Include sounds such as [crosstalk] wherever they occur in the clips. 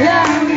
La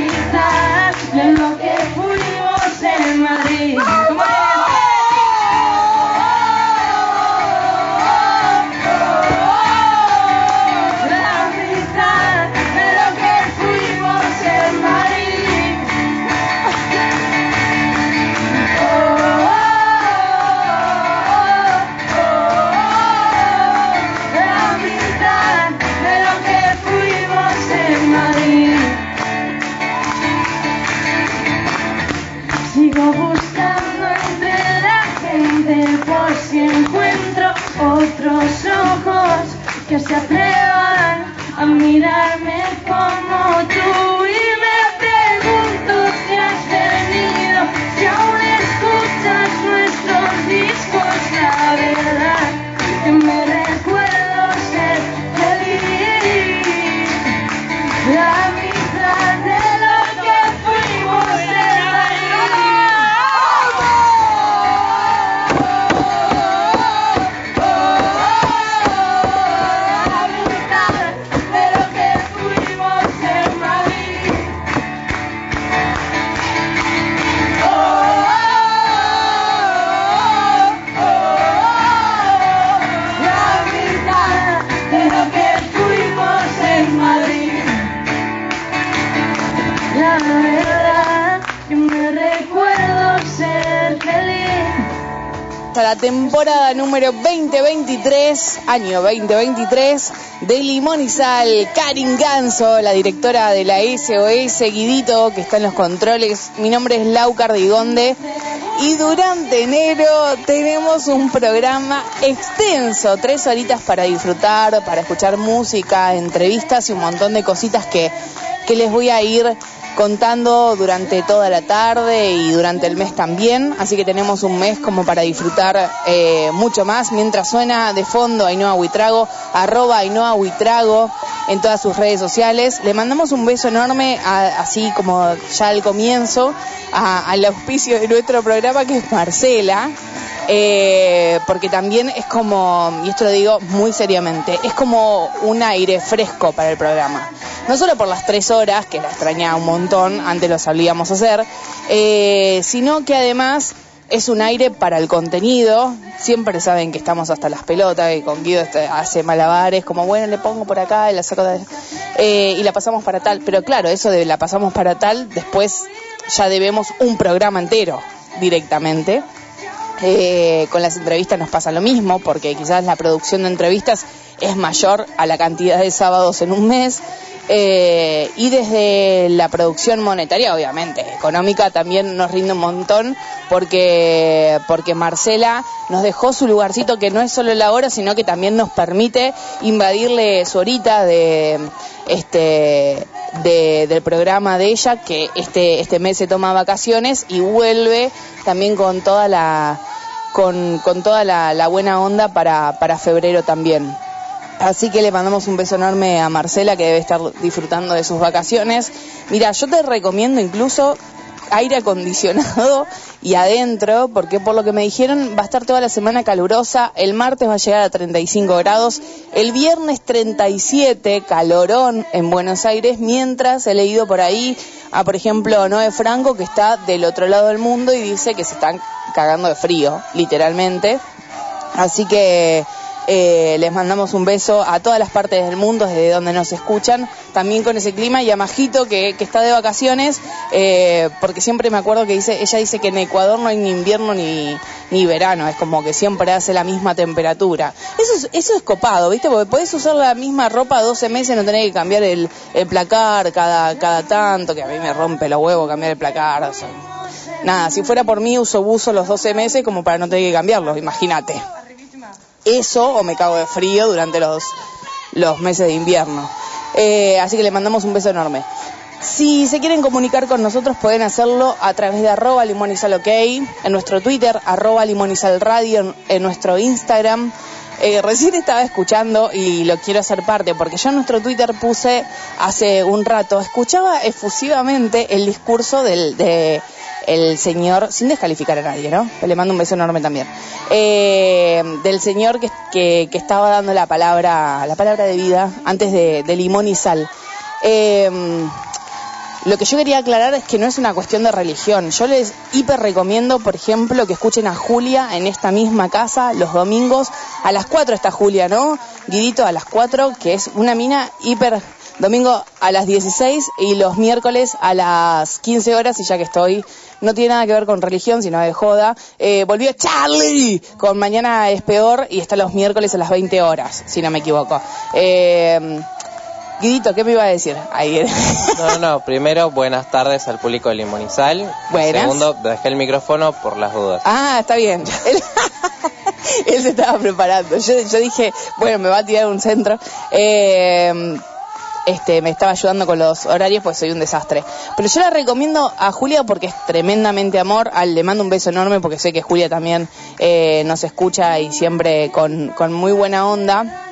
temporada número 2023, año 2023, de Limón y Sal, Karin Ganso, la directora de la SOS Guidito, que está en los controles. Mi nombre es Lau Cardigonde. Y durante enero tenemos un programa extenso, tres horitas para disfrutar, para escuchar música, entrevistas y un montón de cositas que, que les voy a ir contando durante toda la tarde y durante el mes también, así que tenemos un mes como para disfrutar eh, mucho más, mientras suena de fondo Ainhoa Huitrago, arroba Ainhoa Huitrago en todas sus redes sociales. Le mandamos un beso enorme, así como ya al comienzo, al auspicio de nuestro programa que es Marcela, eh, porque también es como, y esto lo digo muy seriamente, es como un aire fresco para el programa. No solo por las tres horas, que la extrañaba un montón, antes lo solíamos hacer, eh, sino que además es un aire para el contenido. Siempre saben que estamos hasta las pelotas, que con Guido este, hace malabares, como bueno, le pongo por acá y la saco de... eh, y la pasamos para tal. Pero claro, eso de la pasamos para tal, después ya debemos un programa entero directamente. Eh, con las entrevistas nos pasa lo mismo, porque quizás la producción de entrevistas es mayor a la cantidad de sábados en un mes. Eh, y desde la producción monetaria, obviamente, económica, también nos rinde un montón porque, porque Marcela nos dejó su lugarcito que no es solo la hora, sino que también nos permite invadirle su horita de este de- del programa de ella, que este, este mes se toma vacaciones y vuelve también con toda la con, con toda la, buena onda para, para febrero también. Así que le mandamos un beso enorme a Marcela que debe estar disfrutando de sus vacaciones. Mira, yo te recomiendo incluso aire acondicionado y adentro, porque por lo que me dijeron va a estar toda la semana calurosa, el martes va a llegar a 35 grados, el viernes 37, calorón en Buenos Aires, mientras he leído por ahí a, por ejemplo, Noé Franco, que está del otro lado del mundo y dice que se están cagando de frío, literalmente. Así que eh, les mandamos un beso a todas las partes del mundo desde donde nos escuchan, también con ese clima, y a Majito que, está de vacaciones, eh, porque siempre me acuerdo que dice, ella dice que en Ecuador no hay ni invierno ni, ni verano, es como que siempre hace la misma temperatura. Eso es, eso es copado, ¿viste? Porque podés usar la misma ropa 12 meses, no tenés que cambiar el, placar cada, cada tanto, que a mí me rompe los huevos cambiar el placar. nada, si fuera por mí uso buzo los 12 meses como para no tener que cambiarlos, imagínate eso o me cago de frío durante los, los meses de invierno. Eh, así que le mandamos un beso enorme. Si se quieren comunicar con nosotros pueden hacerlo a través de arroba limonizalok, en nuestro Twitter, arroba limonizalradio, en nuestro Instagram. Eh, recién estaba escuchando y lo quiero hacer parte porque yo en nuestro Twitter puse hace un rato, escuchaba efusivamente el discurso del, de el señor, sin descalificar a nadie, ¿no? Le mando un beso enorme también. Eh, del señor que, que, estaba dando la palabra, la palabra de vida antes de, de limón y sal. Eh, lo que yo quería aclarar es que no es una cuestión de religión. Yo les hiper recomiendo, por ejemplo, que escuchen a Julia en esta misma casa los domingos. A las 4 está Julia, ¿no? Guidito a las 4, que es una mina hiper domingo a las 16 y los miércoles a las 15 horas, y ya que estoy, no tiene nada que ver con religión, sino de joda. Eh, volvió Charlie con Mañana es Peor y está los miércoles a las 20 horas, si no me equivoco. Eh, Guidito, ¿qué me iba a decir? Ahí. No, no, primero, buenas tardes al público de Limonizal. Buenas. Segundo, dejé el micrófono por las dudas. Ah, está bien. Él, [laughs] él se estaba preparando. Yo, yo, dije, bueno, me va a tirar un centro. Eh, este, me estaba ayudando con los horarios, pues soy un desastre. Pero yo la recomiendo a Julia porque es tremendamente amor. Al, le mando un beso enorme porque sé que Julia también eh, nos escucha y siempre con, con muy buena onda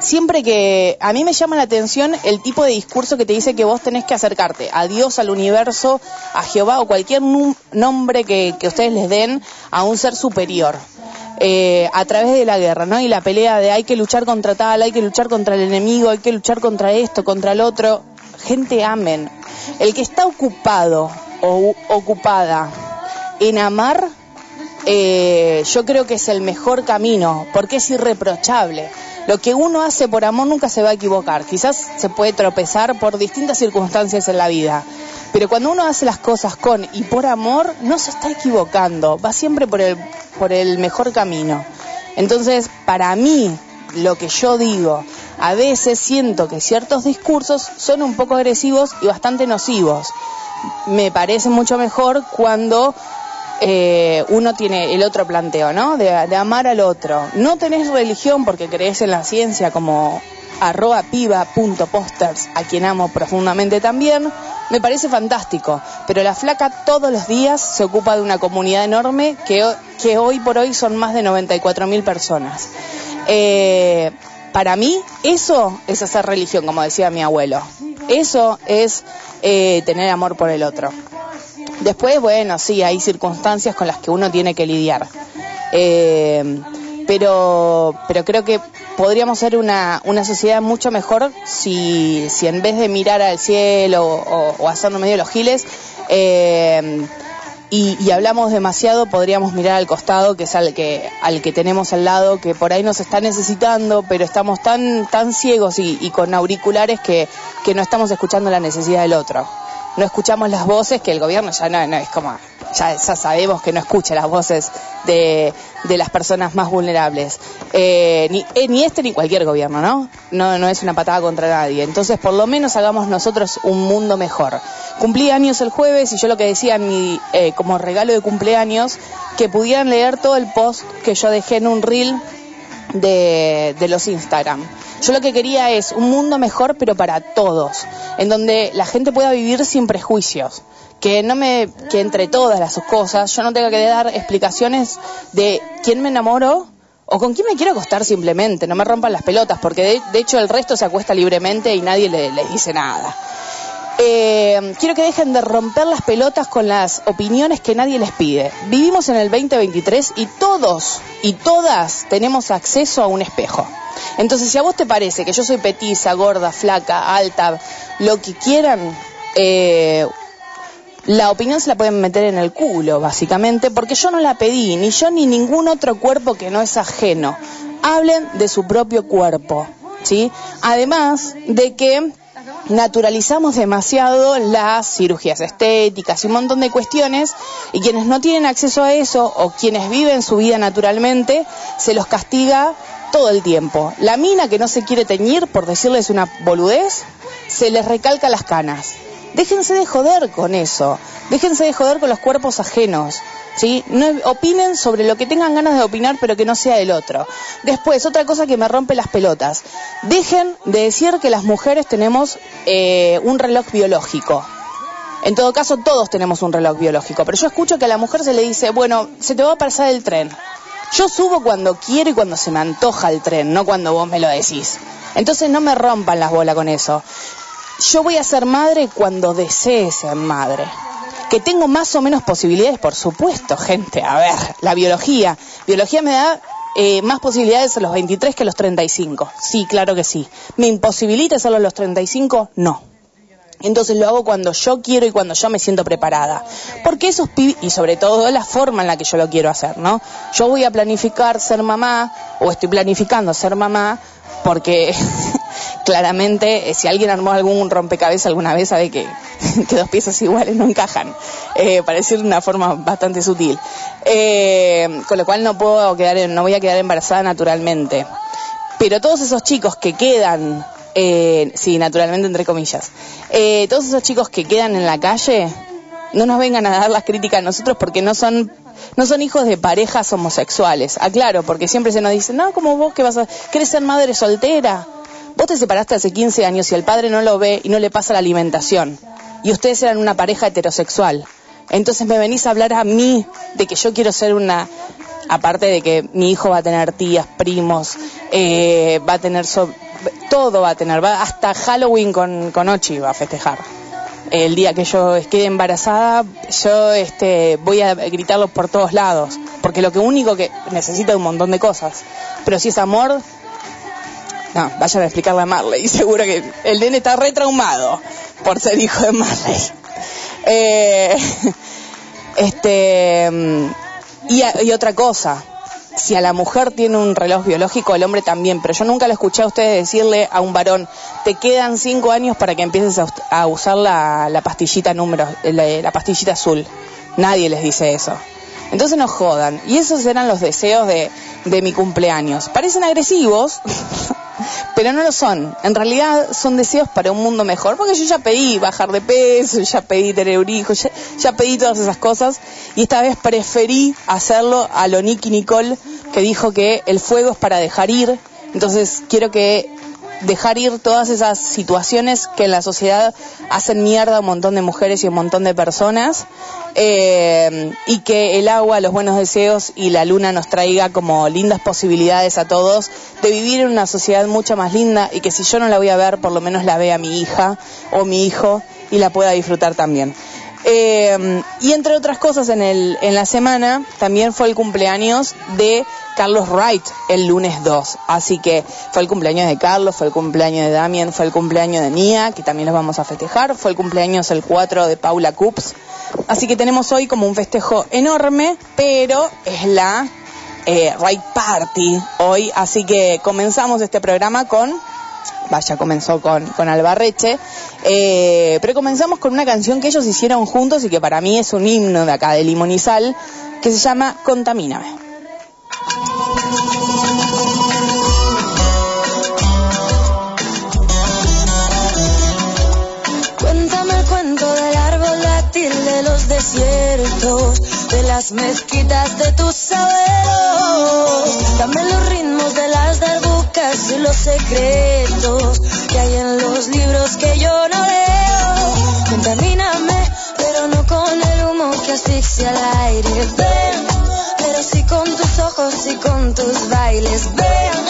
siempre que a mí me llama la atención el tipo de discurso que te dice que vos tenés que acercarte a Dios, al universo, a Jehová o cualquier nombre que, que ustedes les den a un ser superior. Eh, a través de la guerra, ¿no? Y la pelea de hay que luchar contra tal, hay que luchar contra el enemigo, hay que luchar contra esto, contra el otro. Gente, amen. El que está ocupado o ocupada en amar, eh, yo creo que es el mejor camino, porque es irreprochable. Lo que uno hace por amor nunca se va a equivocar. Quizás se puede tropezar por distintas circunstancias en la vida. Pero cuando uno hace las cosas con y por amor, no se está equivocando. Va siempre por el, por el mejor camino. Entonces, para mí, lo que yo digo, a veces siento que ciertos discursos son un poco agresivos y bastante nocivos. Me parece mucho mejor cuando eh, uno tiene el otro planteo, ¿no? De, amar al otro. No tenés religión porque crees en la ciencia como arroba piba.posters, a quien amo profundamente también, me parece fantástico. Pero la flaca todos los días se ocupa de una comunidad enorme que, hoy por hoy son más de 94.000 personas. Eh, para mí, eso es hacer religión, como decía mi abuelo. Eso es eh, tener amor por el otro. Después, bueno, sí, hay circunstancias con las que uno tiene que lidiar. Eh, pero, pero creo que podríamos ser una, una sociedad mucho mejor si, si en vez de mirar al cielo o, o hacernos medio los giles, eh, y, y, hablamos demasiado, podríamos mirar al costado, que es al que, al que tenemos al lado, que por ahí nos está necesitando, pero estamos tan, tan ciegos y, y con auriculares que, que no estamos escuchando la necesidad del otro no escuchamos las voces que el gobierno ya no, es como ya, sabemos que no escucha las voces de, de las personas más vulnerables. Eh, ni, eh, ni este ni cualquier gobierno no no no es una patada contra nadie. Entonces por lo menos hagamos nosotros un mundo mejor. Cumplí años el jueves y yo lo que decía mi eh, como regalo de cumpleaños que pudieran leer todo el post que yo dejé en un reel de, de los Instagram. Yo lo que quería es un mundo mejor, pero para todos, en donde la gente pueda vivir sin prejuicios. Que no me, que entre todas las cosas yo no tenga que dar explicaciones de quién me enamoro o con quién me quiero acostar simplemente. No me rompan las pelotas, porque de, de hecho el resto se acuesta libremente y nadie le, le dice nada. Eh, quiero que dejen de romper las pelotas con las opiniones que nadie les pide. Vivimos en el 2023 y todos y todas tenemos acceso a un espejo. Entonces, si a vos te parece que yo soy petiza, gorda, flaca, alta, lo que quieran, eh, la opinión se la pueden meter en el culo, básicamente, porque yo no la pedí, ni yo ni ningún otro cuerpo que no es ajeno. Hablen de su propio cuerpo, ¿sí? Además de que naturalizamos demasiado las cirugías estéticas y un montón de cuestiones y quienes no tienen acceso a eso o quienes viven su vida naturalmente se los castiga todo el tiempo. La mina que no se quiere teñir, por decirles una boludez, se les recalca las canas. déjense de joder con eso, déjense de joder con los cuerpos ajenos. ¿Sí? No, opinen sobre lo que tengan ganas de opinar, pero que no sea el otro. Después, otra cosa que me rompe las pelotas. Dejen de decir que las mujeres tenemos eh, un reloj biológico. En todo caso, todos tenemos un reloj biológico, pero yo escucho que a la mujer se le dice, bueno, se te va a pasar el tren. Yo subo cuando quiero y cuando se me antoja el tren, no cuando vos me lo decís. Entonces no me rompan las bolas con eso. Yo voy a ser madre cuando desee ser madre. Que tengo más o menos posibilidades, por supuesto, gente. A ver, la biología. Biología me da eh, más posibilidades a los 23 que a los 35. Sí, claro que sí. ¿Me imposibilita hacerlo a los 35? No. Entonces lo hago cuando yo quiero y cuando yo me siento preparada. Porque esos pibes, y sobre todo la forma en la que yo lo quiero hacer, ¿no? Yo voy a planificar ser mamá, o estoy planificando ser mamá, porque claramente eh, si alguien armó algún rompecabezas alguna vez sabe que, [laughs] dos piezas iguales no encajan, eh, para decir de una forma bastante sutil. Eh, con lo cual no puedo quedar, no voy a quedar embarazada naturalmente. Pero todos esos chicos que quedan eh, sí, naturalmente entre comillas. Eh, todos esos chicos que quedan en la calle, no nos vengan a dar las críticas a nosotros porque no son no son hijos de parejas homosexuales. Aclaro, porque siempre se nos dice, no, como vos que vas a... ¿Querés ser madre soltera? Vos te separaste hace 15 años y el padre no lo ve y no le pasa la alimentación. Y ustedes eran una pareja heterosexual. Entonces me venís a hablar a mí de que yo quiero ser una... Aparte de que mi hijo va a tener tías, primos, eh, va a tener... todo va a tener, va hasta Halloween con, con Ochi va a festejar. El día que yo quede embarazada, yo este, voy a gritarlo por todos lados, porque lo que único que necesita es un montón de cosas. Pero si es amor, no, vayan a explicarle a Marley, [laughs] seguro que el nene está retraumado por ser hijo de Marley. Eh, [laughs] este, y, y otra cosa, si a la mujer tiene un reloj biológico, el hombre también, pero yo nunca lo escuché a ustedes decirle a un varón, te quedan cinco años para que empieces a, a usar la, pastillita número, la, la, pastillita azul. Nadie les dice eso. Entonces no jodan. Y esos eran los deseos de, de mi cumpleaños. Parecen agresivos, [laughs] pero no lo son. En realidad son deseos para un mundo mejor, porque yo ya pedí bajar de peso, ya pedí tener un hijo, ya, ya pedí todas esas cosas, y esta vez preferí hacerlo a lo Nicky Nicole, que dijo que el fuego es para dejar ir. Entonces quiero que dejar ir todas esas situaciones que en la sociedad hacen mierda a un montón de mujeres y un montón de personas eh, y que el agua, los buenos deseos y la luna nos traiga como lindas posibilidades a todos de vivir en una sociedad mucho más linda y que si yo no la voy a ver, por lo menos la vea mi hija o mi hijo y la pueda disfrutar también. Eh, y entre otras cosas en, el, en la semana también fue el cumpleaños de Carlos Wright el lunes 2. Así que fue el cumpleaños de Carlos, fue el cumpleaños de Damien, fue el cumpleaños de Nia, que también los vamos a festejar, fue el cumpleaños el 4 de Paula Coops. Así que tenemos hoy como un festejo enorme, pero es la eh, Wright Party hoy. Así que comenzamos este programa con vaya, comenzó con, con Albarreche, eh, pero comenzamos con una canción que ellos hicieron juntos y que para mí es un himno de acá de Limonizal, que se llama Contamíname. Desiertos, de las mezquitas de tus abuelos. Dame los ritmos de las darbucas los secretos que hay en los libros que yo no leo. Contamíname, pero no con el humo que asfixia el aire. Ven, pero sí con tus ojos y con tus bailes. Ven,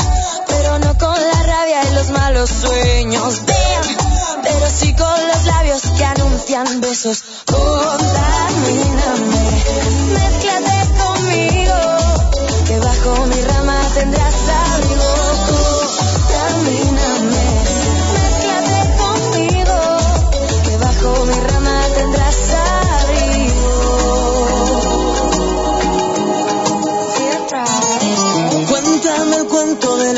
pero no con la rabia y los malos sueños. Ven, pero sí con los labios que anuncian besos. Contamíname, mezclate conmigo, que bajo mi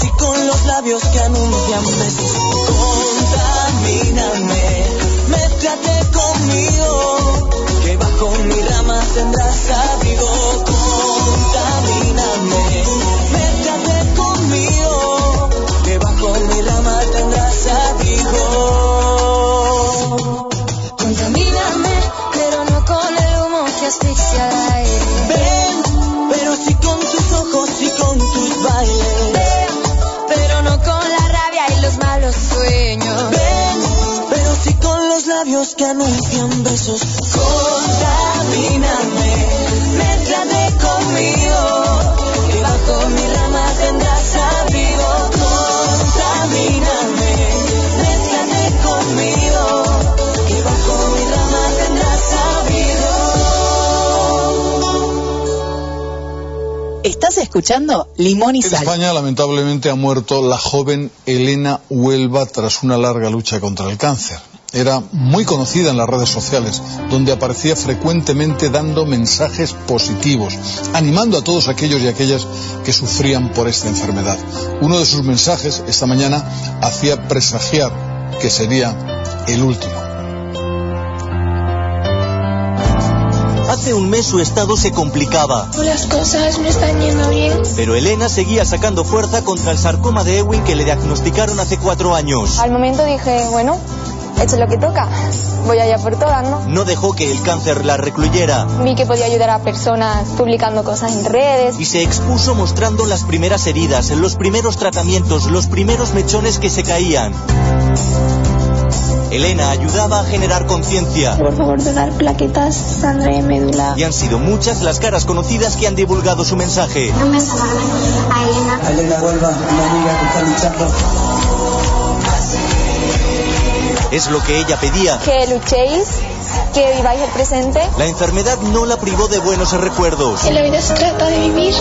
Sí con los labios que anuncian besos. Contamíname, mézclate conmigo, que bajo mi rama tendrás abrigo. Labios que anuncian besos. Contamíname, mézclate conmigo, que bajo mi rama tendrás abrigo. Contamíname, mézclate conmigo, que bajo mi rama tendrás abrigo. Estás escuchando Limón y En Sal. España, lamentablemente, ha muerto la joven Elena Huelva tras una larga lucha contra el cáncer. Era muy conocida en las redes sociales, donde aparecía frecuentemente dando mensajes positivos, animando a todos aquellos y aquellas que sufrían por esta enfermedad. Uno de sus mensajes esta mañana hacía presagiar que sería el último. Hace un mes su estado se complicaba, Las cosas no están yendo bien. pero Elena seguía sacando fuerza contra el sarcoma de Ewing que le diagnosticaron hace cuatro años. Al momento dije, bueno, hecho lo que toca. Voy allá por todas, ¿no? No dejó que el cáncer la recluyera Vi que podía ayudar a personas publicando cosas en redes. y se expuso mostrando las primeras heridas, los primeros tratamientos, los primeros mechones que se caían. Elena ayudaba a generar conciencia Por favor, donar plaquetas, sangre, médula. y han sido muchas las caras conocidas que han divulgado su mensaje. Beso enorme a Elena. Elena Huelva, una amiga que está luchando. Es lo que ella pedía. Que luchéis, que viváis el presente. La enfermedad no la privó de buenos recuerdos. la vida se trata de vivir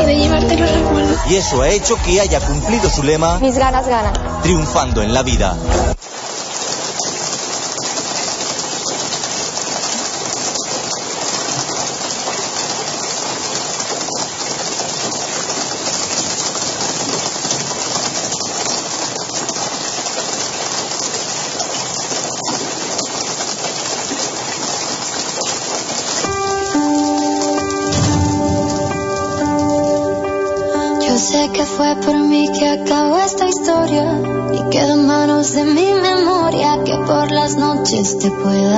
y de llevarte los recuerdos. Y eso ha hecho que haya cumplido su lema, Mis ganas ganan. triunfando en la vida. Te pueda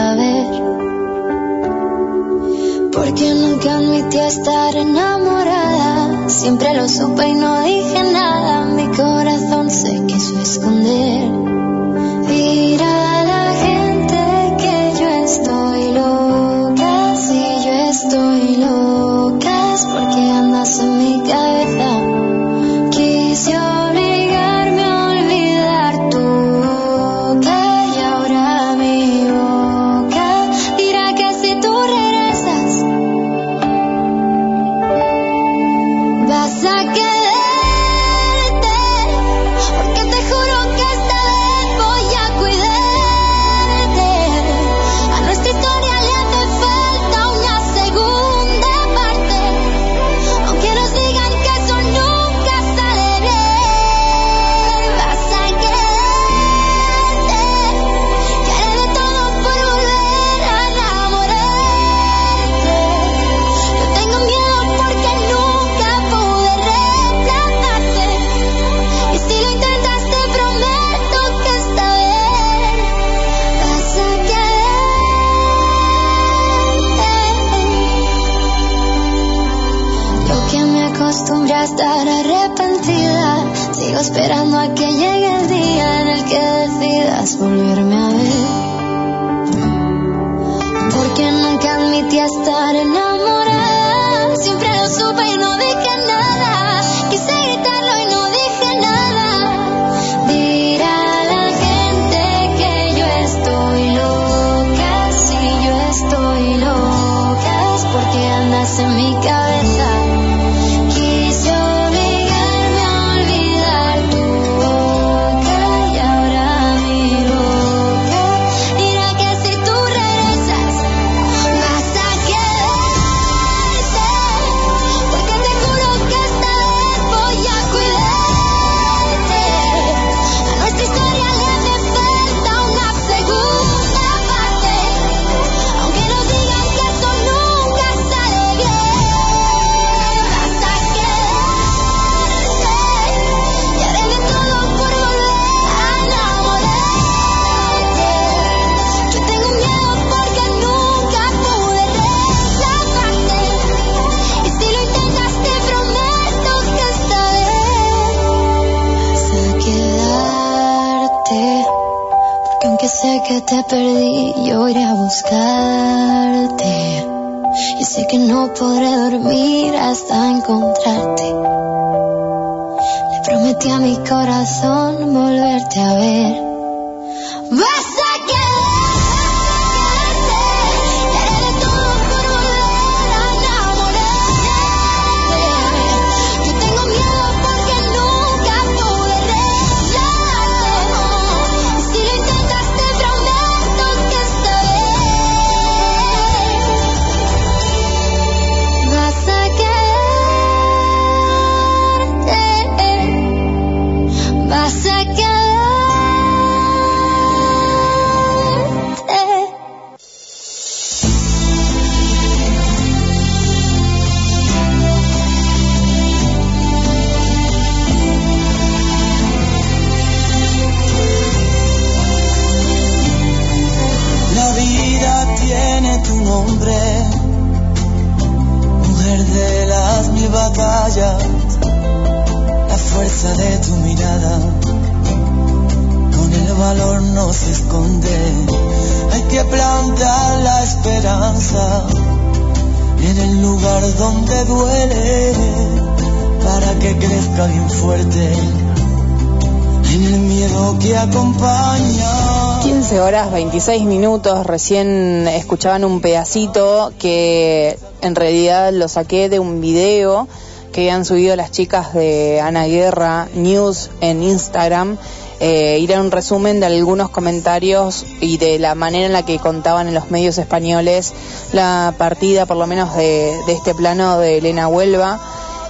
16 minutos, recién escuchaban un pedacito que en realidad lo saqué de un video que han subido las chicas de Ana Guerra News en Instagram. Eh, ir a un resumen de algunos comentarios y de la manera en la que contaban en los medios españoles la partida, por lo menos de, de este plano de Elena Huelva.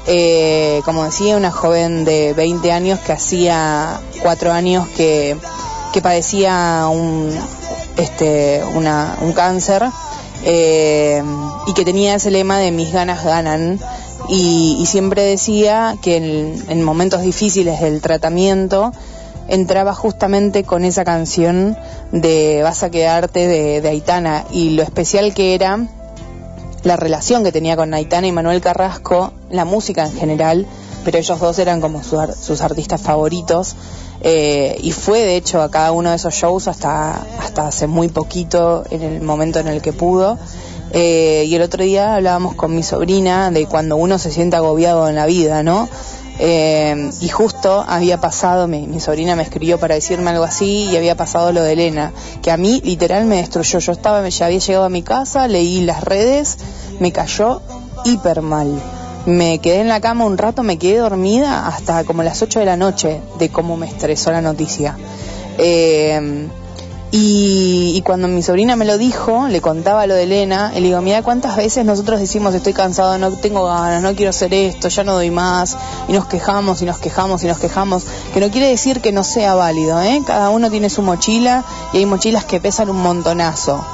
Eh, como decía, una joven de 20 años que hacía cuatro años que, que padecía un, este, una, un cáncer eh, y que tenía ese lema de mis ganas ganan y, siempre decía que en, momentos difíciles del tratamiento entraba justamente con esa canción de Vas a quedarte de, Aitana y lo especial que era la relación que tenía con Aitana y Manuel Carrasco, la música en general, pero ellos dos eran como sus artistas favoritos. Eh, y fue de hecho a cada uno de esos shows hasta, hasta hace muy poquito en el momento en el que pudo. Eh, y el otro día hablábamos con mi sobrina de cuando uno se siente agobiado en la vida, ¿no? Eh, y justo había pasado, mi, sobrina me escribió para decirme algo así y había pasado lo de Elena, que a mí literal me destruyó. Yo estaba, ya había llegado a mi casa, leí las redes, me cayó hiper mal. Me quedé en la cama un rato, me quedé dormida hasta como las 8 de la noche de cómo me estresó la noticia. Eh, y, cuando mi sobrina me lo dijo, le contaba lo de Elena, le digo, mira cuántas veces nosotros decimos estoy cansado, no tengo ganas, no quiero hacer esto, ya no doy más, y nos quejamos y nos quejamos y nos quejamos, que no quiere decir que no sea válido, ¿eh? Cada uno tiene su mochila y hay mochilas que pesan un montonazo.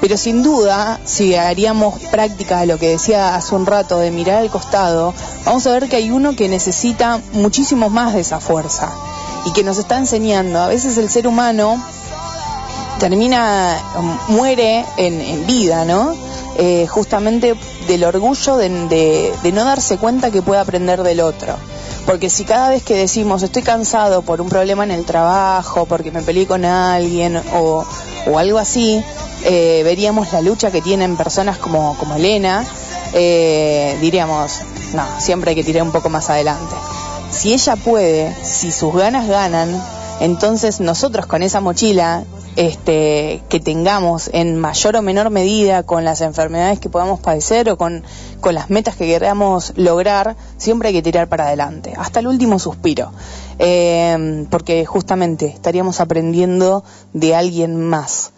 Pero sin duda, si haríamos práctica de lo que decía hace un rato, de mirar al costado, vamos a ver que hay uno que necesita muchísimo más de esa fuerza y que nos está enseñando. A veces el ser humano termina, muere en, vida, ¿no? Eh, justamente del orgullo de, no darse cuenta que puede aprender del otro. Porque si cada vez que decimos estoy cansado por un problema en el trabajo, porque me peleé con alguien o, algo así, eh, veríamos la lucha que tienen personas como, como Elena, eh, diríamos, no, siempre hay que tirar un poco más adelante. Si ella puede, si sus ganas ganan, entonces nosotros con esa mochila este, que tengamos en mayor o menor medida con las enfermedades que podamos padecer o con, las metas que queramos lograr, siempre hay que tirar para adelante, hasta el último suspiro, eh, porque justamente estaríamos aprendiendo de alguien más.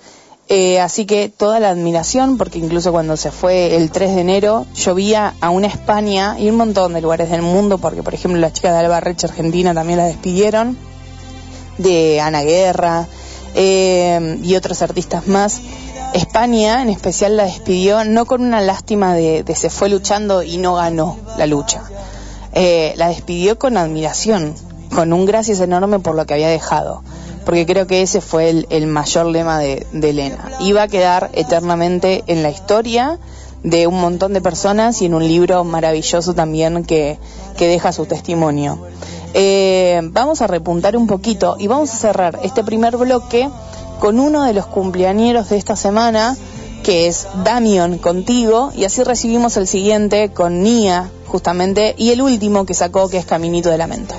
Eh, así que toda la admiración, porque incluso cuando se fue el 3 de enero, llovía a una España y un montón de lugares del mundo, porque por ejemplo la chica de Alba Reche Argentina también la despidieron, de Ana Guerra, eh, y otros artistas más. España en especial la despidió no con una lástima de, se fue luchando y no ganó la lucha. Eh, la despidió con admiración, con un gracias enorme por lo que había dejado, porque creo que ese fue el, mayor lema de, Elena. Iba a quedar eternamente en la historia de un montón de personas y en un libro maravilloso también que, deja su testimonio. Eh, vamos a repuntar un poquito y vamos a cerrar este primer bloque con uno de los cumpleañeros de esta semana, que es Damion contigo, y así recibimos el siguiente con Nia, justamente, y el último que sacó, que es Caminito de Lamento.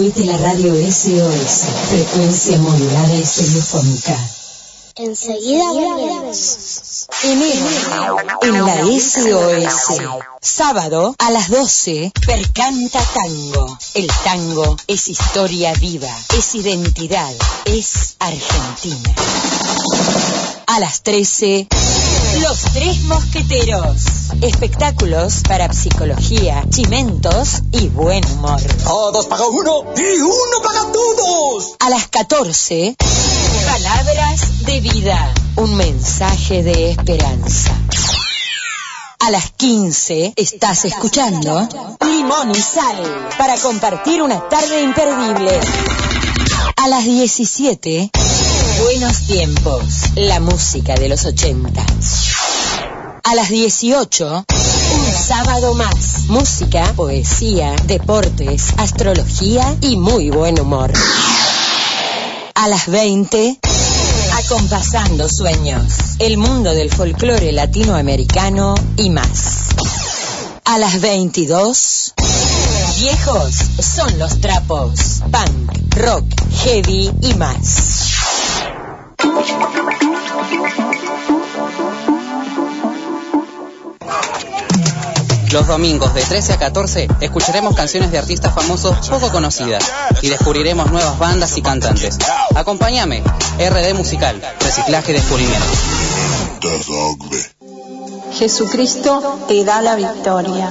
Transmite la radio SOS, frecuencia modulada y telefónica. Enseguida volvemos. En la SOS. Sábado a las 12, Percanta Tango. El tango es historia viva, es identidad, es Argentina. A las 13, Los Tres Mosqueteros. Espectáculos para psicología, chimentos y buen humor. Todos paga uno y uno paga todos. A las 14, Palabras de vida. Un mensaje de esperanza. A las 15 estás escuchando Limón y Sal para compartir una tarde imperdible. A las 17, Buenos Tiempos, la música de los 80. A las 18, un sábado más. Música, poesía, deportes, astrología y muy buen humor. A las 20, acompasando sueños. El mundo del folclore latinoamericano y más. A las 22, viejos son los trapos. Punk, rock, heavy y más. Los domingos de 13 a 14 escucharemos canciones de artistas famosos poco conocidas y descubriremos nuevas bandas y cantantes. Acompáñame, RD Musical, Reciclaje y Descubrimiento. Jesucristo te da la victoria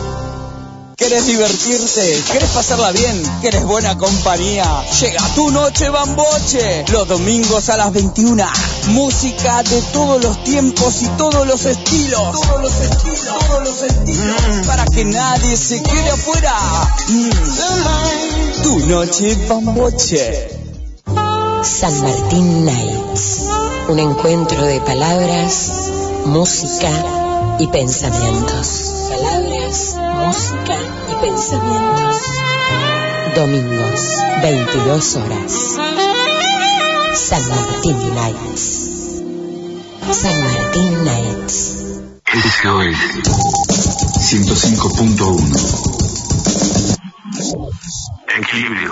¿Querés divertirte? ¿Querés pasarla bien? ¿Querés buena compañía? Llega tu noche bamboche. Los domingos a las 21. Música de todos los tiempos y todos los estilos. Todos los estilos. Todos los estilos. Para que nadie se quede afuera. Mm. Tu noche bamboche. San Martín Nights. Un encuentro de palabras, música y pensamientos. Palabras, música y pensamientos. Domingos, 22 horas. San Martín Nights. San Martín Nights. Esto es 105.1. Equilibrio.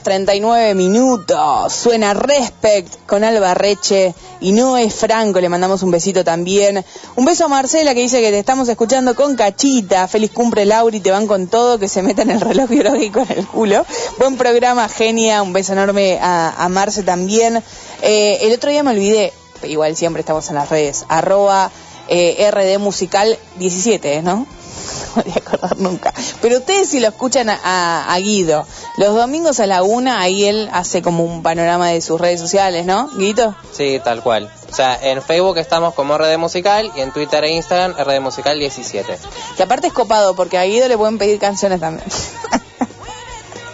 Horas 39 minutos. Suena Respect con Alba Reche y Noé Franco. Le mandamos un besito también. Un beso a Marcela que dice que te estamos escuchando con cachita. Feliz cumple Lauri, te van con todo, que se metan el reloj biológico en el culo. Buen programa, genia. Un beso enorme a, a Marce también. Eh, el otro día me olvidé, igual siempre estamos en las redes, arroba eh, RD Musical 17, ¿no? [laughs] No voy a acordar nunca. Pero ustedes si lo escuchan a, a- a Guido, los domingos a la una, ahí él hace como un panorama de sus redes sociales, ¿no? Guido. Sí, tal cual. O sea, en Facebook estamos como RD Musical y en Twitter e Instagram RD Musical 17. Que aparte es copado, porque a Guido le pueden pedir canciones también.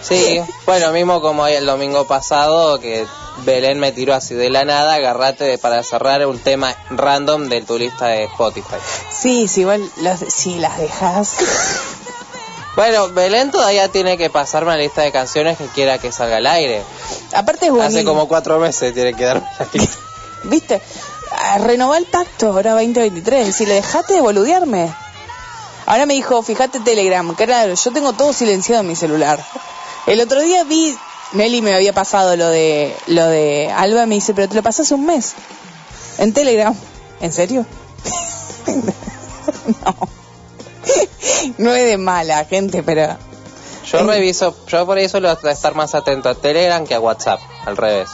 Sí, bueno, mismo como el domingo pasado que Belén me tiró así de la nada, agarrate para cerrar un tema random de tu lista de Spotify. Sí, sí, igual las, si las dejas. Bueno, Belén todavía tiene que pasarme la lista de canciones que quiera que salga al aire. Aparte es Hace como cuatro meses tiene que darme la lista. ¿Viste? Renová el pacto ahora 2023. Si le dejaste de boludearme. Ahora me dijo, fíjate Telegram. Claro, yo tengo todo silenciado en mi celular. El otro día vi, Nelly me había pasado lo de lo de Alba me dice, pero te lo pasé hace un mes. En Telegram. ¿En serio? [laughs] no. No es de mala, gente, pero... Yo reviso, yo por eso lo a estar más atento a Telegram que a WhatsApp, al revés.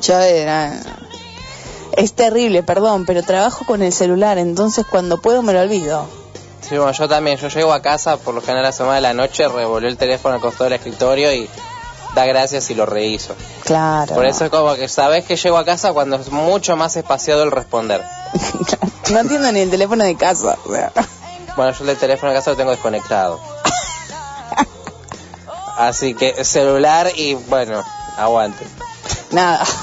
Yo era... Es terrible, perdón, pero trabajo con el celular, entonces cuando puedo me lo olvido. Sí, bueno, yo también, yo llego a casa por lo general a las semana de la noche, revolví el teléfono al costado del escritorio y da gracias y lo rehizo. Claro. Por eso es como que sabes que llego a casa cuando es mucho más espaciado el responder. [laughs] No entiendo ni el teléfono de casa. o sea. Bueno, yo el teléfono de casa lo tengo desconectado. Así que celular y bueno, aguante. Nada. [laughs]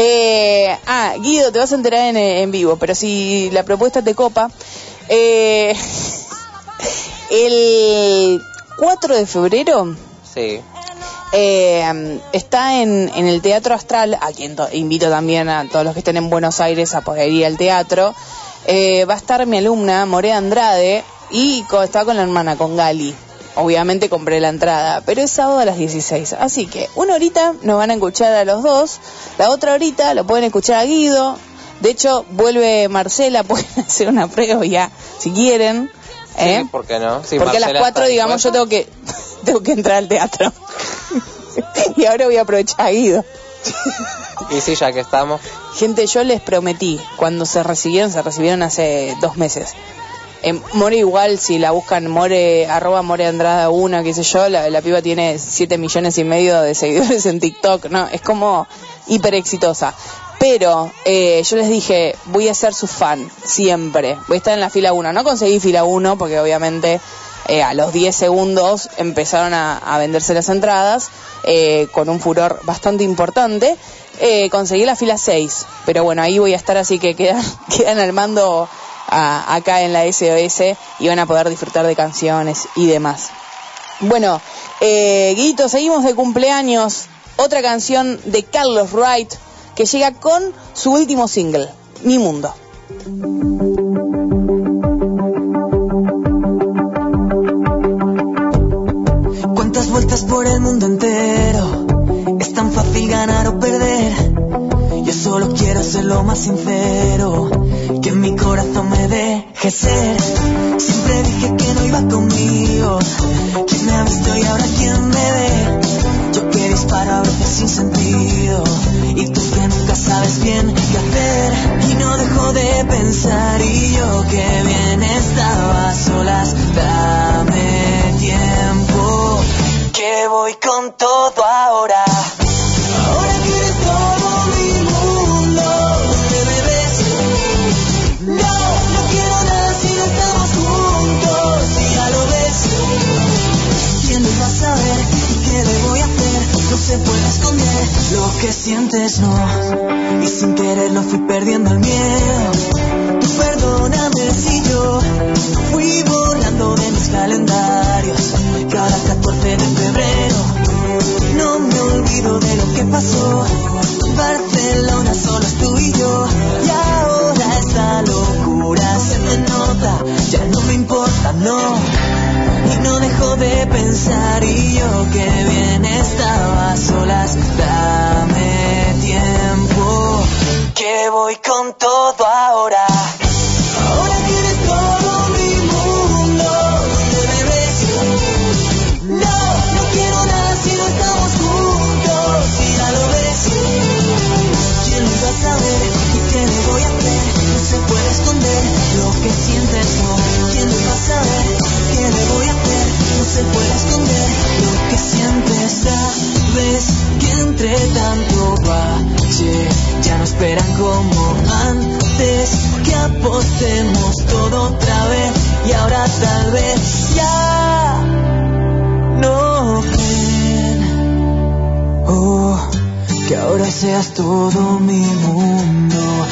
Eh, ah, Guido, te vas a enterar en, en vivo, pero si la propuesta te copa. eh, [laughs] el 4 de febrero Sí. eh, está en, en el Teatro Astral, a quien to- invito también a todos los que estén en Buenos Aires a poder ir al teatro. Eh, va a estar mi alumna, Morea Andrade, y co- estaba con la hermana, con Gali. Obviamente compré la entrada, pero es sábado a las 16. Así que una horita nos van a escuchar a los dos, la otra horita lo pueden escuchar a Guido. De hecho, vuelve Marcela, [laughs] pueden hacer una previa si quieren. ¿eh? Sí, ¿por qué no? Porque a las Marcela 4, está digamos, yo tengo que, [laughs] tengo que entrar al teatro. [laughs] y ahora voy a aprovechar a Guido. Y sí, ya que estamos. Gente, yo les prometí, cuando se recibieron, se recibieron hace dos meses. En More igual, si la buscan More, arroba More Andrada una, qué sé yo, la, la piba tiene 7 millones y medio de seguidores en TikTok, no, es como hiper exitosa. Pero eh, yo les dije, voy a ser su fan, siempre. Voy a estar en la fila 1. No conseguí fila 1 porque obviamente eh, a los 10 segundos empezaron a, venderse las entradas eh, con un furor bastante importante. Eh, conseguí la fila 6, pero bueno, ahí voy a estar, así que quedan, [laughs] quedan al mando acá en la SOS y van a poder disfrutar de canciones y demás. Bueno, Guito, seguimos de cumpleaños. Otra canción de Carlos Wright que llega con su último single, Mi Mundo. Por el mundo entero. Es tan fácil ganar o perder. Yo solo quiero ser lo más sincero. Que mi corazón me deje ser. Siempre dije que no iba conmigo. ¿Quién me ha visto y ahora quién me ve? Yo que disparo a veces sin sentido. Y tú que nunca sabes bien qué hacer. Y no dejo de pensar. Y yo que Y sin quererlo fui perdiendo el miedo. Tú perdóname si yo fui borrando de mis calendarios cada 14 de febrero. No me olvido de lo que pasó. Barcelona solo es tú y yo. Y ahora esta locura se me nota. Ya no me importa, no. Y no dejo de pensar y yo que bien estaba solas. Que voy con todo ahora. Ahora tienes todo mi mundo, bebes. No, no quiero nada si no estamos juntos, y ya lo ves. ¿Quién lo iba a saber qué le voy a hacer? No se puede esconder lo que sientes, no. ¿Quién lo iba a saber? ¿Qué le voy a hacer? No se puede esconder lo que sientes, sabes que entre tanto ya no esperan como antes que apostemos todo otra vez y ahora tal vez ya no creen oh que ahora seas todo mi mundo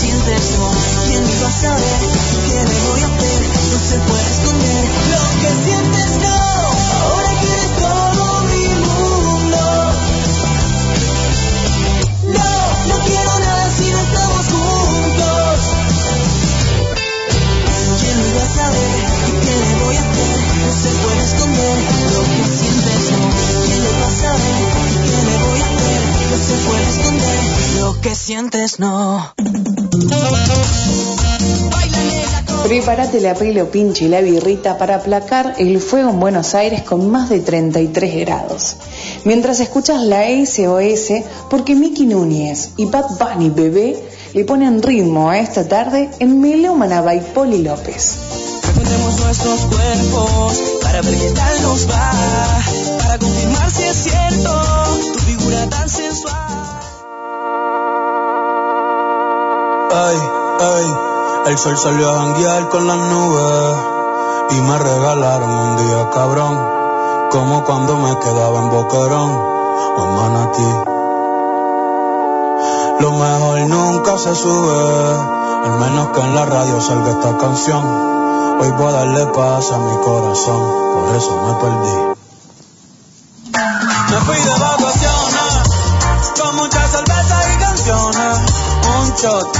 sientes no quién iba a saber qué le voy a hacer no se puede esconder lo que sientes no ahora quieres todo mi mundo. No no quiero nada si no estamos juntos. Quién iba a saber qué le voy a hacer no se puede esconder lo que sientes no quién iba a saber qué le voy a hacer no se puede esconder lo que sientes no Prepárate la pelo pinche y la birrita para aplacar el fuego en Buenos Aires con más de 33 grados. Mientras escuchas la SOS, porque Mickey Núñez y Bad Bunny Bebé le ponen ritmo a esta tarde en Melómana by Poli López. Nuestros cuerpos para ver tal nos va, para confirmar si es cierto tu figura tan. Ay, ay, el sol salió a janguear con las nubes y me regalaron un día cabrón, como cuando me quedaba en Boquerón o en Manatí. Lo mejor nunca se sube, al menos que en la radio salga esta canción. Hoy voy a darle paz a mi corazón, por eso me perdí. Me fui de vacaciones, con muchas cervezas y canciones. Un shot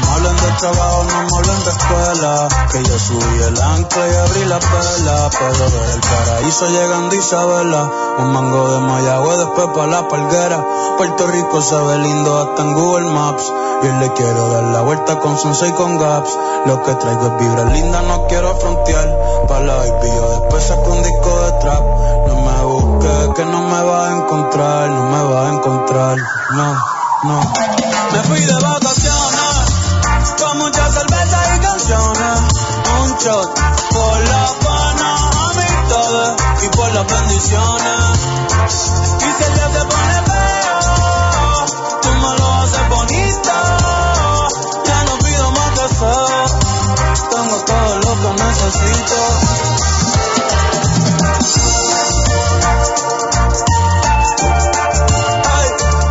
No me hablen de trabajo, no me hablen de escuela. Que yo subí el ancla y abrí la pela. Pero desde el paraíso llegando Isabela. Un mango de Mayagüe, después pa' la palguera. Puerto Rico se ve lindo hasta en Google Maps. Y hoy le quiero dar la vuelta con Sunset y con Gaps. Lo que traigo es vibra linda, no quiero frontear. Pa' la baby, yo después saco un disco de trap. No me busques, que no me vas a encontrar. No me vas a encontrar, no, no. Me fui de vacaciones por la pana, amistades y por las bendiciones. Y si el día se pone feo, tú me lo haces bonito. Ya no pido más deseos, tengo todo lo que necesito.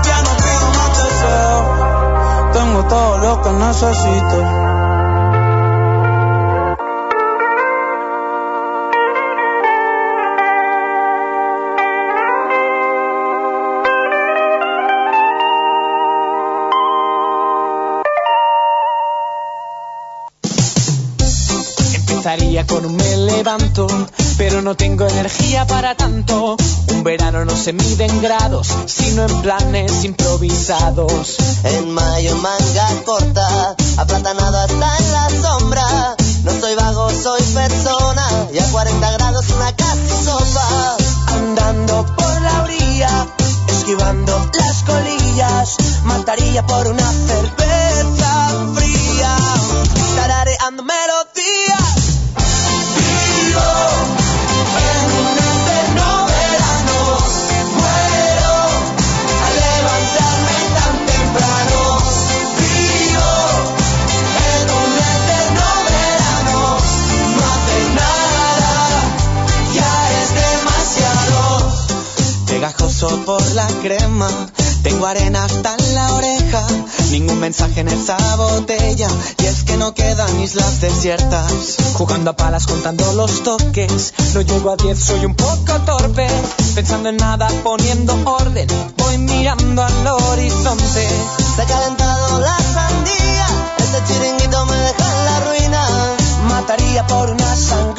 Ya no pido más deseos, tengo todo lo que necesito. Pero no tengo energía para tanto. Un verano no se mide en grados, sino en planes improvisados. En mayo manga corta, aplatanado hasta en la sombra. No soy vago, soy persona, y a 40 grados una casi sopa. Andando por la orilla, esquivando las colillas, mataría por una cerveza fría, tarareando tengo arena hasta en la oreja, ningún mensaje en esa botella, y es que no quedan islas desiertas. Jugando a palas contando los toques, no llego a 10, soy un poco torpe. Pensando en nada, poniendo orden, voy mirando al horizonte. Se ha calentado la sandía, este chiringuito me deja en la ruina. Mataría por una sangría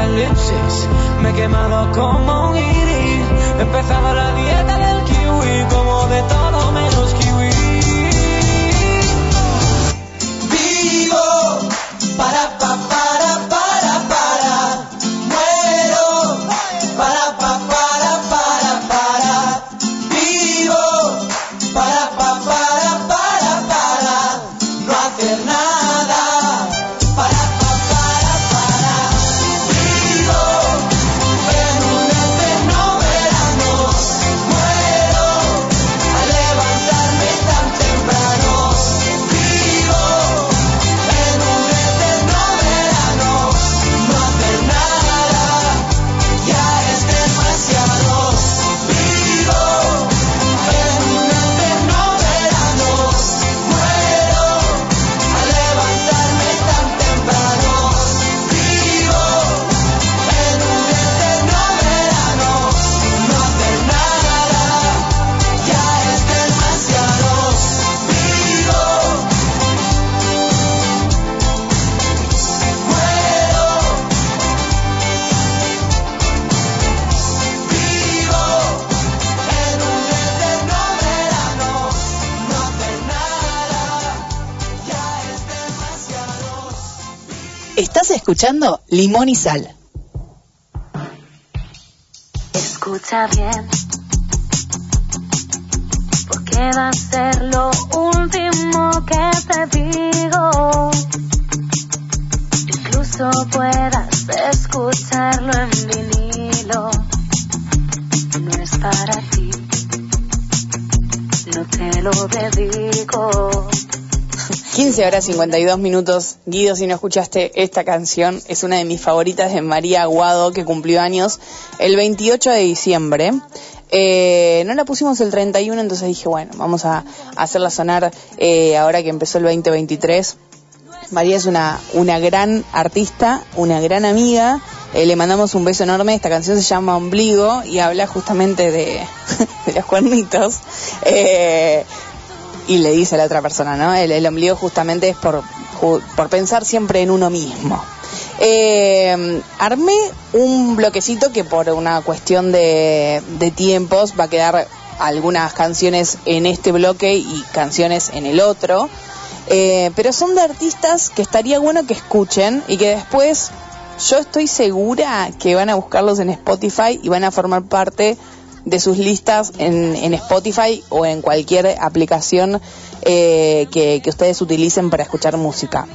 apocalipsis, me he quemado como un guiri. He empezado la dieta escuchando Limón y Sal. Escucha bien, porque va a ser lo último que te digo. Incluso puedas escucharlo en vinilo. No es para ti, no te lo dedico. 15 horas 52 minutos. Guido, si no escuchaste esta canción, es una de mis favoritas de María Aguado, que cumplió años el 28 de diciembre. Eh, no la pusimos el 31, entonces dije, bueno, vamos a hacerla sonar eh, ahora que empezó el 2023. María es una, una gran artista, una gran amiga. Eh, le mandamos un beso enorme. Esta canción se llama Ombligo y habla justamente de, [laughs] de los cuernitos. Eh, y le dice a la otra persona, ¿no? El, el ombligo justamente es por, por pensar siempre en uno mismo. Eh, armé un bloquecito que por una cuestión de, de tiempos va a quedar algunas canciones en este bloque y canciones en el otro. Eh, pero son de artistas que estaría bueno que escuchen y que después yo estoy segura que van a buscarlos en Spotify y van a formar parte de sus listas en, en Spotify o en cualquier aplicación eh, que, ustedes utilicen para escuchar música.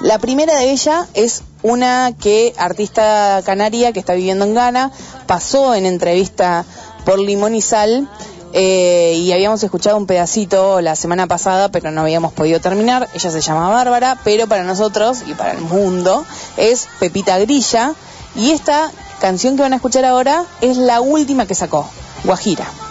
La primera de ella es una que artista canaria que está viviendo en Ghana, pasó en entrevista por Limón y Sal Eh, y habíamos escuchado un pedacito la semana pasada, pero no habíamos podido terminar. Ella se llama Bárbara, pero para nosotros y para el mundo es Pepita Grilla. Y esta canción que van a escuchar ahora es la última que sacó, Guajira.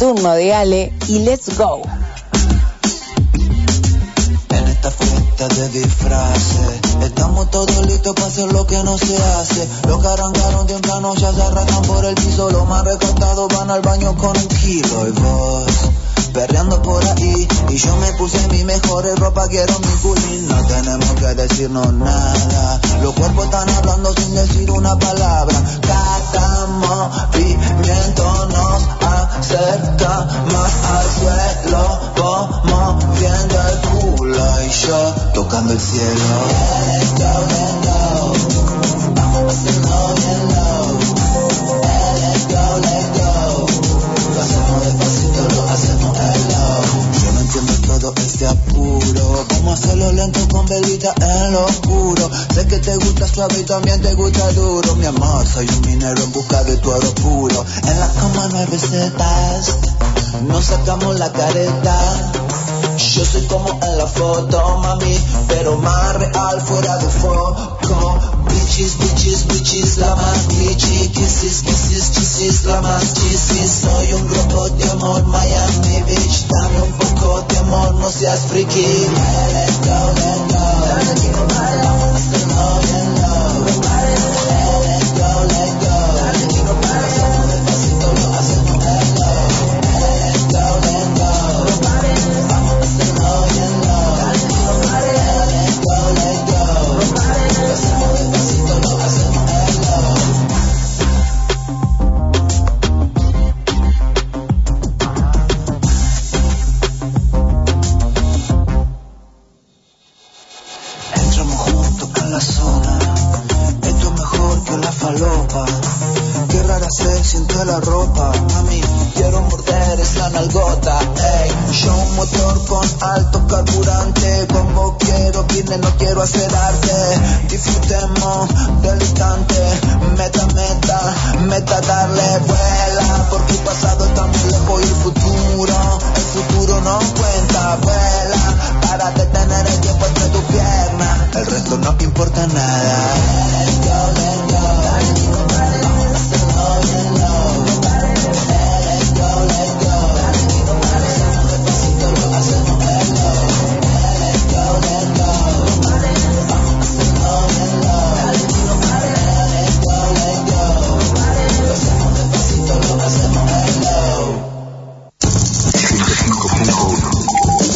Turno de Ale y let's go. En esta fiesta de disfraces Estamos todos listos para hacer lo que no se hace. Los que arrancaron temprano ya se arrastran por el piso Los más recortados van al baño con un kilo Y vos, perreando por ahí. Y yo me puse mi mejor ropa, quiero mi culín. No tenemos que decirnos nada Los cuerpos están hablando sin decir una palabra. Cada movimiento nos acerca más al suelo Vos moviendo el culo y yo tocando el cielo Hacerlo lento con velita en lo oscuro. Sé que te gusta suave y también te gusta duro. Mi amor, soy un minero en busca de tu oro puro. En la cama no hay recetas No sacamos la careta. Yo soy como en la foto, mami, pero más real fuera de foco. Bitches, bitches, bitches, la más bitchy. Kisses, kisses, kisses, la más kisses. Soy un robot de amor, Miami Beach. Dame un poco de amor, no seas friki. Let's go, let's go.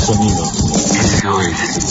Sonidos. SOS. Sonidos.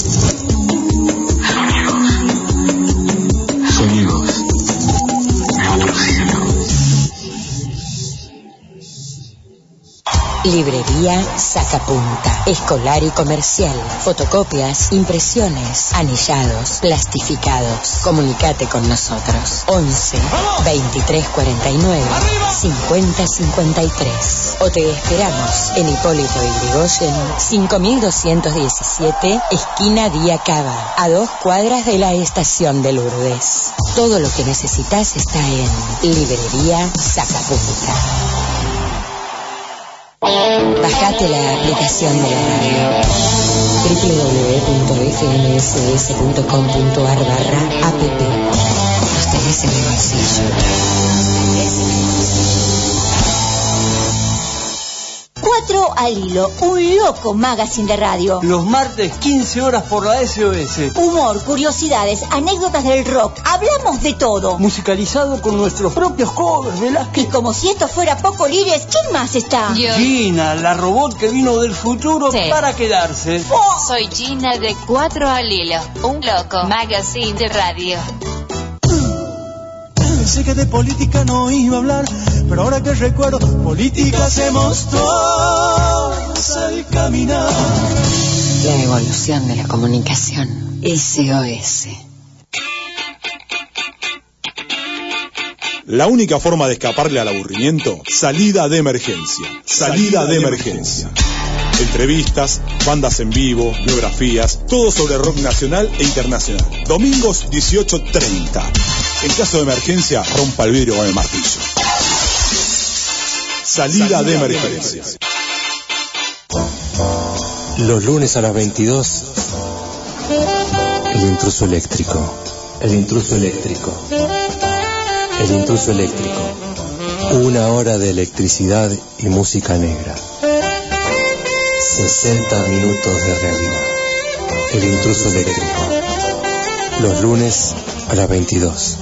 Librería Sacapunta. Escolar y comercial. Fotocopias, impresiones, anillados, plastificados. Comunicate con nosotros. 11 23 49 50 53. O te esperamos en Hipólito Yrigoyen 5217, esquina Día Cava, a dos cuadras de la estación de Lourdes. Todo lo que necesitas está en Librería Sacapunta. Bajate la aplicación de la radio www.fmss.com.ar barra app Los en el bolsillo. Cuatro al hilo, un loco magazine de radio. Los martes 15 horas por la SOS. Humor, curiosidades, anécdotas del rock. Hablamos de todo. Musicalizado con nuestros propios covers, Velázquez. Y como si esto fuera poco lires, ¿quién más está? Gina, la robot que vino del futuro Sí. para quedarse. Soy Gina de Cuatro al Hilo, un loco magazine de radio. Pensé que de política no iba a hablar, pero ahora que recuerdo, política hacemos todos al caminar. La evolución de la comunicación. SOS. La única forma de escaparle al aburrimiento, salida de emergencia. Salida de emergencia. Entrevistas, bandas en vivo, biografías, todo sobre rock nacional e internacional. Domingos 18.30. En caso de emergencia, rompa el vidrio con el martillo. Salida de emergencia. Los lunes a las 22, el intruso eléctrico. El intruso eléctrico. El intruso eléctrico. Una hora de electricidad y música negra. 60 minutos de realidad. El intruso eléctrico. Los lunes a las 22.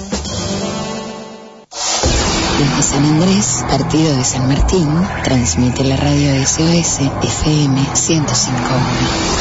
Desde San Andrés, partido de San Martín, transmite la radio SOS FM 105.1.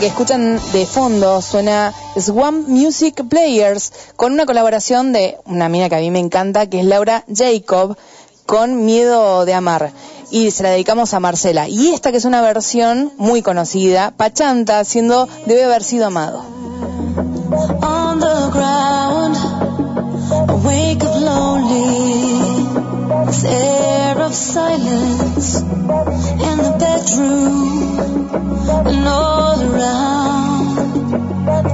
que escuchan de fondo suena Swamp Music Players con una colaboración de una mina que a mí me encanta, que es Laura Jacob, con Miedo de Amar. Y se la dedicamos a Marcela. Y esta que es una versión muy conocida, Pachanta, siendo Debe haber sido amado. of silence in the bedroom and all around.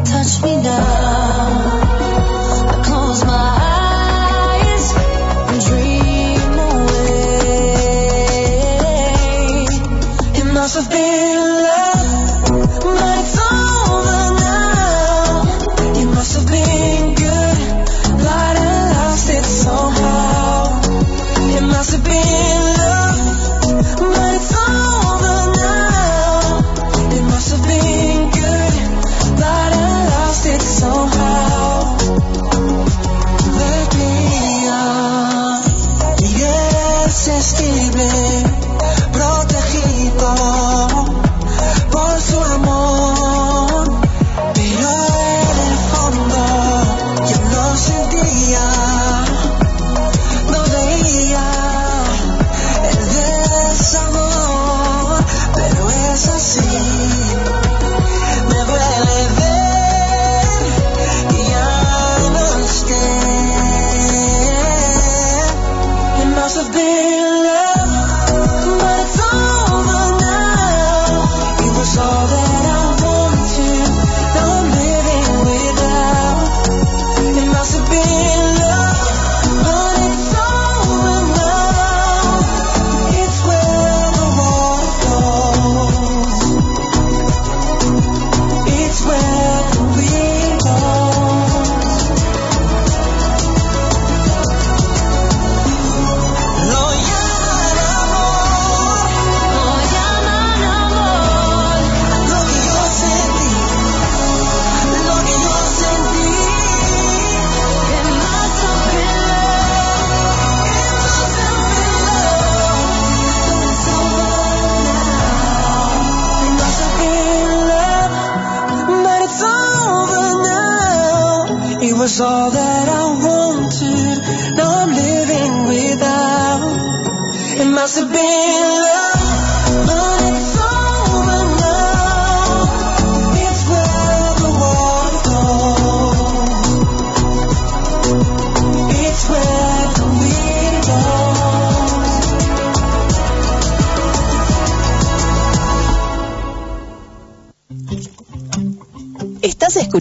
Touch me now. I close my eyes and dream away. It must have been.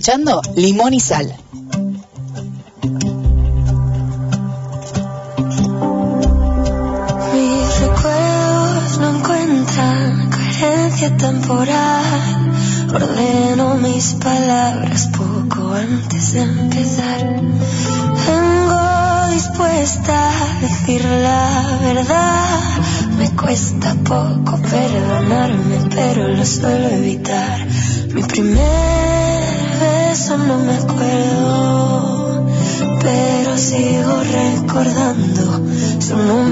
escuchando Limón y Sal. Mis recuerdos no encuentran carencia temporal. Ordeno mis palabras poco antes de empezar. Vengo dispuesta a decir la verdad. Me cuesta poco perdonarme, pero lo suelo evitar. Mi primer recordando su nombre.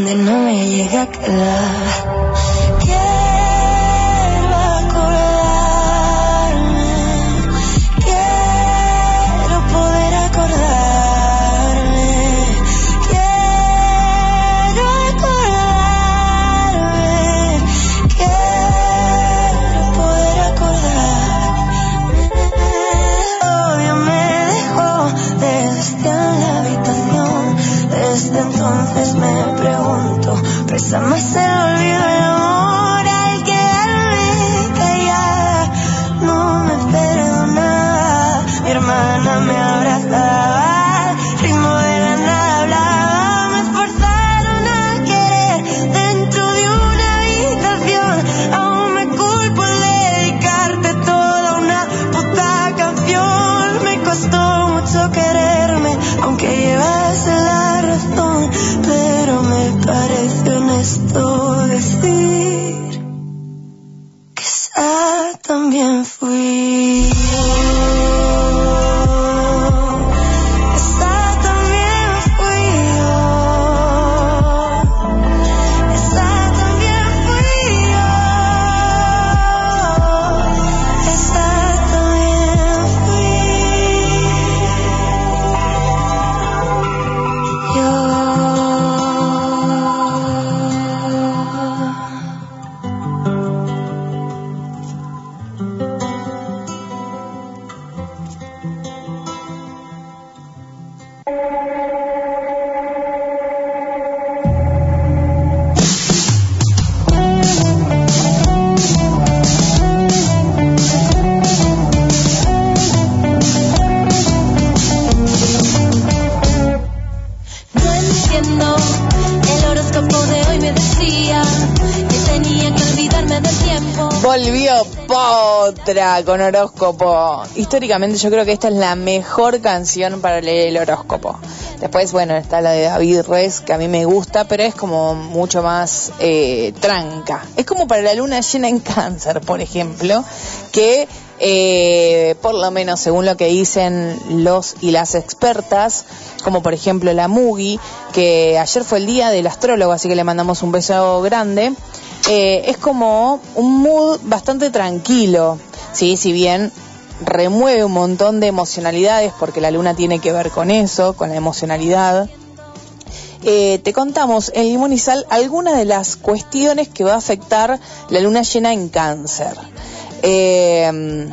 donde no me llegué a quedar. Con horóscopo. Históricamente yo creo que esta es la mejor canción para leer el horóscopo. Después, bueno, está la de David Res, que a mí me gusta, pero es como mucho más eh, tranca. Es como para la luna llena en cáncer, por ejemplo, que eh, por lo menos según lo que dicen los y las expertas, como por ejemplo la Mugi, que ayer fue el día del astrólogo, así que le mandamos un beso grande, eh, es como un mood bastante tranquilo, ¿sí? si bien remueve un montón de emocionalidades, porque la luna tiene que ver con eso, con la emocionalidad. Eh, te contamos en Limón algunas de las cuestiones que va a afectar la luna llena en cáncer. Eh,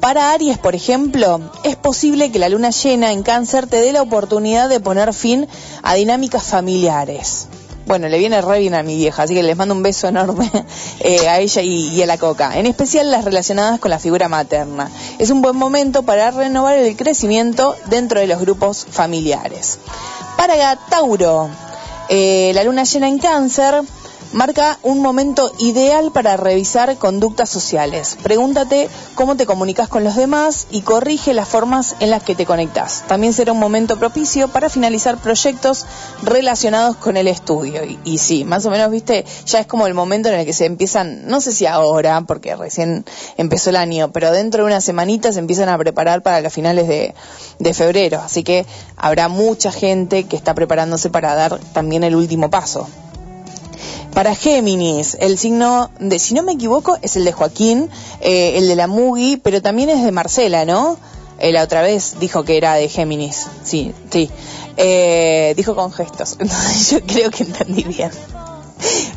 para Aries, por ejemplo, es posible que la luna llena en cáncer te dé la oportunidad de poner fin a dinámicas familiares. Bueno, le viene re bien a mi vieja, así que les mando un beso enorme [laughs] eh, a ella y, y a la coca. En especial las relacionadas con la figura materna. Es un buen momento para renovar el crecimiento dentro de los grupos familiares. Para Tauro, eh, la luna llena en cáncer marca un momento ideal para revisar conductas sociales. Pregúntate cómo te comunicas con los demás y corrige las formas en las que te conectas. También será un momento propicio para finalizar proyectos relacionados con el estudio. Y, y sí, más o menos, viste, ya es como el momento en el que se empiezan, no sé si ahora, porque recién empezó el año, pero dentro de unas semanitas se empiezan a preparar para las finales de, de febrero. Así que habrá mucha gente que está preparándose para dar también el último paso. Para Géminis, el signo de, si no me equivoco, es el de Joaquín, eh, el de la Mugi, pero también es de Marcela, ¿no? Eh, la otra vez dijo que era de Géminis, sí, sí. Eh, dijo con gestos, [laughs] entonces yo creo que entendí bien.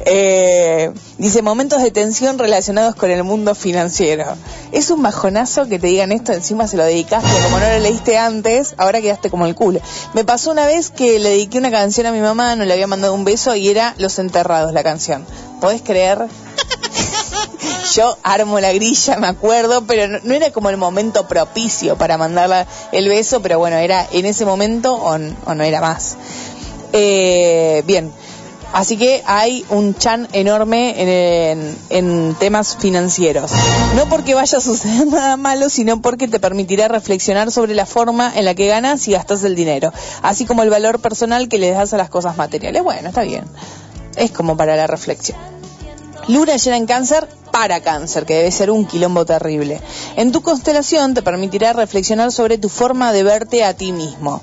Eh, dice momentos de tensión relacionados con el mundo financiero. Es un bajonazo que te digan esto, encima se lo dedicaste, como no lo leíste antes, ahora quedaste como el culo. Me pasó una vez que le dediqué una canción a mi mamá, no le había mandado un beso y era Los Enterrados la canción. ¿Podés creer? [laughs] Yo armo la grilla, me acuerdo, pero no, era como el momento propicio para mandarla el beso, pero bueno, era en ese momento o no era más. Eh, bien, Así que hay un chan enorme en, temas financieros. No porque vaya a suceder [laughs] nada malo, sino porque te permitirá reflexionar sobre la forma en la que ganas y gastas el dinero, así como el valor personal que le das a las cosas materiales. Bueno, está bien. Es como para la reflexión. Luna llena en cáncer para cáncer, que debe ser un quilombo terrible. En tu constelación te permitirá reflexionar sobre tu forma de verte a ti mismo.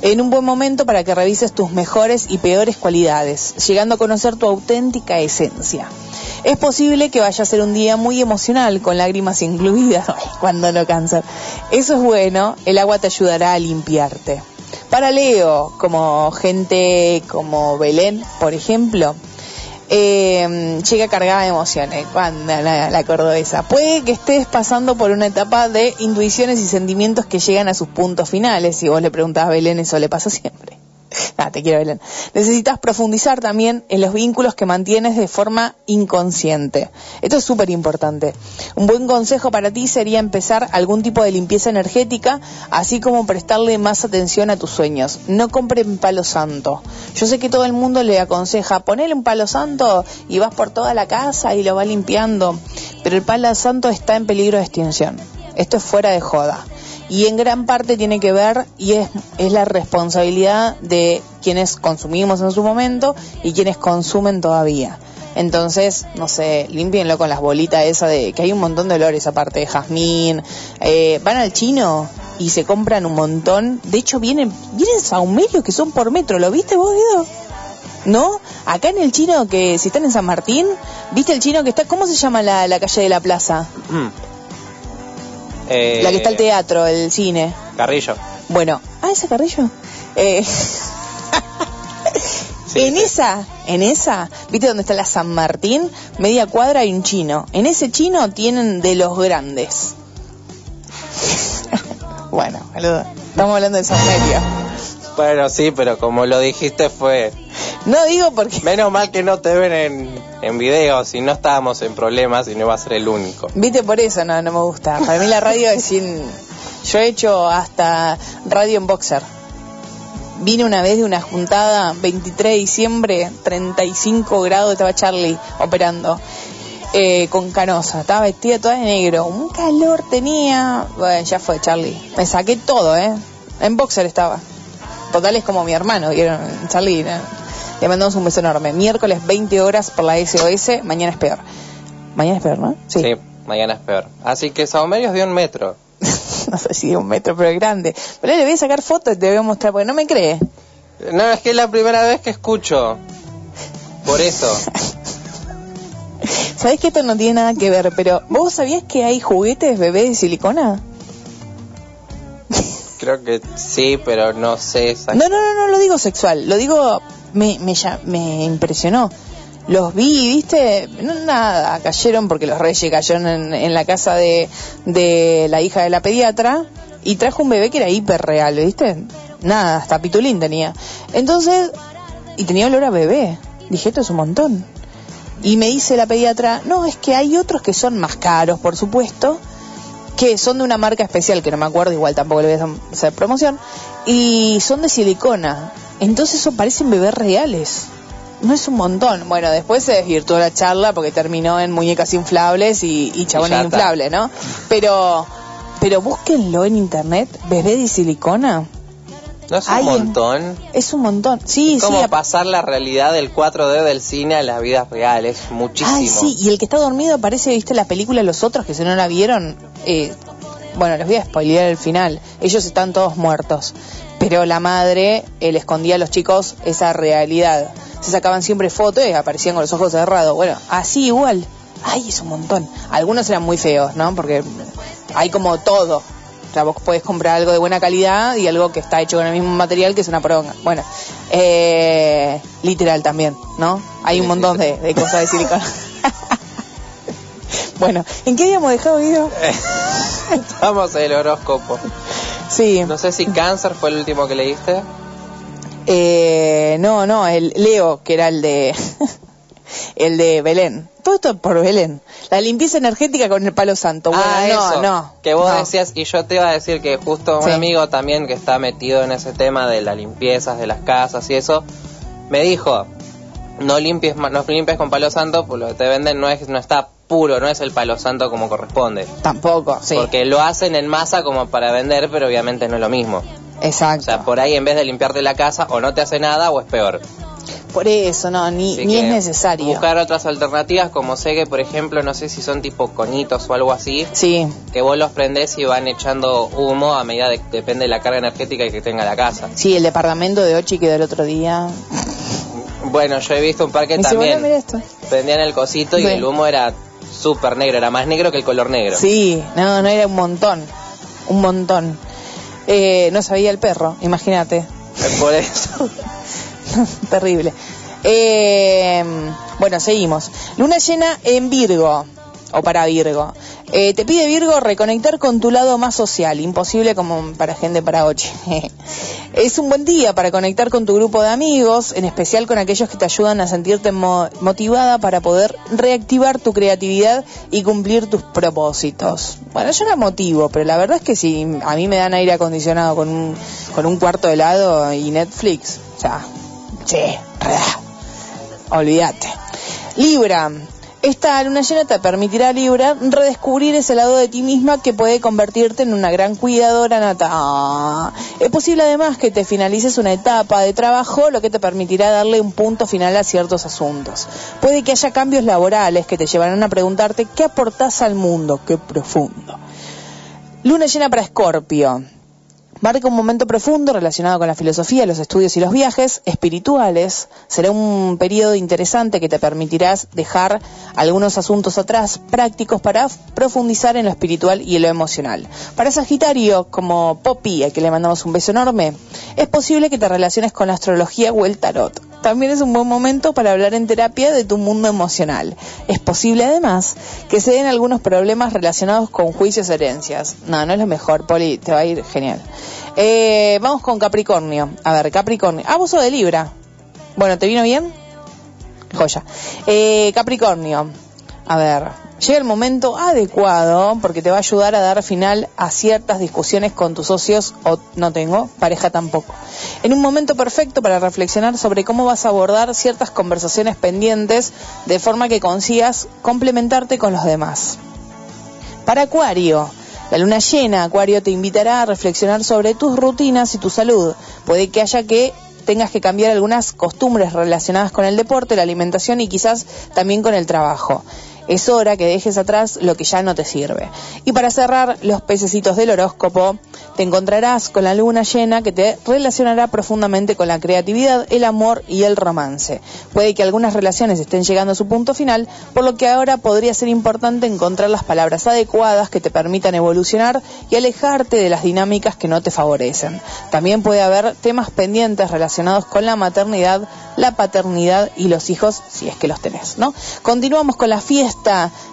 En un buen momento para que revises tus mejores y peores cualidades, llegando a conocer tu auténtica esencia. Es posible que vaya a ser un día muy emocional, con lágrimas incluidas, [laughs] cuando no cáncer. Eso es bueno, el agua te ayudará a limpiarte. Para Leo, como gente como Belén, por ejemplo, eh, llega cargada de emociones. Cuando la, la cordobesa. Puede que estés pasando por una etapa de intuiciones y sentimientos que llegan a sus puntos finales. Si vos le preguntás a Belén, eso le pasa siempre. [laughs] Ah, te quiero, Belén. Necesitas profundizar también en los vínculos que mantienes de forma inconsciente. Esto es súper importante. Un buen consejo para ti sería empezar algún tipo de limpieza energética, así como prestarle más atención a tus sueños. No compren palo santo. Yo sé que todo el mundo le aconseja ponerle un palo santo y vas por toda la casa y lo va limpiando, pero el palo santo está en peligro de extinción. Esto es fuera de joda y en gran parte tiene que ver y es, es la responsabilidad de quienes consumimos en su momento y quienes consumen todavía. Entonces, no sé, límpienlo con las bolitas esa de que hay un montón de olores aparte de jazmín. Eh, van al chino y se compran un montón. De hecho, vienen, vienen saumerios que son por metro. ¿Lo viste vos, Guido? ¿No? Acá en el chino que, si están en San Martín, ¿viste el chino que está, ¿cómo se llama la, la calle de la plaza? Eh, La que está el teatro, el cine. Carrillo. Bueno, ah, ese Carrillo. Eh, [laughs] en esa, en esa, ¿viste dónde está la San Martín? Media cuadra hay un chino. En ese chino tienen de los grandes. [laughs] bueno, estamos hablando de San Medio. Bueno, sí, pero como lo dijiste fue... No digo porque... [laughs] Menos mal que no te ven en, en video, si no estábamos en problemas y no iba a ser el único. Viste, por eso no, no me gusta. Para mí la radio es sin... Yo he hecho hasta radio en boxer. Vine una vez de una juntada, 23 de diciembre, 35 grados, estaba Charlie operando. eh, con canosa, estaba vestida toda de negro, un calor tenía, bueno, ya fue Charlie, me saqué todo, ¿eh? En boxer estaba. Total es como mi hermano, ¿vieron? Charlie, ¿no? Le mandamos un beso enorme. Miércoles 20 horas por la SOS, mañana es peor. Mañana es peor, ¿no? Sí. mañana es peor. Así que Saumerios dio un metro. [laughs] no sé si de un metro, pero es grande. Pero le voy a sacar fotos y te voy a mostrar, porque no me cree. No, es que es la primera vez que escucho. Por eso. [laughs] Sabés que esto no tiene nada que ver, pero ¿vos sabías que hay juguetes bebé de silicona? Creo que sí, pero no sé No, no, no, no lo digo sexual, lo digo, me, me, me impresionó. Los vi, viste, nada, cayeron porque los reyes cayeron en, en la casa de, de la hija de la pediatra y trajo un bebé que era hiper real, viste. Nada, hasta pitulín tenía. Entonces, y tenía olor a bebé. Dije, esto es un montón. Y me dice la pediatra, no, es que hay otros que son más caros, por supuesto, que son de una marca especial, que no me acuerdo, igual tampoco le voy a hacer promoción, y son de silicona. Entonces eso parecen bebés reales. No es un montón. Bueno, después se desvirtuó la charla porque terminó en muñecas inflables y, y chabones inflables, ¿no? Pero, pero búsquenlo en internet, bebé de silicona. No es un Ay, montón. Es un montón. Sí, Es como sí. pasar la realidad del 4D del cine a las vidas reales. Muchísimo. Ay, sí, y el que está dormido parece, viste, la película Los Otros, que si no la vieron, eh, bueno, les voy a spoilear el final. Ellos están todos muertos. Pero la madre eh, le escondía a los chicos esa realidad. Se sacaban siempre fotos y aparecían con los ojos cerrados. Bueno, así igual. Ay, es un montón. Algunos eran muy feos, ¿no? Porque hay como todo. O sea, vos podés comprar algo de buena calidad y algo que está hecho con el mismo material que es una poronga. Bueno, eh, literal también, ¿no? Hay un montón de, cosas de silicona. [laughs] bueno, ¿en qué habíamos dejado, Guido? [laughs] Vamos al horóscopo. Sí. No sé si cáncer fue el último que leíste. Eh, no, no, el Leo, que era el de [laughs] el de Belén. Todo esto por Belén. La limpieza energética con el palo santo. Bueno, ah, no, eso, no. Que vos no. decías, y yo te iba a decir que justo un Sí. amigo también que está metido en ese tema de las limpiezas de las casas y eso, me dijo, no limpies, no limpies con palo santo, pues lo que te venden no, es, no está puro, no es el palo santo como corresponde. Tampoco, sí. Porque lo hacen en masa como para vender, pero obviamente no es lo mismo. Exacto. O sea, por ahí en vez de limpiarte la casa, o no te hace nada o es peor. Por eso, no, ni, ni es necesario. Buscar otras alternativas, como sé que, por ejemplo, no sé si son tipo coñitos o algo así. Sí. Que vos los prendés y van echando humo a medida de depende de la carga energética que tenga la casa. Sí, el departamento de Ochi que del otro día. Bueno, yo he visto un par que Me dice, también "Bueno, mira esto. prendían el cosito y Sí. el humo era súper negro, era más negro que el color negro. Sí, no, no era un montón. Un montón. Eh, no sabía el perro, imagínate. Por eso. [laughs] Terrible. Eh, bueno, seguimos. Luna llena en Virgo, o para Virgo. Eh, te pide Virgo reconectar con tu lado más social, imposible como para gente para ocho. [laughs] es un buen día para conectar con tu grupo de amigos, en especial con aquellos que te ayudan a sentirte mo- motivada para poder reactivar tu creatividad y cumplir tus propósitos. Bueno, yo no motivo, pero la verdad es que si a mí me dan aire acondicionado con un, con un cuarto de helado y Netflix, o sea, sí, olvídate. Libra. Esta luna llena te permitirá, Libra, redescubrir ese lado de ti misma que puede convertirte en una gran cuidadora nata. Es posible además que te finalices una etapa de trabajo, lo que te permitirá darle un punto final a ciertos asuntos. Puede que haya cambios laborales que te llevarán a preguntarte qué aportás al mundo. Qué profundo. Luna llena para Escorpio. Marca un momento profundo relacionado con la filosofía, los estudios y los viajes espirituales. Será un periodo interesante que te permitirás dejar algunos asuntos atrás prácticos para profundizar en lo espiritual y en lo emocional. Para Sagitario, como Poppy, a que le mandamos un beso enorme, es posible que te relaciones con la astrología o el tarot. También es un buen momento para hablar en terapia de tu mundo emocional. Es posible además que se den algunos problemas relacionados con juicios herencias. No, no es lo mejor, Poli, te va a ir genial. Eh, vamos con Capricornio. A ver, Capricornio. Ah, vos de Libra. Bueno, ¿te vino bien? Joya. Eh, Capricornio. A ver, llega el momento adecuado porque te va a ayudar a dar final a ciertas discusiones con tus socios o no tengo, pareja tampoco. En un momento perfecto para reflexionar sobre cómo vas a abordar ciertas conversaciones pendientes de forma que consigas complementarte con los demás. Para Acuario, la luna llena, Acuario, te invitará a reflexionar sobre tus rutinas y tu salud. Puede que haya que tengas que cambiar algunas costumbres relacionadas con el deporte, la alimentación y quizás también con el trabajo. Es hora que dejes atrás lo que ya no te sirve. Y para cerrar los pececitos del horóscopo, te encontrarás con la luna llena que te relacionará profundamente con la creatividad, el amor y el romance. Puede que algunas relaciones estén llegando a su punto final, por lo que ahora podría ser importante encontrar las palabras adecuadas que te permitan evolucionar y alejarte de las dinámicas que no te favorecen. También puede haber temas pendientes relacionados con la maternidad, la paternidad y los hijos, si es que los tenés, ¿no? Continuamos con la fiesta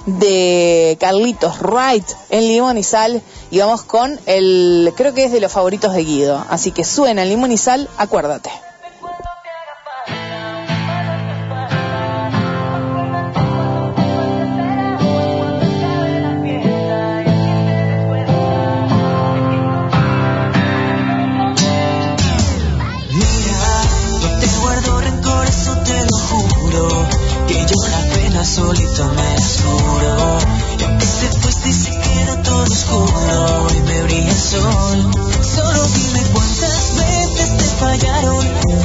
de Carlitos Wright en Limón y Sal y vamos con el, creo que es de los favoritos de Guido. Así que suena en Limón y Sal, acuérdate. Mira, no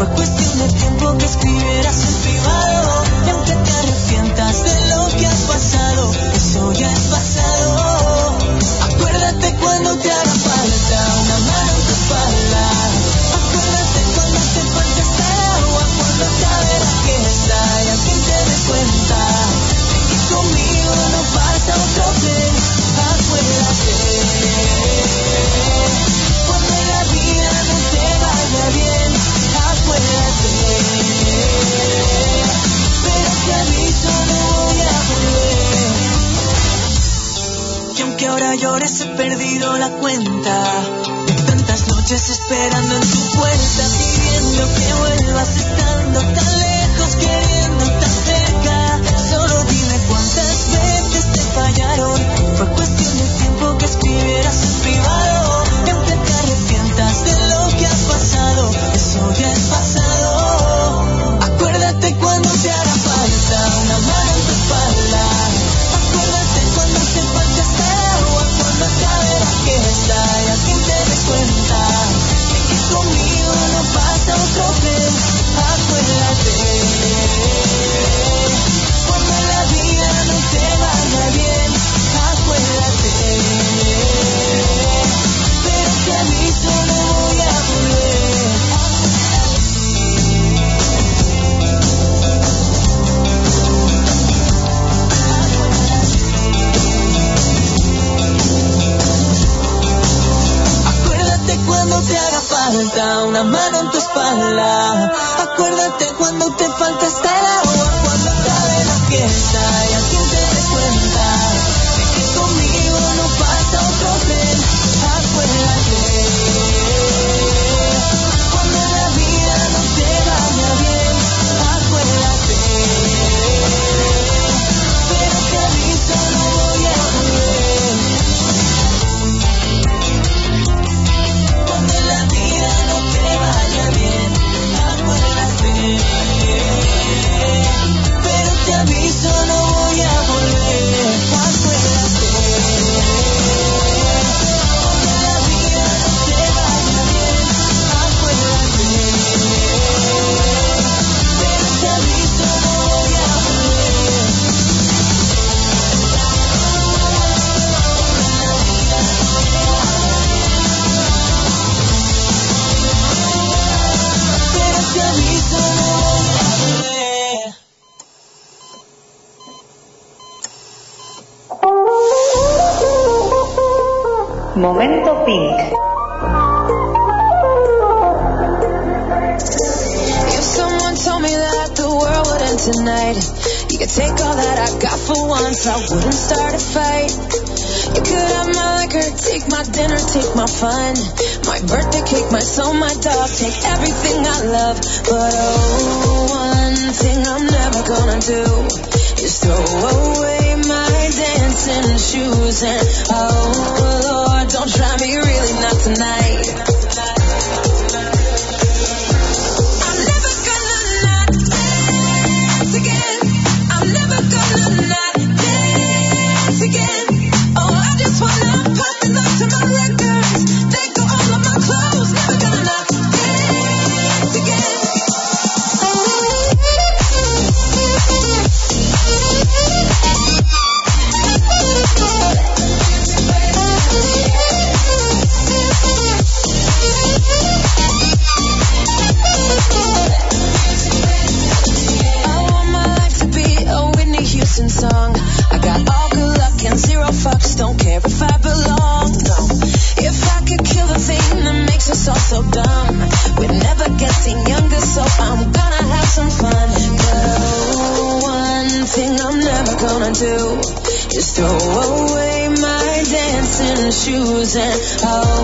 Fue cuestión de tiempo que escribieras llores he perdido la cuenta. De tantas noches esperando en tu puerta pidiendo que vuelvas estando tan lejos queriendo tan cerca. Solo dime cuántas veces te fallaron. Fue cuestión de tiempo que escribieras en privado. Aunque te arrepientas de lo que has pasado. Eso ya es pasado mano en tu espalda. Acuérdate cuando te falta esta for once I wouldn't start a fight. You could have my liquor, take my dinner, take my fun, my birthday cake, my soul, my dog, take everything I love. But oh, one thing I'm never gonna do is throw away my dancing shoes. And oh Lord, don't try me really not tonight. shoes and oh.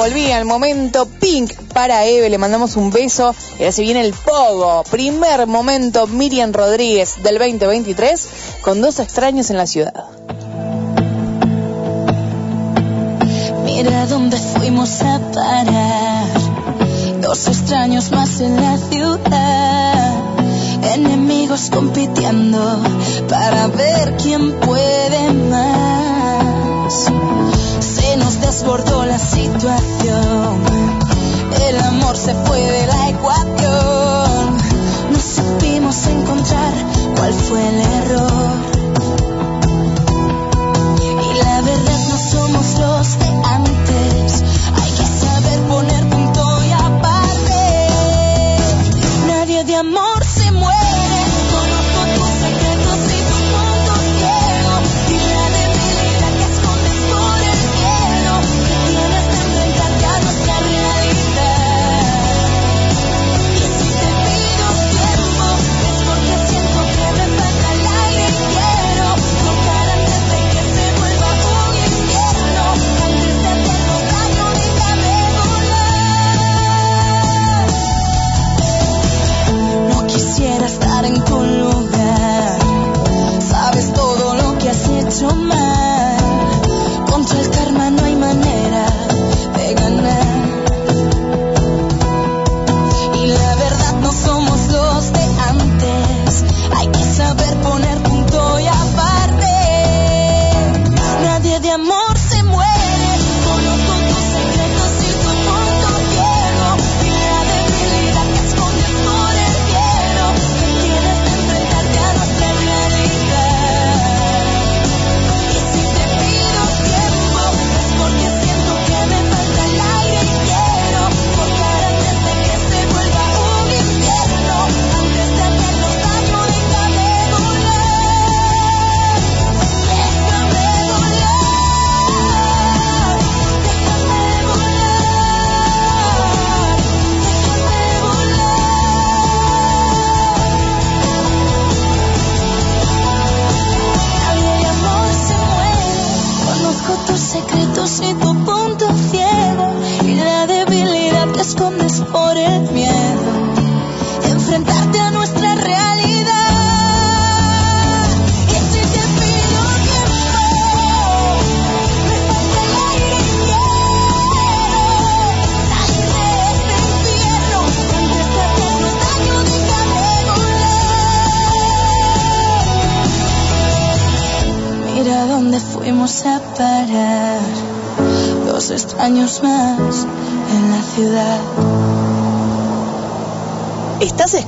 volví al momento Pink para Eve. Le mandamos un beso. Y ahora se viene el Pogo. Primer momento Miriam Rodríguez del 2023 con dos extraños en la ciudad. Mira dónde fuimos a parar. Dos extraños más en la ciudad. Enemigos compitiendo para ver quién puede más desbordó la situación. El amor se fue de la ecuación. No supimos encontrar cuál fue el error.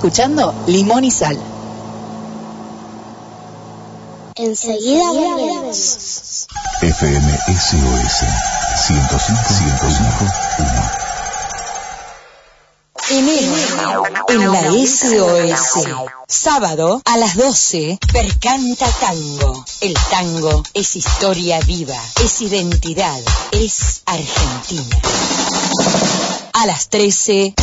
Escuchando Limón y Sal. Enseguida volvemos. FM SOS 105 105 Enero en la SOS. Sábado a las 12, Percanta Tango. El tango es historia viva, es identidad, es Argentina. A las 13,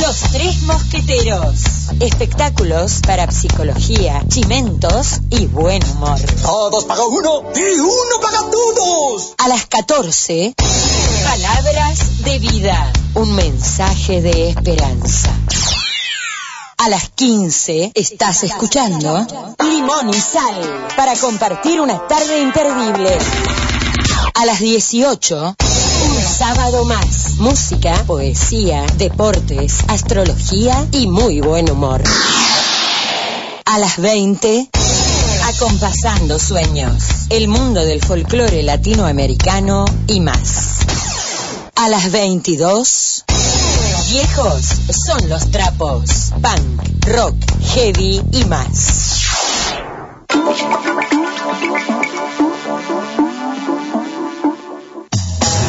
Los Tres Mosqueteros. Espectáculos para psicología, chimentos y buen humor. Todos pagan uno y uno paga todos. A las 14, Palabras de vida. Un mensaje de esperanza. A las 15 estás escuchando Limón y Sal para compartir una tarde imperdible. A las 18, un sábado más. Música, poesía, deportes, astrología y muy buen humor. A las 20, acompasando sueños. El mundo del folclore latinoamericano y más. A las 22, viejos son los trapos. Punk, rock, heavy y más.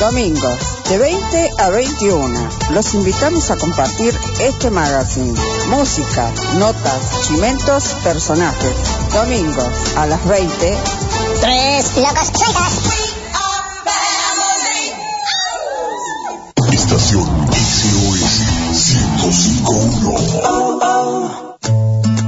Domingos, de 20 a 21. Los invitamos a compartir este magazine. Música, notas, chimentos, personajes. Domingos, a las 20. Tres locas sueltas. Estación SOS 1051.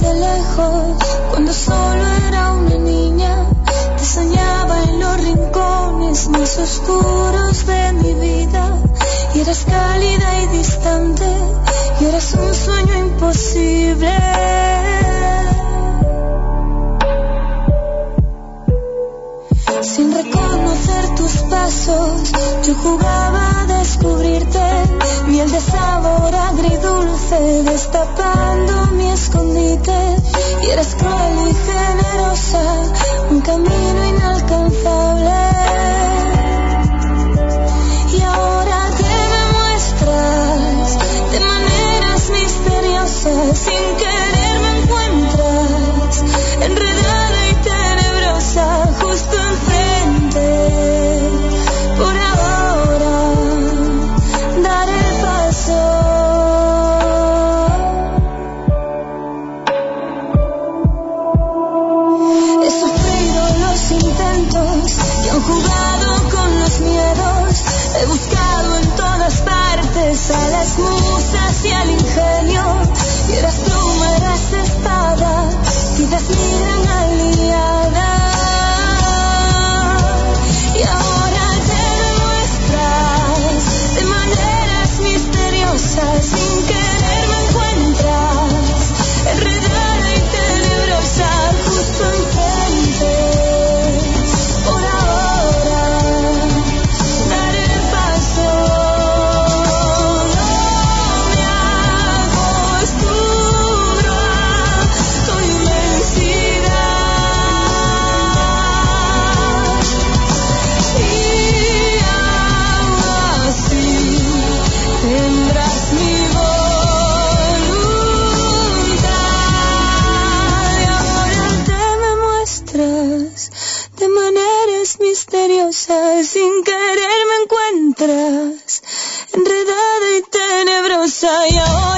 Desde lejos cuando solo era una niña. Te soñaba en los rincones más oscuros de mi vida. Y eras cálida y distante. Y eras un sueño imposible. Sin reconocer tus pasos, yo jugaba a descubrirte. Miel de sabor agridulce, destapando mi escondite. Y eres cruel y generosa, un camino inalcanzable. Y ahora te me muestras de maneras misteriosas, sin enredada y tenebrosa, y ahora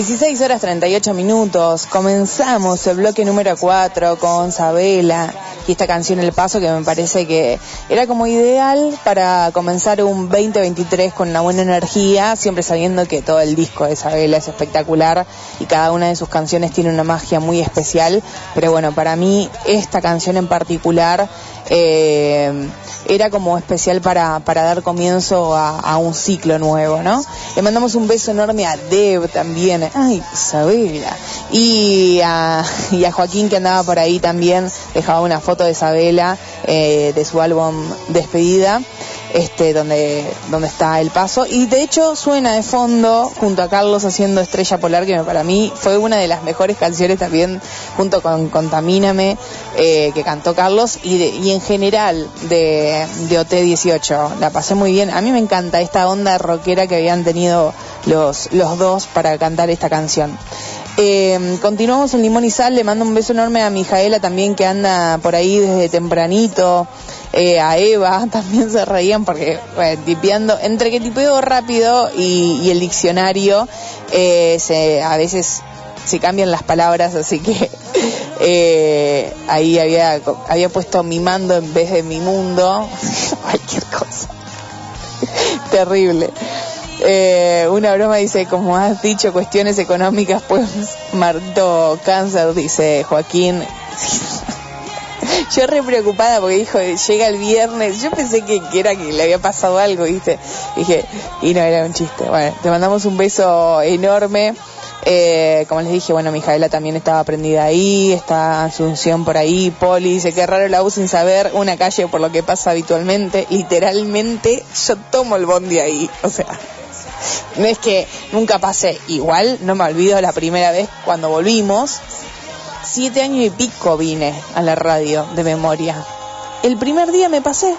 16 horas 38 minutos. Comenzamos el bloque número 4 con Sabela y esta canción El Paso que me parece que era como ideal para comenzar un 2023 con una buena energía, siempre sabiendo que todo el disco de Sabela es espectacular y cada una de sus canciones tiene una magia muy especial. Pero bueno, para mí esta canción en particular eh, era como especial para, para dar comienzo a, un ciclo nuevo, ¿no? Le mandamos un beso enorme a Deb también, ay, Isabela, y a, y a Joaquín que andaba por ahí también, dejaba una foto de Isabela eh, de su álbum Despedida. Este, donde, donde está el paso. Y de hecho suena de fondo junto a Carlos haciendo Estrella Polar, que para mí fue una de las mejores canciones también, junto con Contamíname, eh, que cantó Carlos, y, de- y en general de, de OT18. La pasé muy bien. A mí me encanta esta onda rockera que habían tenido los, los dos para cantar esta canción. Eh, continuamos en Limón y Sal, le mando un beso enorme a Mijaela también que anda por ahí desde tempranito, eh, a Eva [laughs] también se reían porque bueno, tipeando, entre que tipeo rápido y, y el diccionario eh, se, a veces se cambian las palabras, así que [laughs] eh, ahí había, había puesto mi mando en vez de mi mundo, [laughs] cualquier cosa. Terrible. Eh, una broma dice, como has dicho, cuestiones económicas, pues Marto Cáncer, dice Joaquín. Yo re preocupada porque dijo, llega el viernes. Yo pensé que, que era que le había pasado algo, ¿viste? Dije, y no era un chiste. Bueno, te mandamos un beso enorme. Eh, como les dije, bueno, Mijaela también estaba prendida ahí, está Asunción por ahí, Poli, dice que raro la U sin saber una calle por lo que pasa habitualmente. Literalmente, yo tomo el bondi ahí. O sea, no es que nunca pasé. Igual, no me olvido la primera vez cuando volvimos. Siete años y pico vine a la radio de memoria. El primer día me pasé.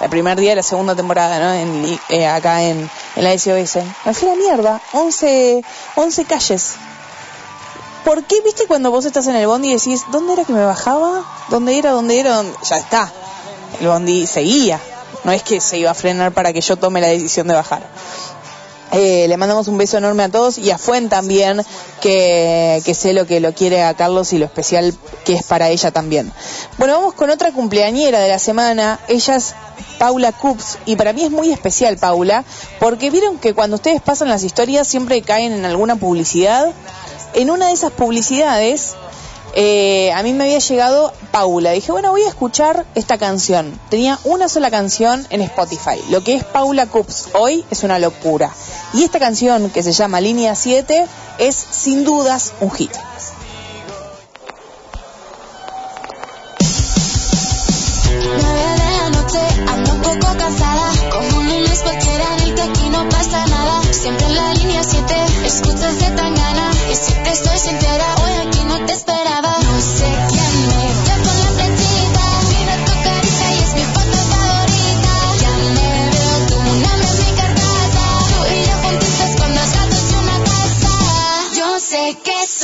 El primer día de la segunda temporada, ¿no? En, eh, acá en, la SOS. Me fui la mierda. 11, 11 calles. ¿Por qué, viste, cuando vos estás en el bondi y decís, ¿dónde era que me bajaba? ¿Dónde era? ¿Dónde era? ¿Dónde-?" Ya está. El bondi seguía. No es que se iba a frenar para que yo tome la decisión de bajar. Eh, le mandamos un beso enorme a todos y a Fuen también, que, sé lo que lo quiere a Carlos y lo especial que es para ella también. Bueno, vamos con otra cumpleañera de la semana. Ella es Paula Cups y para mí es muy especial Paula, porque vieron que cuando ustedes pasan las historias siempre caen en alguna publicidad. En una de esas publicidades eh, a mí me había llegado Paula. Dije, bueno, voy a escuchar esta canción. Tenía una sola canción en Spotify. Lo que es Paula Cups hoy es una locura. Y esta canción, que se llama Línea 7, es sin dudas un hit. De ando un poco cansada. Como un lunes cualquiera en que aquí no pasa nada. Siempre en la línea 7, escucho ese tangana. Y si te estoy sincera, hoy aquí no te esperaba.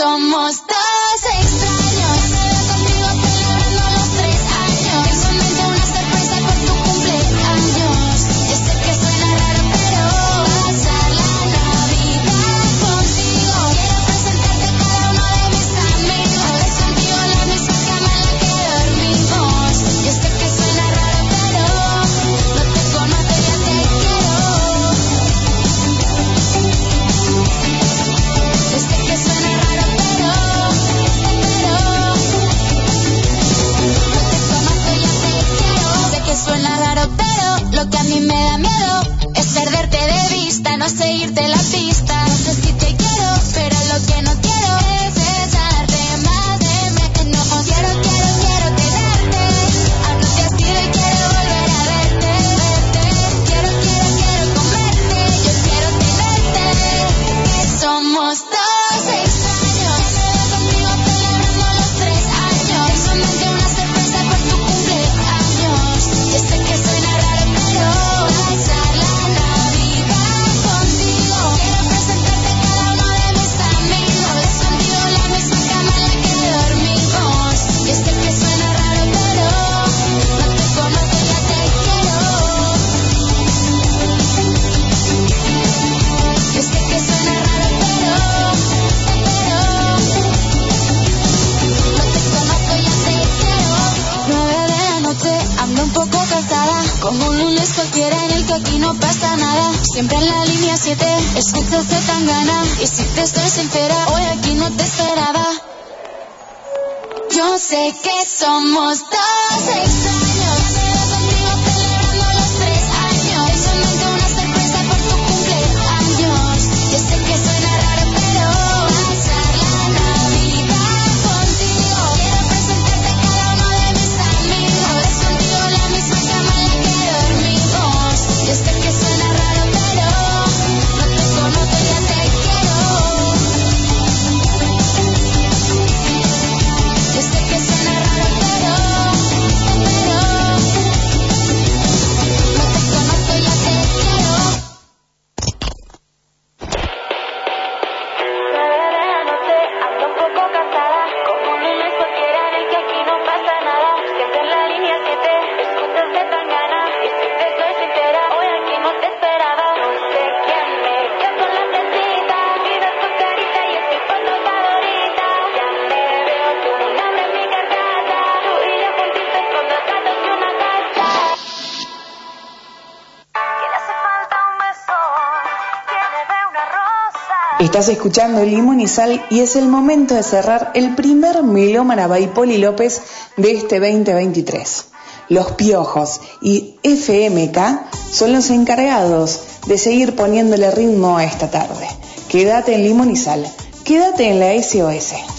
Somos dos Siempre en la línea 7, escucho Z tan gana. Y si te estoy sincera, hoy aquí no te esperaba. Yo sé que somos dos extraños. Estás escuchando Limón y Sal y es el momento de cerrar el primer melómana by Poli López de este 2023. Los Piojos y FMK son los encargados de seguir poniéndole ritmo a esta tarde. Quédate en Limón y Sal, quédate en la SOS.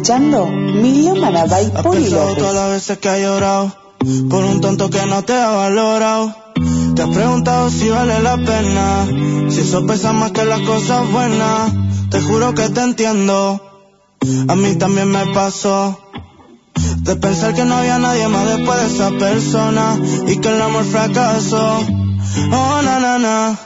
Escuchando Milómana by Has López. todas las veces que has llorado por un tonto que no te ha valorado. Te has preguntado si vale la pena, si eso pesa más que las cosas buenas. Te juro que te entiendo, a mí también me pasó. De pensar que no había nadie más después de esa persona y que el amor fracasó. Oh, na, na, na.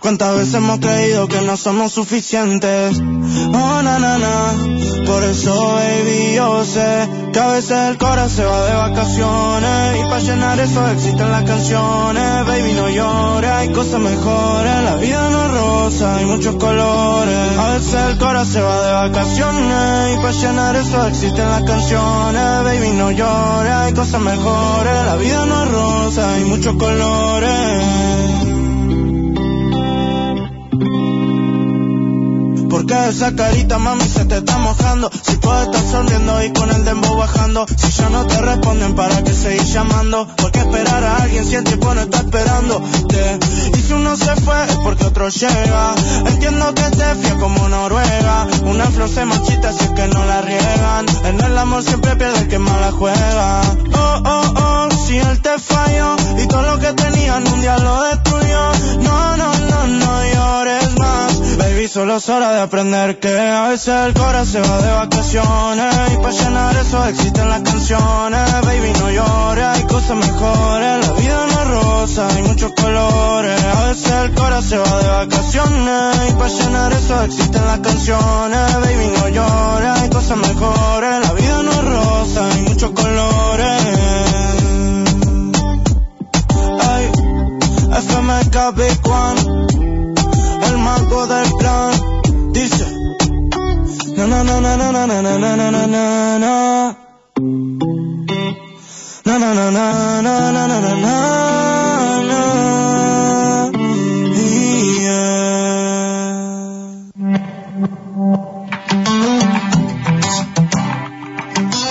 Cuántas veces hemos creído que no somos suficientes. Oh, na, na, na. Por eso, baby, yo sé que a veces el corazón se va de vacaciones. Y para llenar eso existen las canciones. Baby, no llores, hay cosas mejores. La vida no es rosa, hay muchos colores. A veces el corazón se va de vacaciones. Y para llenar eso existen las canciones. Baby, no llores, hay cosas mejores. La vida no es rosa, hay muchos colores. Porque esa carita, mami, se te está mojando. Si puedes estar sonriendo y con el dembow bajando. Si ya no te responden, ¿para qué seguir llamando? Porque esperar a alguien si el tiempo no está esperando. Y si uno se fue, es porque otro llega. Entiendo que te fía como Noruega. Una flor se marchita si es que no la riegan. En el amor siempre pierde el que más la juega. Oh, oh, oh, si él te falló. Y todo lo que tenían un día lo destruyó. No, no, no, no. Baby, solo es hora de aprender que a veces el corazón se va de vacaciones y para llenar eso existen las canciones. Baby, no llores, hay cosas mejores. La vida no es rosa, hay muchos colores. A veces el corazón se va de vacaciones y para llenar eso existen las canciones. Baby, no llores, hay cosas mejores. La vida no es rosa, hay muchos colores. Ay, FMK Big One del plan dice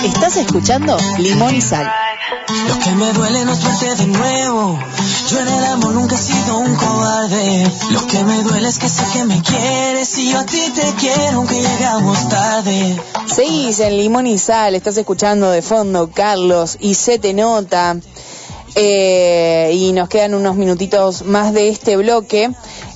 Estás escuchando Limón y Sal. Lo que me duele no es verte de nuevo. Yo en el amor nunca he sido un cobarde. Lo que me duele es que sé que me quieres y yo a ti te quiero aunque llegamos tarde. Seguís en Limón y Sal, estás escuchando de fondo Carlos y se te nota. Eh, y nos quedan unos minutitos más de este bloque.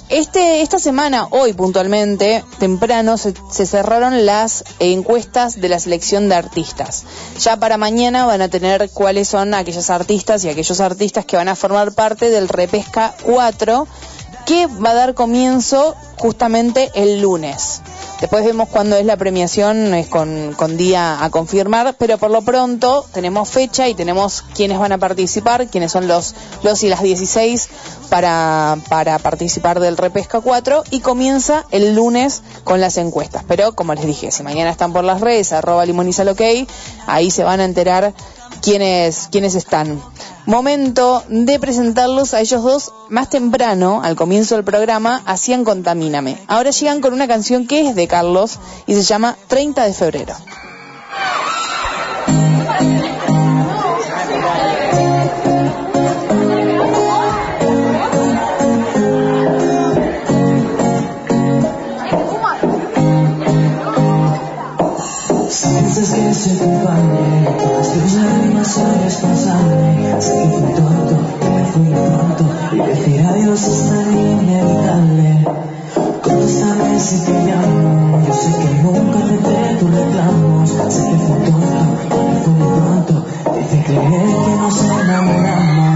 Este, esta semana, hoy puntualmente, temprano, se, se cerraron las encuestas de la selección de artistas. Ya para mañana van a tener cuáles son aquellas artistas y aquellos artistas que van a formar parte del Repesca 4, que va a dar comienzo justamente el lunes. Después vemos cuándo es la premiación, es con, día a confirmar, pero por lo pronto tenemos fecha y tenemos quiénes van a participar, quiénes son los, los y las 16 para, para participar del Repesca 4 y comienza el lunes con las encuestas. Pero como les dije, si mañana están por las redes, arroba limonizal ok, ahí se van a enterar quiénes, quiénes están. Momento de presentarlos a ellos dos más temprano, al comienzo del programa, hacían Ahora llegan con una canción que es de Carlos y se llama 30 de febrero si te llamo, yo sé que nunca acepté tus reclamos. Sé que fue tonto, que fue muy pronto, desde creer que nos enamoramos.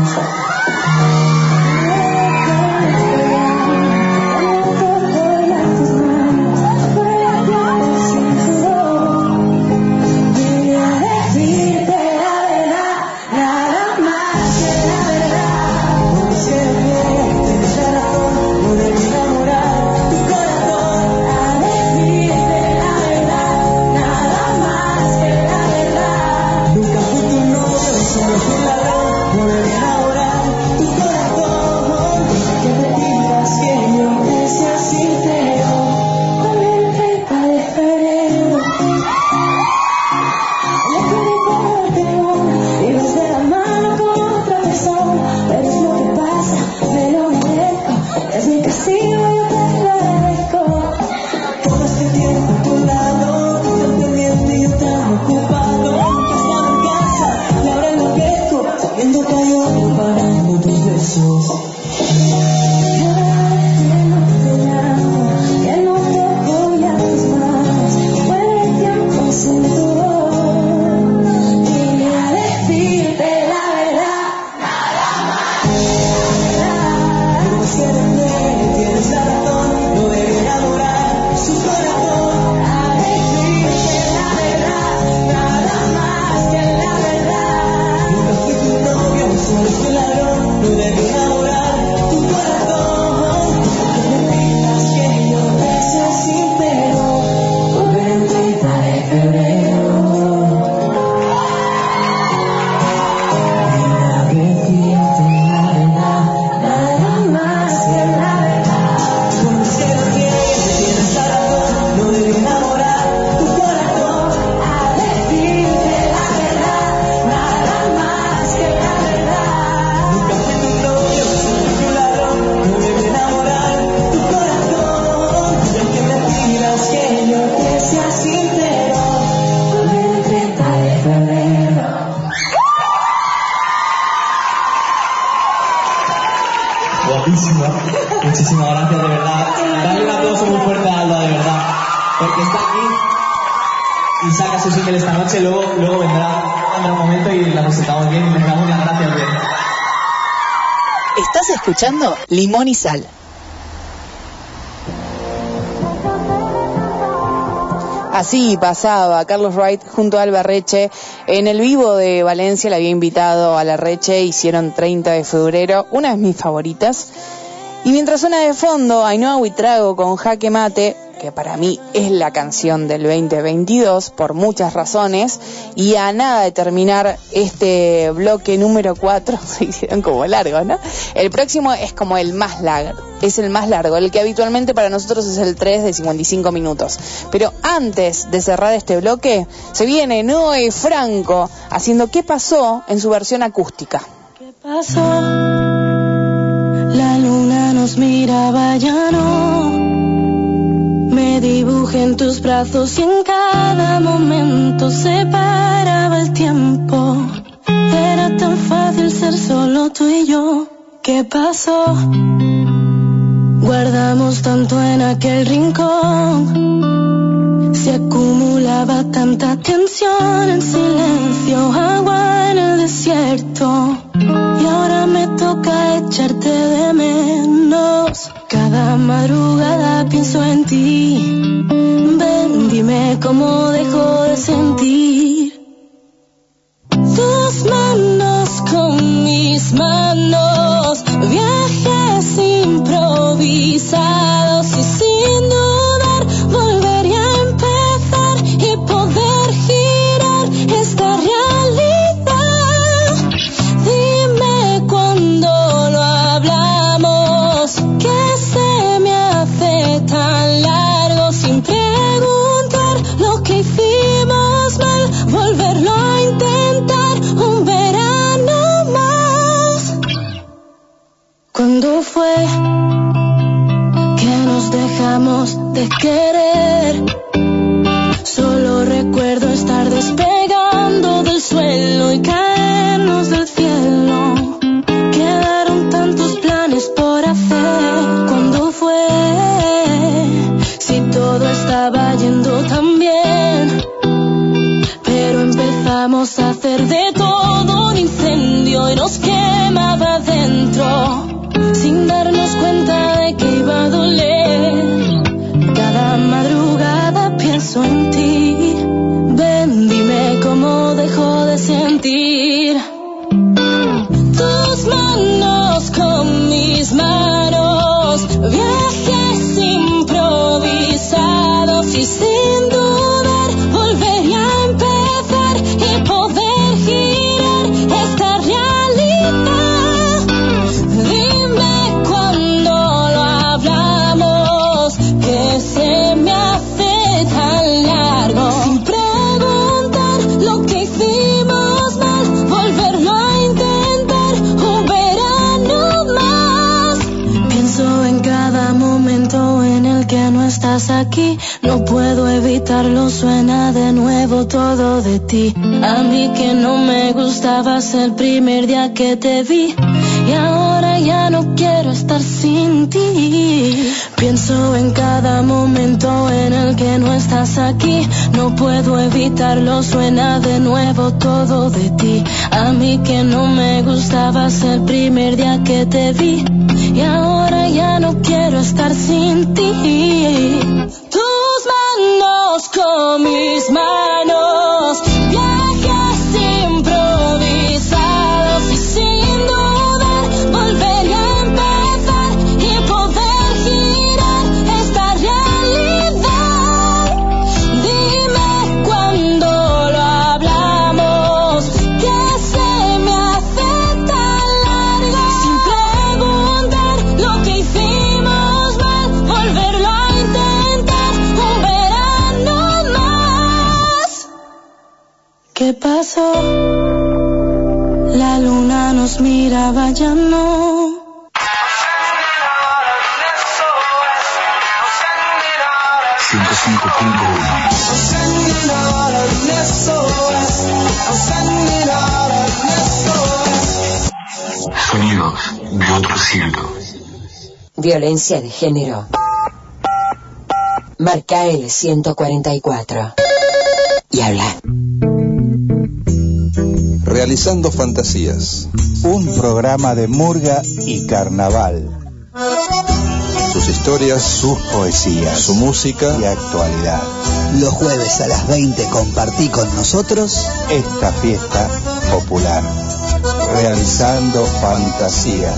Limón y Sal. Así pasaba Carlos Wright junto a Alba Reche. En el vivo de Valencia le había invitado a la Reche, hicieron 30 de febrero, una de mis favoritas. Y mientras suena de fondo Ainhoa Huitrago con Jaque Mate, que para mí es la canción del 2022 por muchas razones, y a nada de terminar este bloque número 4, [laughs] se hicieron como largos, ¿no? El próximo es como el más largo, es el más largo, el que habitualmente para nosotros es el 3 de 55 minutos. Pero antes de cerrar este bloque, se viene Noé Franco haciendo ¿Qué pasó? en su versión acústica. ¿Qué pasó? La luna nos miraba ya no. Me dibujé en tus brazos y en cada momento se paraba el tiempo. Era tan fácil ser solo tú y yo. ¿Qué pasó? Guardamos tanto en aquel rincón. Se acumulaba tanta tensión en silencio, agua en el desierto. Y ahora me toca echarte de menos. Cada madrugada pienso en ti. Ven, dime cómo dejo de sentir. Improvisados dejamos de querer? Puedo evitarlo, suena de nuevo todo de ti. A mí que no me gustabas el primer día que te vi y ahora ya no quiero estar sin ti. Pienso en cada momento en el que no estás aquí, no puedo evitarlo, suena de nuevo todo de ti. A mí que no me gustabas el primer día que te vi y ahora ya no quiero estar sin ti. Tus manos con pasó? La luna nos miraba ya no. Sonidos de otro siglo. Violencia de género. Marca el 144. Y habla. Realizando fantasías. Un programa de murga y carnaval. Sus historias, sus poesías, su música y actualidad. Los jueves a las 20 compartí con nosotros esta fiesta popular. Realizando fantasías.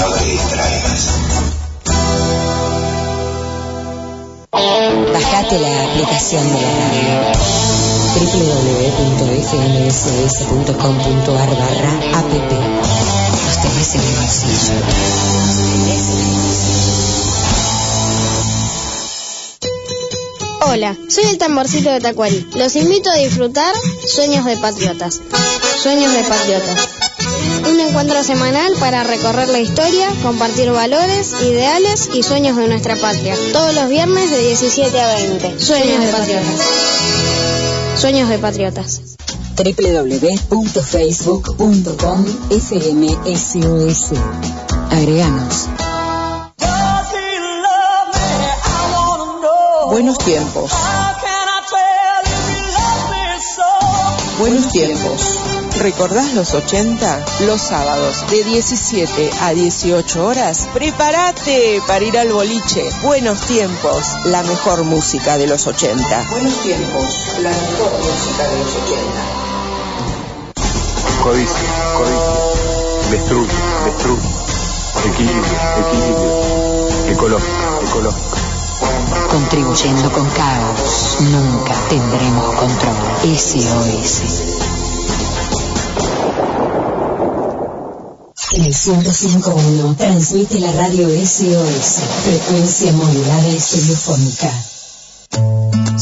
No te distraigas. Bajate la aplicación de la radio www.fmss.com.ar barra app Hola, soy el tamborcito de Tacuarí. Los invito a disfrutar Sueños de Patriotas. Sueños de Patriotas. Un encuentro semanal para recorrer la historia, compartir valores, ideales y sueños de nuestra patria. Todos los viernes de 17 a 20. Sueños de Patriotas. Sueños de Patriotas. www.facebook.com FMSOS. Agreganos. Buenos tiempos. Buenos tiempos. ¿Recordás los 80? Los sábados de 17 a 18 horas. Prepárate para ir al boliche. Buenos tiempos. La mejor música de los 80. Buenos tiempos. La mejor música de los 80. Codicia, codicia. Destruye, destruye. Equilibrio, equilibrio. Ecológico, ecológico. Contribuyendo con caos, nunca tendremos control. SOS. El 105.1 transmite la radio SOS, frecuencia modulada y radiofónica.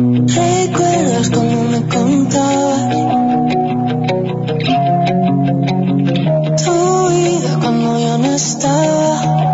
¿Recuerdas cómo me contabas tu vida cuando yo no estaba?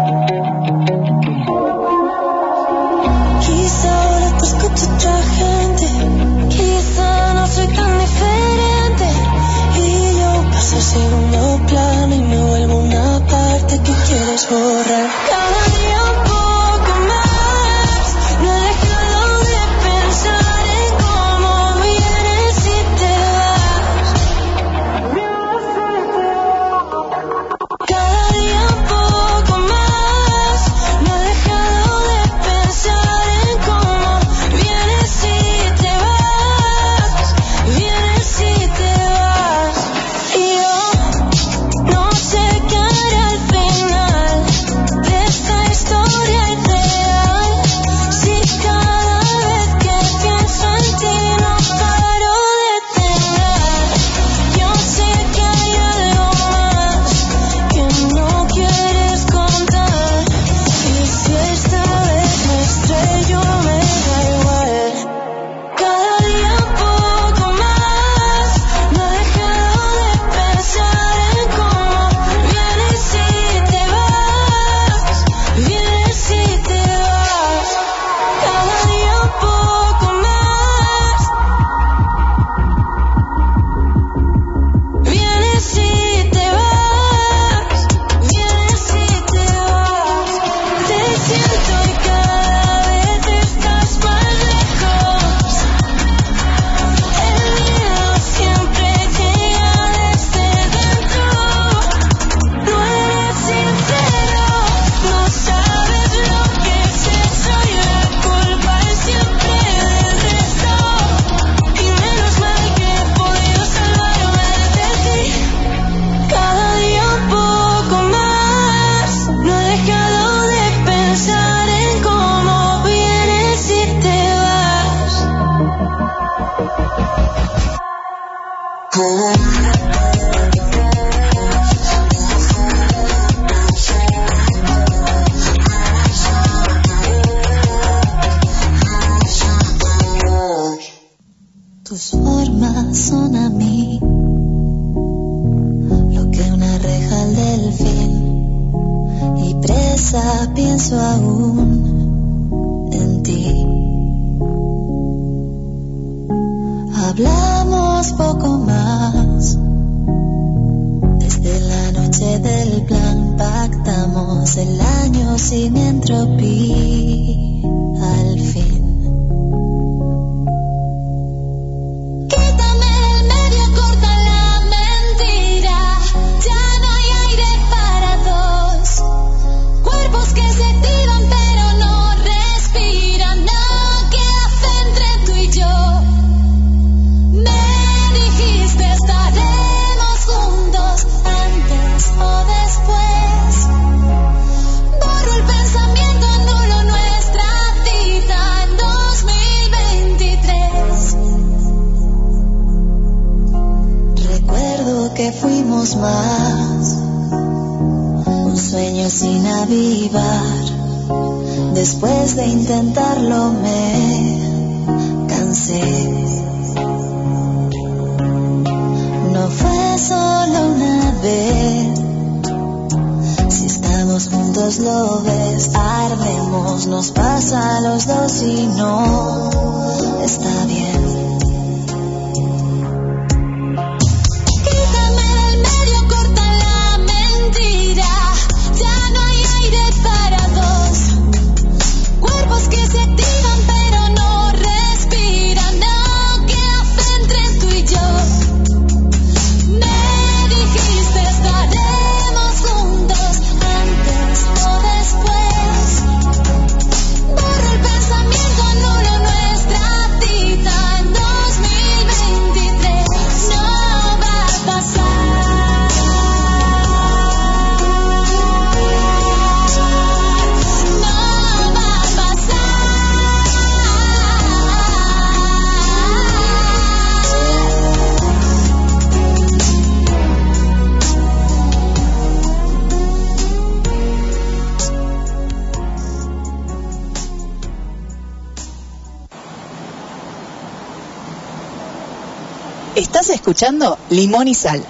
Escuchando Limón y Sal.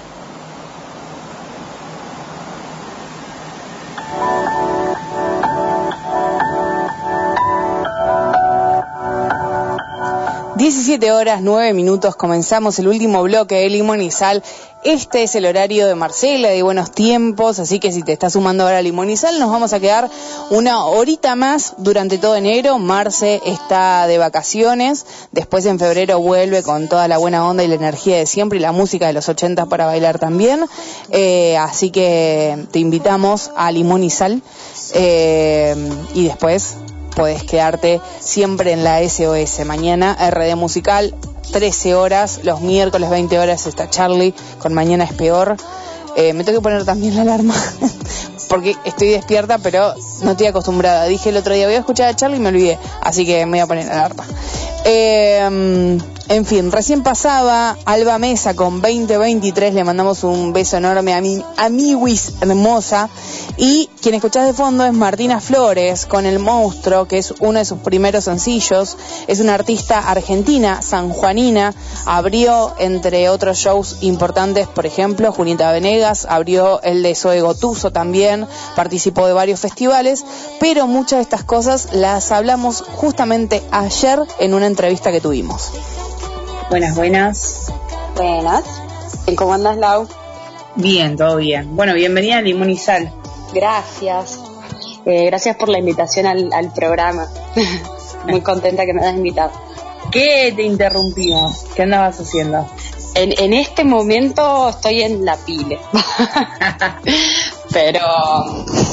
Diecisiete horas, nueve minutos, comenzamos el último bloque de Limón y Sal. Este es el horario de Marcela, de Buenos Tiempos, así que si te estás sumando ahora a Limón y Sal, nos vamos a quedar una horita más durante todo enero. Marce está de vacaciones, después en febrero vuelve con toda la buena onda y la energía de siempre y la música de los 80 para bailar también. Eh, así que te invitamos a Limón y Sal eh, y después podés quedarte siempre en la SOS. Mañana RD Musical, 13 horas, los miércoles 20 horas está Charlie, con Mañana es peor. Eh, me tengo que poner también la alarma, [laughs] porque estoy despierta, pero no estoy acostumbrada. Dije el otro día, voy a escuchar a Charlie y me olvidé, así que me voy a poner la alarma. Eh, en fin, recién pasaba Alba Mesa con 2023, le mandamos un beso enorme a mi amiguis hermosa. Y quien escuchás de fondo es Martina Flores con El Monstruo, que es uno de sus primeros sencillos. Es una artista argentina, sanjuanina. Abrió, entre otros shows importantes, por ejemplo, Julieta Venegas, abrió el de Zoe Gotuso también, participó de varios festivales, pero muchas de estas cosas las hablamos justamente ayer en una entrevista que tuvimos. Buenas, buenas. Buenas. ¿Cómo andas, Lau? Bien, todo bien. Bueno, bienvenida a Limón y Sal. Gracias. Eh, gracias por la invitación al, al programa. [laughs] Muy contenta que me hayas invitado. ¿Qué te interrumpimos? ¿Qué andabas haciendo? En, en este momento estoy en la pile. [laughs] pero,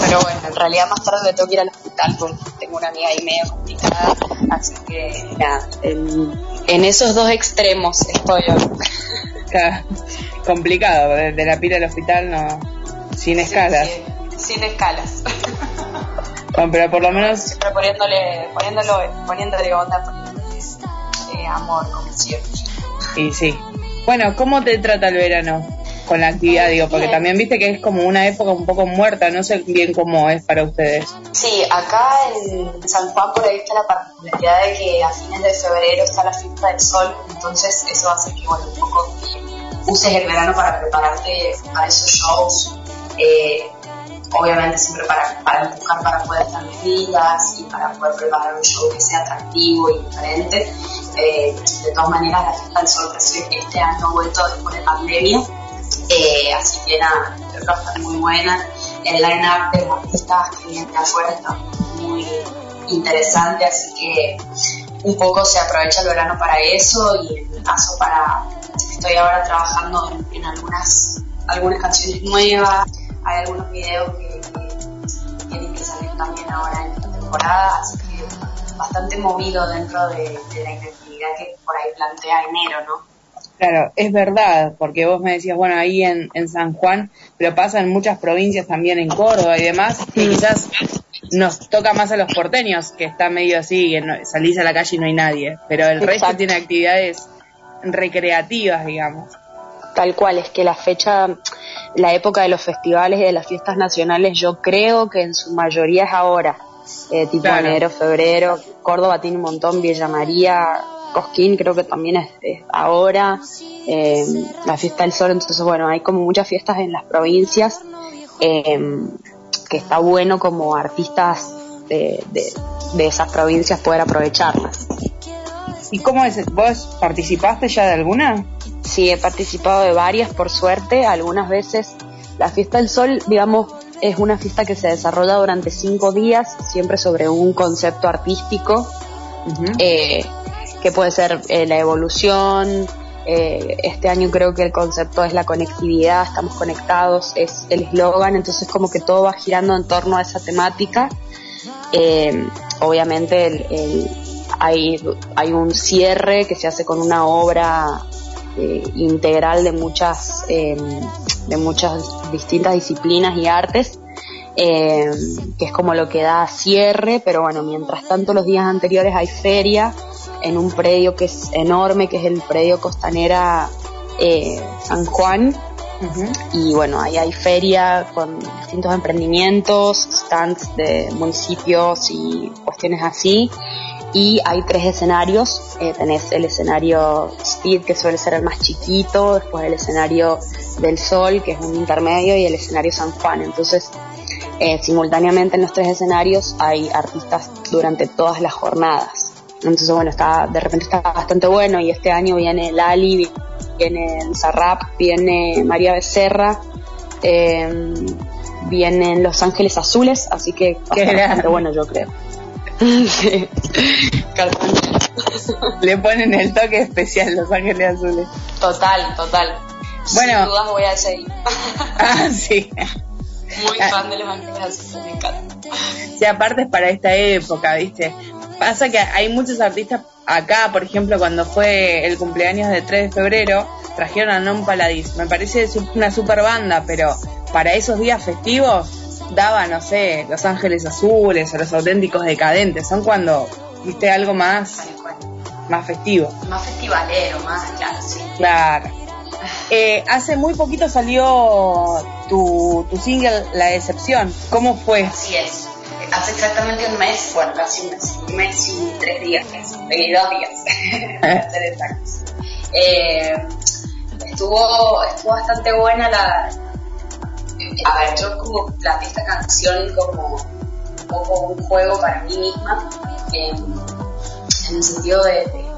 pero bueno, en realidad más tarde me tengo que ir al hospital porque tengo una amiga ahí medio complicada. Así que nada, en, en esos dos extremos estoy yo. [laughs] Complicado, de, la pila al hospital no. Sin escalas. Sí, sin escalas. [laughs] Bueno, pero por lo menos. Siempre poniéndole, poniéndolo, poniéndole onda, poniéndole eh, amor, como siempre. Y sí. Bueno, ¿cómo te trata el verano? Con la actividad, digo, porque también viste que es como una época un poco muerta, no sé bien cómo es para ustedes. Sí, acá en San Juan por ahí está la particularidad de que a fines de febrero está la fiesta del sol, entonces eso hace que bueno, un poco uses el verano para prepararte para esos shows. Eh, obviamente siempre para, para buscar para poder estar medidas y para poder preparar un show que sea atractivo y diferente. Eh, de todas maneras, la fiesta del sol este año vuelto después de pandemia, eh, así que nada, creo que muy buena. El line-up de artistas que vienen afuera está muy interesante, así que un poco se aprovecha el verano para eso y en mi caso para estoy ahora trabajando en, en algunas algunas canciones nuevas hay algunos videos que, que tienen que salir también ahora en esta temporada así que bastante movido dentro de, de la inactividad que por ahí plantea enero no Claro, es verdad, porque vos me decías, bueno, ahí en, en San Juan, pero pasa en muchas provincias también, en Córdoba y demás, que quizás nos toca más a los porteños, que está medio así, que no- salís a la calle y no hay nadie, pero el resto tiene actividades recreativas, digamos. Tal cual, es que la fecha, la época de los festivales y de las fiestas nacionales, yo creo que en su mayoría es ahora, eh, tipo Claro. enero, febrero. Córdoba tiene un montón, Villa María, Cosquín creo que también es, es ahora, eh, la fiesta del sol, entonces bueno, hay como muchas fiestas en las provincias, eh, que está bueno como artistas de, de, de esas provincias poder aprovecharlas. ¿Y cómo es? ¿Vos participaste ya de alguna? Sí, he participado de varias, por suerte. Algunas veces la fiesta del sol, digamos, es una fiesta que se desarrolla durante cinco días, siempre sobre un concepto artístico, eh, que puede ser eh, la evolución. eh, este año creo que el concepto es la conectividad, estamos conectados, es el eslogan, entonces como que todo va girando en torno a esa temática. Eh, obviamente hay, hay un cierre que se hace con una obra integral de muchas eh, de muchas distintas disciplinas y artes eh, que es como lo que da cierre pero bueno mientras tanto los días anteriores hay feria en un predio que es enorme que es el predio costanera eh, San Juan y bueno, ahí hay feria con distintos emprendimientos, stands de municipios y cuestiones así. Y hay tres escenarios. Eh, tenés el escenario Speed, que suele ser el más chiquito, después el escenario del Sol, que es un intermedio, y el escenario San Juan. Entonces, eh, simultáneamente en los tres escenarios hay artistas durante todas las jornadas. Entonces, bueno, está, de repente está bastante bueno y este año viene Lali, viene Zarrap, viene María Becerra, eh, vienen Los Ángeles Azules, así que bastante bueno, yo creo. [laughs] Sí. Le ponen el toque especial Los Ángeles Azules. Total, total. Bueno. Sin dudas voy a seguir. [laughs] Ah, sí. Muy fan de Los Ángeles Azules, me encanta. Sí, aparte es para esta época, ¿viste? Pasa que hay muchos artistas acá, por ejemplo, cuando fue el cumpleaños de 3 de febrero, trajeron a Non Paladis. Me parece una super banda, pero para esos días festivos daba, no sé, Los Ángeles Azules o Los Auténticos Decadentes. Son cuando, viste, algo más, más festivo. Más festivalero, más, claro, sí. Claro. Eh, hace muy poquito salió tu, tu single La Decepción. ¿Cómo fue? Así es. Hace exactamente un mes, bueno, casi un mes, un mes y tres días, y dos días, para ser exactos. Eh, estuvo, estuvo bastante buena la... A ver, yo como planteé esta canción como un poco un juego para mí misma, eh, en el sentido de, de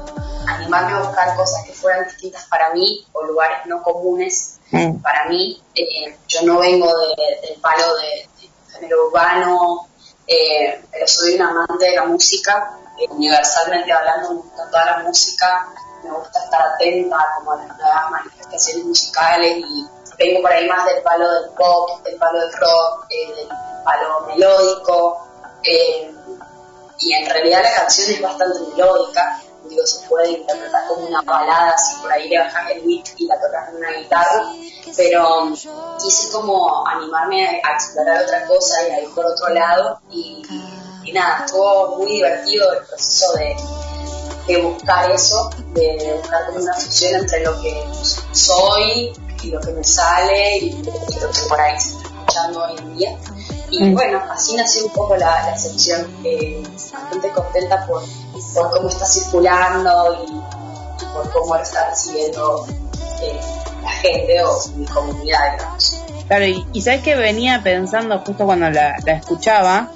animarme a buscar cosas que fueran distintas para mí o lugares no comunes para mí. Eh, yo no vengo de- del palo de, de género urbano, eh, pero soy una amante de la música. Eh, universalmente hablando, me gusta toda la música, me gusta estar atenta como a las nuevas manifestaciones musicales y vengo por ahí más del palo del pop, del palo del rock, del palo melódico. y en realidad la canción es bastante melódica, digo, se puede interpretar como una balada, si por ahí le bajas el beat y la tocas en una guitarra, pero um, quise como animarme a, explorar otra cosa y a ir por otro lado y, nada, estuvo muy divertido el proceso de, de buscar eso, de buscar como una fusión entre lo que soy y lo que me sale y lo que por ahí se está escuchando hoy en día. Y Mm. bueno, así nació un poco la, la sección. Eh, bastante contenta por, por cómo está circulando y, y por cómo lo está recibiendo eh, la gente o mi comunidad, digamos. Claro, y, y sabes que venía pensando justo cuando la, la escuchaba,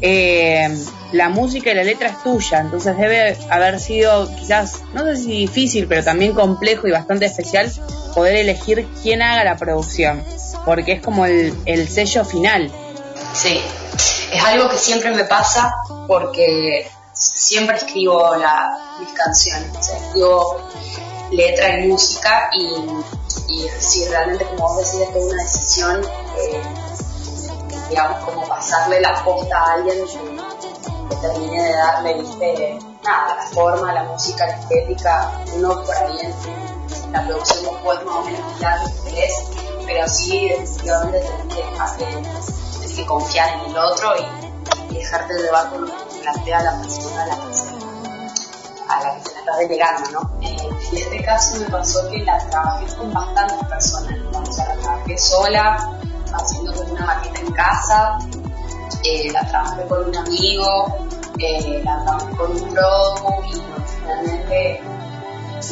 eh, la música y la letra es tuya, entonces debe haber sido quizás, no sé si difícil, pero también complejo y bastante especial poder elegir quién haga la producción, porque es como el, el sello final. Sí, es algo que siempre me pasa porque siempre escribo la, mis canciones, o sea, escribo letra y música y, si realmente como vos decís es una decisión, eh, digamos como pasarle la posta a alguien que, termine de darle, viste, nada, la forma, la música, la estética, uno por ahí la producción después más o menos mirar lo que querés, pero sí definitivamente tenés que dejarte, que confiar en el otro y, dejarte llevar por lo que plantea la persona, la persona a la que se la estás delegando, ¿no? Eh, en este caso me pasó que la trabajé con bastantes personas, ¿no? o sea, la trabajé sola, haciendo como una maqueta en casa, eh, la trabajé con un amigo, eh, la trabajé con un promo y finalmente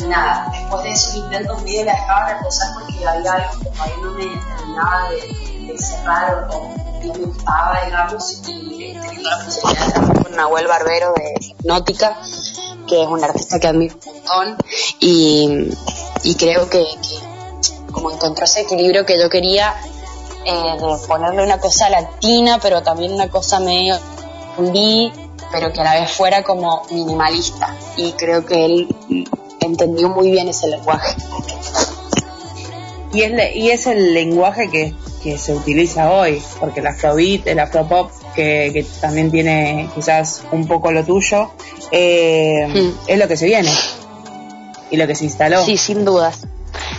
nada, después de esos intentos medio la dejaba reposar porque había algo que todavía no me terminaba de, cerrar o no me gustaba, digamos, y teniendo la posibilidad de trabajar con Nahuel Barbero de Hipnótica, que es un artista que admiro un montón y, y creo que, como encontró ese equilibrio que yo quería eh, de ponerle una cosa latina pero también una cosa medio pero que a la vez fuera como minimalista. Y creo que él entendió muy bien ese lenguaje Y es, le- y es el lenguaje que, que se utiliza hoy, porque el afrobeat, el afropop, que, que también tiene quizás un poco lo tuyo, eh, es lo que se viene y lo que se instaló. Sí, sin dudas.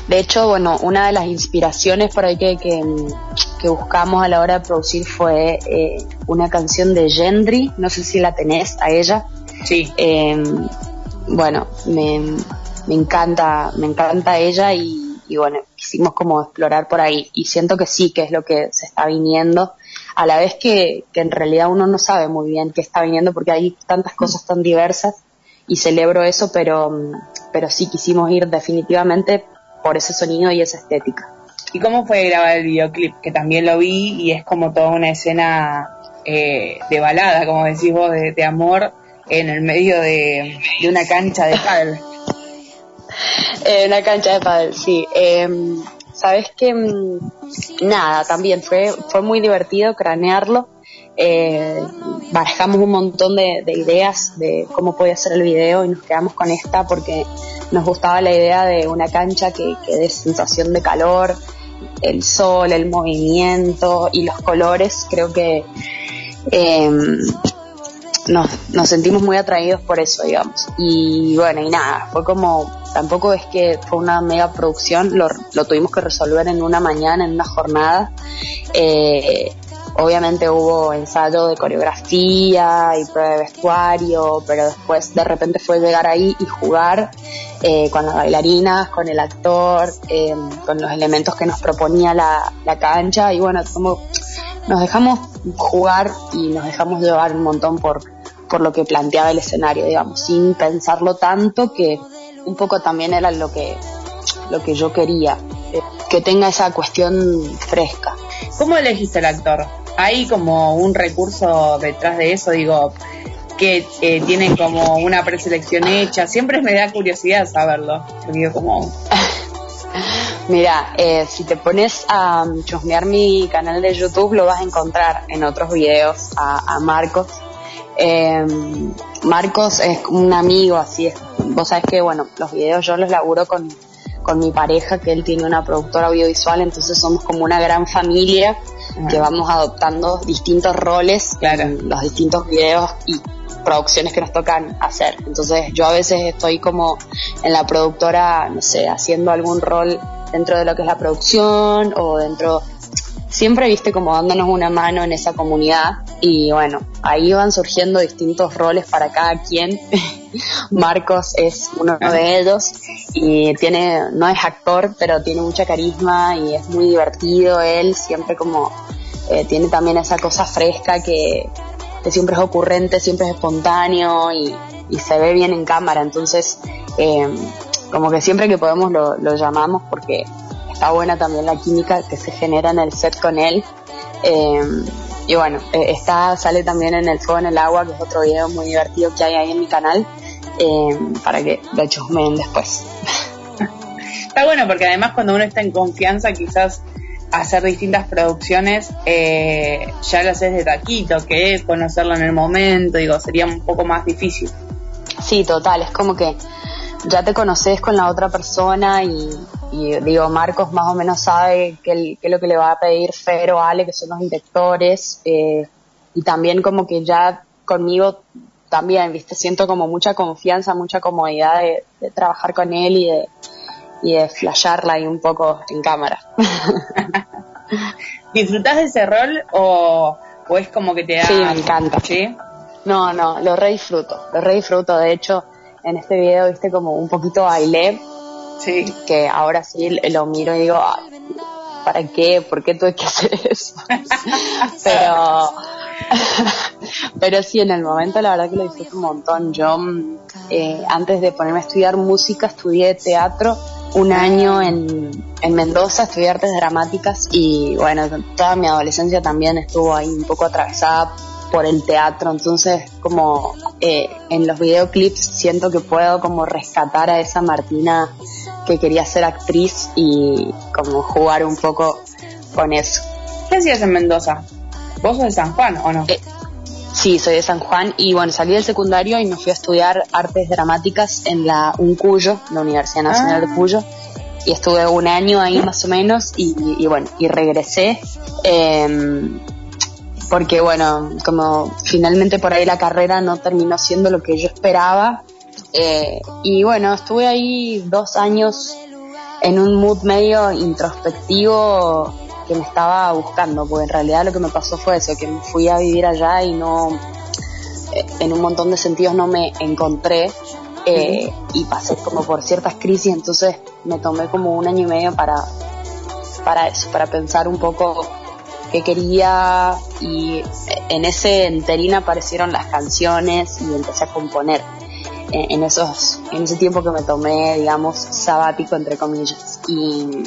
De hecho, bueno, una de las inspiraciones por ahí que, que, que buscamos a la hora de producir fue eh, una canción de Gendry, no sé si la tenés a ella. Sí. Eh, bueno, me, encanta, me encanta ella y, y bueno, quisimos como explorar por ahí y siento que sí, que es lo que se está viniendo, a la vez que, que en realidad uno no sabe muy bien qué está viniendo porque hay tantas cosas tan diversas y celebro eso, pero, pero sí quisimos ir definitivamente por ese sonido y esa estética. ¿Y cómo fue grabar el videoclip? Que también lo vi y es como toda una escena eh, de balada, como decís vos, de, de amor en el medio de, una cancha de pádel. [laughs] Eh, una cancha de pádel, sí. Eh, Sabes que mm, nada, también fue fue muy divertido cranearlo. Eh, barajamos un montón de, de ideas de cómo podía ser el video y nos quedamos con esta porque nos gustaba la idea de una cancha que, que dé sensación de calor, el sol, el movimiento y los colores. Creo que eh, nos, nos sentimos muy atraídos por eso, digamos. Y bueno, y nada, fue como, tampoco es que fue una mega producción, lo, lo tuvimos que resolver en una mañana, en una jornada. Eh, obviamente hubo ensayo de coreografía y prueba de vestuario, pero después de repente fue llegar ahí y jugar eh, con las bailarinas, con el actor, eh, con los elementos que nos proponía la, la cancha y bueno, como nos dejamos jugar y nos dejamos llevar un montón por, por lo que planteaba el escenario, digamos, sin pensarlo tanto que un poco también era lo que, lo que yo quería, eh, que tenga esa cuestión fresca. ¿Cómo elegiste el actor? Hay como un recurso detrás de eso, digo, que eh, tiene como una preselección hecha. Siempre me da curiosidad saberlo. Porque como, [laughs] Mira, eh, si te pones a um, chusmear mi canal de YouTube, lo vas a encontrar en otros videos a, a Marcos. Eh, Marcos es un amigo, así es. Vos sabés que, bueno, los videos yo los laburo con, con mi pareja, que él tiene una productora audiovisual, entonces somos como una gran familia que vamos adoptando distintos roles en los distintos videos y producciones que nos tocan hacer. Entonces yo a veces estoy como en la productora, no sé, haciendo algún rol dentro de lo que es la producción o dentro, siempre viste como dándonos una mano en esa comunidad. Y bueno, ahí van surgiendo distintos roles para cada quien. [laughs] Marcos es uno de ellos y tiene, no es actor, pero tiene mucha carisma y es muy divertido él, siempre como eh, tiene también esa cosa fresca que, que siempre es ocurrente, siempre es espontáneo y, y se ve bien en cámara, entonces eh, como que siempre que podemos lo, lo llamamos porque es está buena también la química que se genera en el set con él. Eh, y bueno, eh, está, sale también en El Fuego en el Agua, que es otro video muy divertido que hay ahí en mi canal, eh, para que lo chusmeen después. [laughs] Está bueno porque además cuando uno está en confianza quizás hacer distintas producciones eh, ya lo haces de taquito, que es conocerlo en el momento, digo, sería un poco más difícil. Sí, total, es como que ya te conoces con la otra persona y, y, digo, Marcos más o menos sabe qué es lo que le va a pedir Fer o Ale, que son los directores, eh, y también como que ya conmigo también, viste, siento como mucha confianza, mucha comodidad de, de trabajar con él y de, y de flashearla ahí un poco en cámara. [laughs] ¿Disfrutás de ese rol o, o es como que te da... Sí, me encanta. ¿Sí? No, no, lo re disfruto, lo re disfruto. De hecho, en este video, viste, como un poquito bailé. Sí. Que ahora sí lo miro y digo, "Ay, ¿para qué? ¿Por qué tuve que hacer eso? [laughs] pero, [laughs] pero sí, en el momento la verdad que lo disfruto un montón. Yo, eh, antes de ponerme a estudiar música, estudié teatro un año en, en Mendoza, estudié artes dramáticas y bueno, toda mi adolescencia también estuvo ahí un poco atravesada por el teatro, entonces como eh, en los videoclips siento que puedo como rescatar a esa Martina que quería ser actriz y como jugar un poco con eso. ¿Qué hacías en Mendoza? ¿Vos sos de San Juan o no? Eh, sí, soy de San Juan y bueno, salí del secundario y me fui a estudiar artes dramáticas en la UNCUYO, la Universidad Nacional Ah. de Cuyo, y estuve un año ahí más o menos y, y bueno, y regresé. eh, porque bueno, como finalmente por ahí la carrera no terminó siendo lo que yo esperaba. eh, y bueno, estuve ahí dos años en un mood medio introspectivo que me estaba buscando, porque en realidad lo que me pasó fue eso, que me fui a vivir allá y no, eh, en un montón de sentidos no me encontré eh, y pasé como por ciertas crisis, entonces me tomé como un año y medio para, para eso, para pensar un poco qué quería y en ese enterín aparecieron las canciones y empecé a componer en, en esos en ese tiempo que me tomé digamos sabático entre comillas. Y,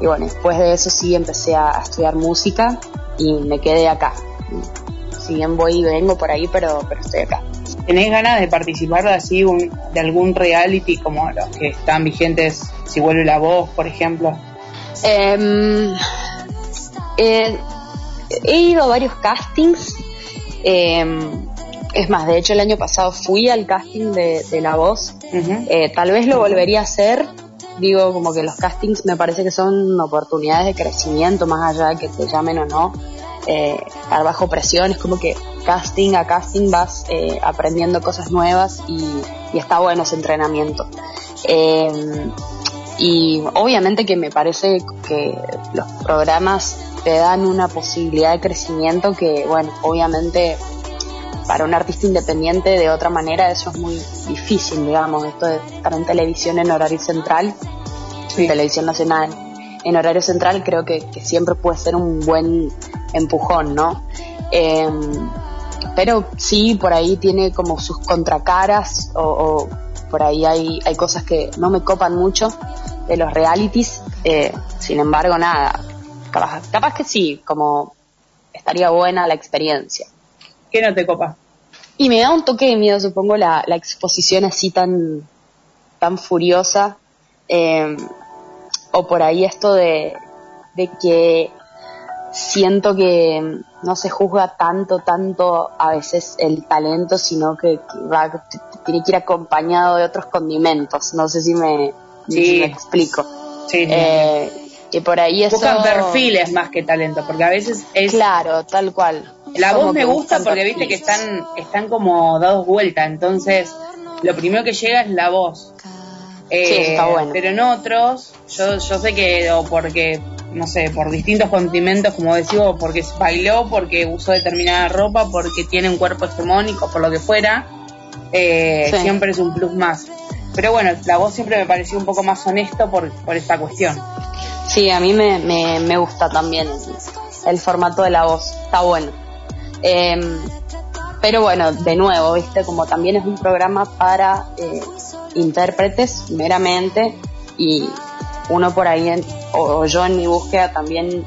y bueno después de eso sí empecé a, a estudiar música y me quedé acá. Si bien voy y vengo por ahí pero pero estoy acá. ¿Tenés ganas de participar de así un- de algún reality como los que están vigentes, si vuelve la voz, por ejemplo? Em, eh, he ido a varios castings. em, es más, de hecho el año pasado fui al casting de, de La Voz. Eh, tal vez lo volvería a hacer. Digo, como que los castings me parece que son oportunidades de crecimiento, más allá de que te llamen o no. Eh, estar bajo presión, es como que casting a casting vas eh, aprendiendo cosas nuevas y, y está bueno ese entrenamiento. Em, y obviamente que me parece que los programas te dan una posibilidad de crecimiento que, bueno, obviamente para un artista independiente de otra manera eso es muy difícil, digamos, esto de estar en televisión en horario central, en televisión nacional, en horario central creo que, que siempre puede ser un buen empujón, ¿no? Em, pero sí, por ahí tiene como sus contracaras o, o por ahí hay, hay cosas que no me copan mucho de los realities, eh, sin embargo, nada, capaz, capaz que sí, como estaría buena la experiencia. ¿Qué no te copa? Y me da un toque de miedo, supongo, la, la exposición así tan, tan furiosa. eh, o por ahí esto de, de que siento que no se juzga tanto, tanto a veces el talento, sino que, que va, tiene que ir acompañado de otros condimentos. No sé si me, Sí. si me explico. Sí, Eh, que por ahí eso... Buscan perfiles más que talento, porque a veces es... Claro, tal cual. La Como voz me gusta porque viste que están, están como dados vuelta, entonces lo primero que llega es la voz. Eh, Sí, está bueno. Pero en otros, yo, yo sé que, o porque, no sé, por distintos condimentos, como decía, o porque bailó, porque usó determinada ropa, porque tiene un cuerpo hegemónico, por lo que fuera, eh, Sí. siempre es un plus más. Pero bueno, la voz siempre me pareció un poco más honesto por, por esta cuestión. Sí, a mí me, me, me gusta también el formato de la voz, está bueno. Em, pero bueno, de nuevo, viste, como también es un programa para eh, intérpretes meramente y, uno por ahí, en- o, o yo en mi búsqueda también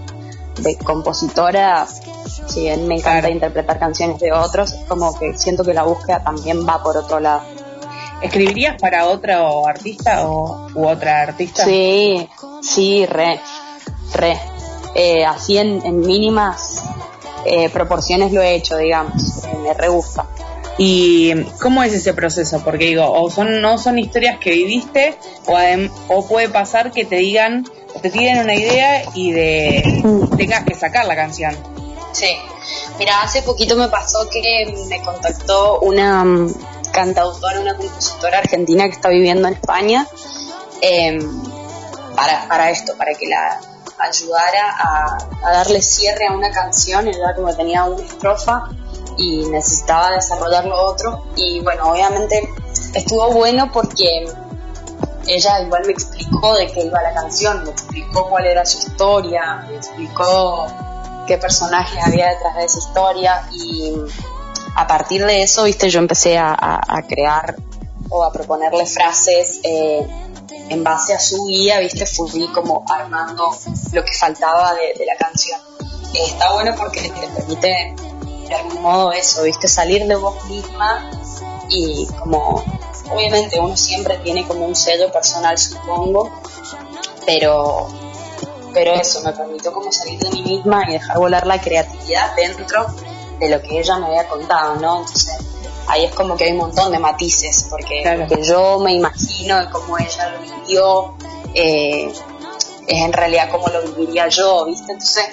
de compositora, si bien me encanta interpretar canciones de otros, como que siento que la búsqueda también va por otro lado. ¿Escribirías para otro artista o u otra artista? Sí, sí, re, re. Eh, así en, en mínimas eh, proporciones lo he hecho, digamos, eh, me re gusta. ¿Y cómo es ese proceso? Porque digo, o son no son historias que viviste o, adem- o puede pasar que te digan, te tiren una idea y de tengas que sacar la canción. Sí. Mira, hace poquito me pasó que me contactó una mm, cantautora, una compositora argentina que está viviendo en España eh, para, para esto, para que la ayudara a, a darle cierre a una canción. Ella como tenía una estrofa y necesitaba desarrollar lo otro. Y bueno, obviamente estuvo bueno porque ella igual me explicó de qué iba la canción, me explicó cuál era su historia, me explicó qué personajes había detrás de esa historia y a partir de eso, viste, yo empecé a, a- a crear o a proponerle frases eh, en base a su guía, viste, fui como armando lo que faltaba de, de la canción. Eh, está bueno porque te permite de algún modo eso, viste, salir de vos misma y como obviamente uno siempre tiene como un sello personal supongo pero pero eso me permitió como salir de mí misma y dejar volar la creatividad dentro de lo que ella me había contado no entonces ahí es como que hay un montón de matices porque lo que yo me imagino de cómo ella lo vivió eh, es en realidad como lo viviría yo viste entonces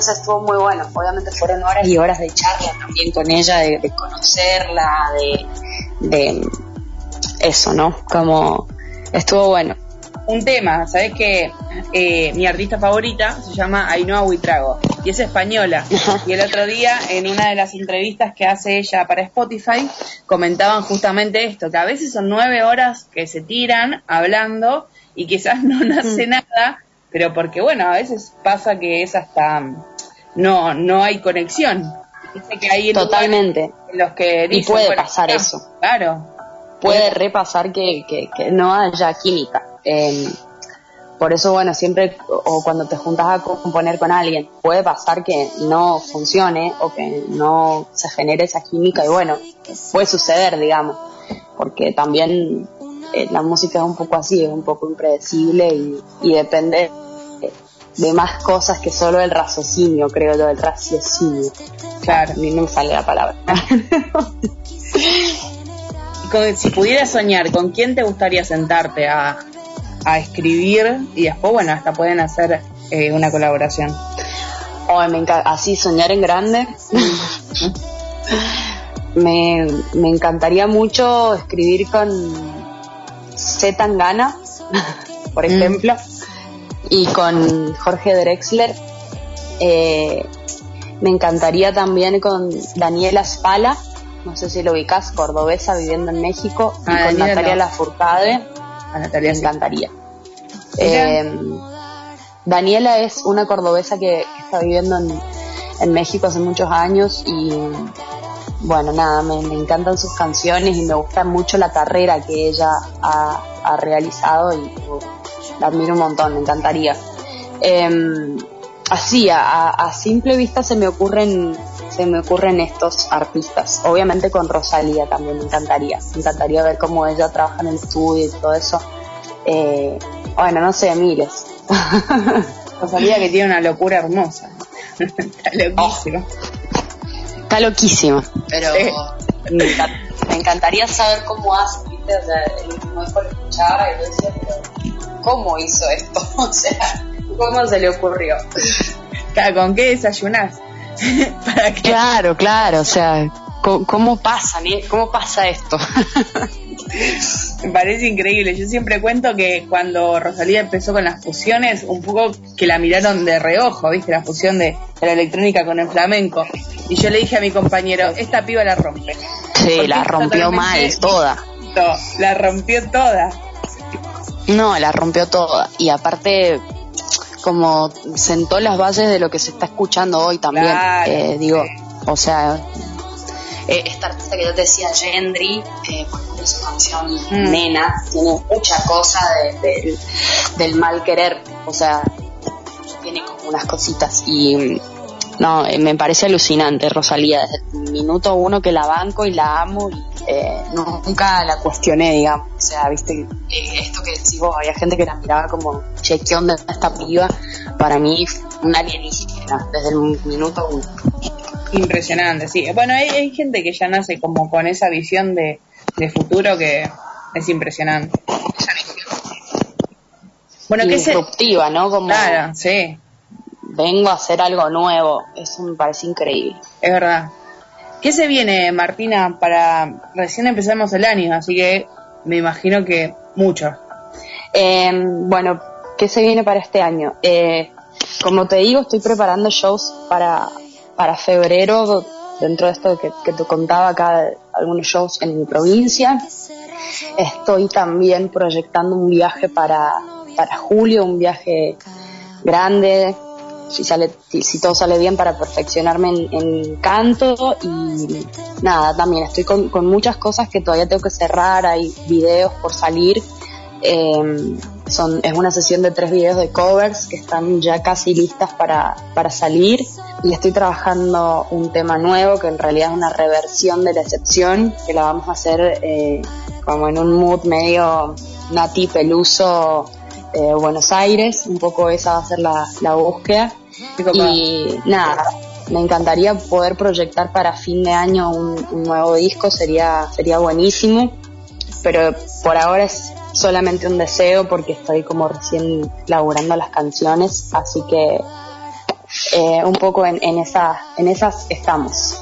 sé, estuvo muy bueno. Obviamente fueron horas y horas de charla también con ella, de, de conocerla, de, de eso, ¿no? Como estuvo bueno. Un tema, ¿sabes que Mi artista favorita se llama Ainhoa Huitrago y es española. [laughs] Y el otro día, en una de las entrevistas que hace ella para Spotify, comentaban justamente esto, que a veces son nueve horas que se tiran hablando y quizás no [laughs] nace nada, pero porque bueno, a veces pasa que es hasta no no hay conexión. Dice que hay Totalmente. en los que Y dicen, puede bueno, pasar eso. Claro. Puede repasar que, que, que no haya química. Eh, por eso, bueno, siempre, o cuando te juntas a componer con alguien, puede pasar que no funcione o que no se genere esa química y bueno, puede suceder, digamos, porque también eh, la música es un poco así, es un poco impredecible y, y depende de, más cosas que solo el raciocinio, creo yo, el raciocinio. Claro. A mí no me sale la palabra. [laughs] Si pudieras soñar, ¿con quién te gustaría sentarte a, a escribir? Y después, bueno, hasta pueden hacer eh, una colaboración. Ay, me encanta, así soñar en grande. [laughs] me, me encantaría mucho escribir con Z Tangana, [laughs] por ejemplo, y con Jorge Drexler. Eh, me encantaría también con Daniela Spala, no sé si lo ubicás, cordobesa viviendo en México, y Ah, con Daniela Natalia no. Lafourcade. A Natalia encantaría. Eh, Daniela es una cordobesa que, que está viviendo en, en México hace muchos años y bueno, nada, me, me encantan sus canciones y me gusta mucho la carrera que ella ha, ha realizado y uh, la admiro un montón, me encantaría. Eh, así, a, a- simple vista se me ocurren se me ocurren estos artistas. Obviamente con Rosalía también me encantaría. Me encantaría ver cómo ella trabaja en el estudio y todo eso. Eh, bueno, no sé, miles. [laughs] Rosalía que tiene una locura hermosa. [laughs] Está loquísimo. Está loquísima. Pero Sí. me, encan- me encantaría saber cómo hace, ¿viste? O sea, el último lo escuchaba y yo decía, pero ¿cómo hizo esto? [laughs] O sea, ¿cómo se le ocurrió? [laughs] ¿Con qué desayunás? [laughs] Para Claro, claro, o sea, ¿cómo, cómo pasa, cómo pasa esto? [laughs] Me parece increíble. Yo siempre cuento que cuando Rosalía empezó con las fusiones, un poco que la miraron de reojo, ¿viste? La fusión de, de la electrónica con el flamenco. Y yo le dije a mi compañero, esta piba la rompe. Sí, la rompió mal, toda. La rompió toda. No, la rompió toda. Y aparte, como sentó las bases de lo que se está escuchando hoy también. Claro, eh, digo, o sea, Eh, esta artista que yo te decía, Gendry, eh, por ejemplo, su canción Mm. Nena, tiene mucha cosa de- del- del mal querer, o sea, tiene como unas cositas y mm, no, eh, me parece alucinante Rosalía, desde el minuto uno que la banco y la amo y eh, nunca la cuestioné, digamos, o sea, viste, eh, esto que decís vos, había gente que la miraba como, che, ¿qué onda esta piba? Para mí, una alienígena, desde el minuto uno. Impresionante, sí. Bueno, hay, hay gente que ya nace como con esa visión de, de futuro que es impresionante. Bueno, ¿qué se- disruptiva, ¿no? Como Claro, sí. Vengo a hacer algo nuevo, eso me parece increíble. Es verdad. ¿Qué se viene, Martina, para... Recién empezamos el año, así que me imagino que mucho. Eh, bueno, ¿qué se viene para este año? Eh, como te digo, estoy preparando shows para, para febrero, dentro de esto que, que te contaba acá, algunos shows en mi provincia. Estoy también proyectando un viaje para, para julio, un viaje grande, si, sale, si, todo sale bien para perfeccionarme en, en canto y nada, también estoy con, con muchas cosas que todavía tengo que cerrar, hay videos por salir. Eh, son, es una sesión de tres videos de covers que están ya casi listas para, para salir y estoy trabajando un tema nuevo que en realidad es una reversión de la excepción que la vamos a hacer eh, como en un mood medio Nati Peluso eh, Buenos Aires, un poco esa va a ser la, la búsqueda y nada, me encantaría poder proyectar para fin de año un, un nuevo disco, sería, sería buenísimo, pero por ahora es solamente un deseo porque estoy como recién laburando las canciones, así que eh, un poco en, en, esa, en esas estamos.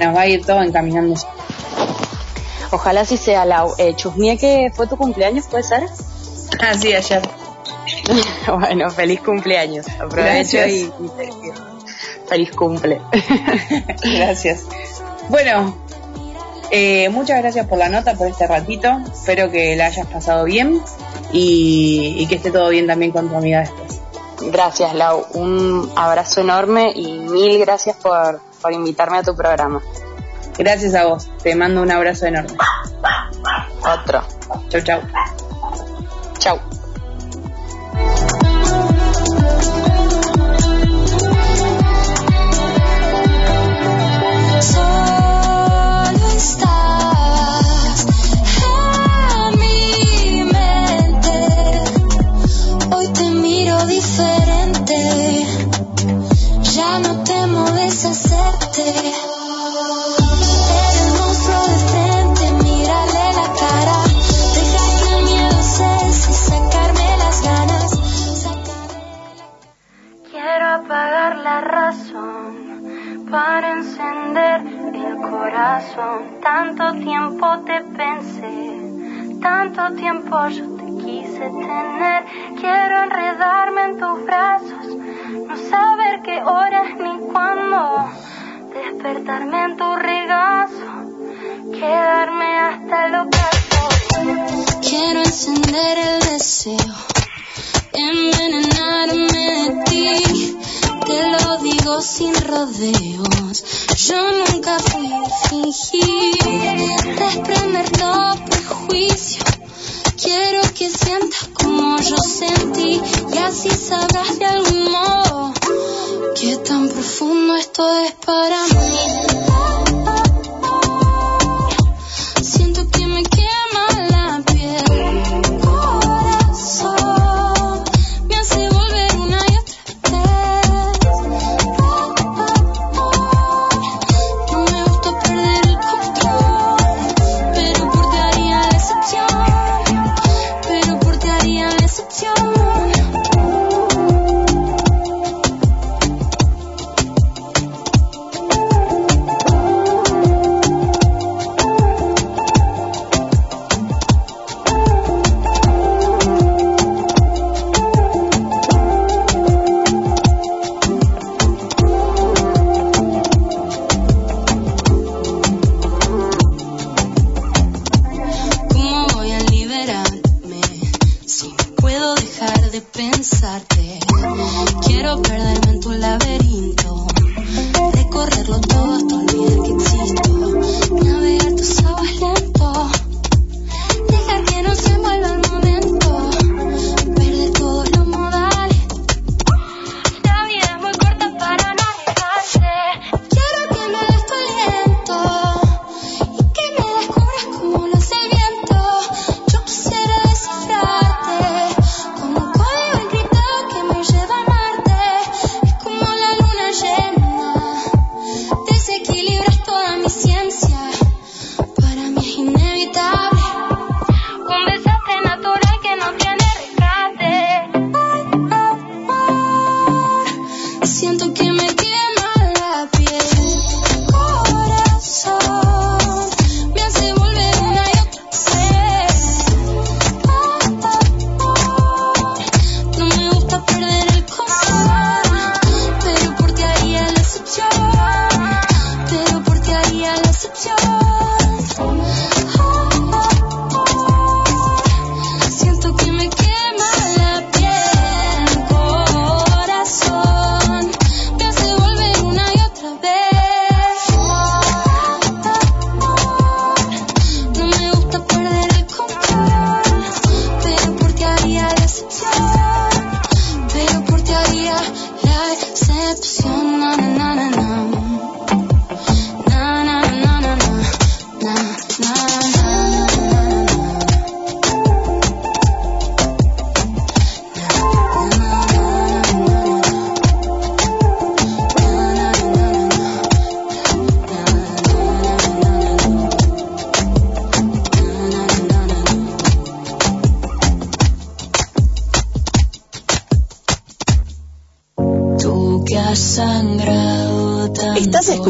Nos va a ir todo encaminándose. Ojalá si sea la eh, Chusmie que fue tu cumpleaños, ¿puede ser? Ah, sí, ayer. [laughs] bueno, feliz cumpleaños. Aprovecho y, y feliz cumple. [laughs] Gracias. Bueno, eh, muchas gracias por la nota, por este ratito. Espero que la hayas pasado bien y, y que esté todo bien también con tu amiga después. Gracias, Lau. Un abrazo enorme y mil gracias por, por invitarme a tu programa. Gracias a vos. Te mando un abrazo enorme. Otro. Chau. Chau. Diferente. Ya no temo deshacerte. La razón para encender el corazón. Tanto tiempo te pensé, tanto tiempo yo te quise tener. Quiero enredarme en tus brazos, no saber qué hora es ni cuándo. Despertarme en tu regazo, quedarme hasta el ocaso. Quiero encender el deseo, envenenarme de ti. Te lo digo sin rodeos. Yo nunca fui de fingir, desprender todo prejuicio. Quiero que sientas como yo sentí y así sabrás de algún modo que tan profundo esto es para mí.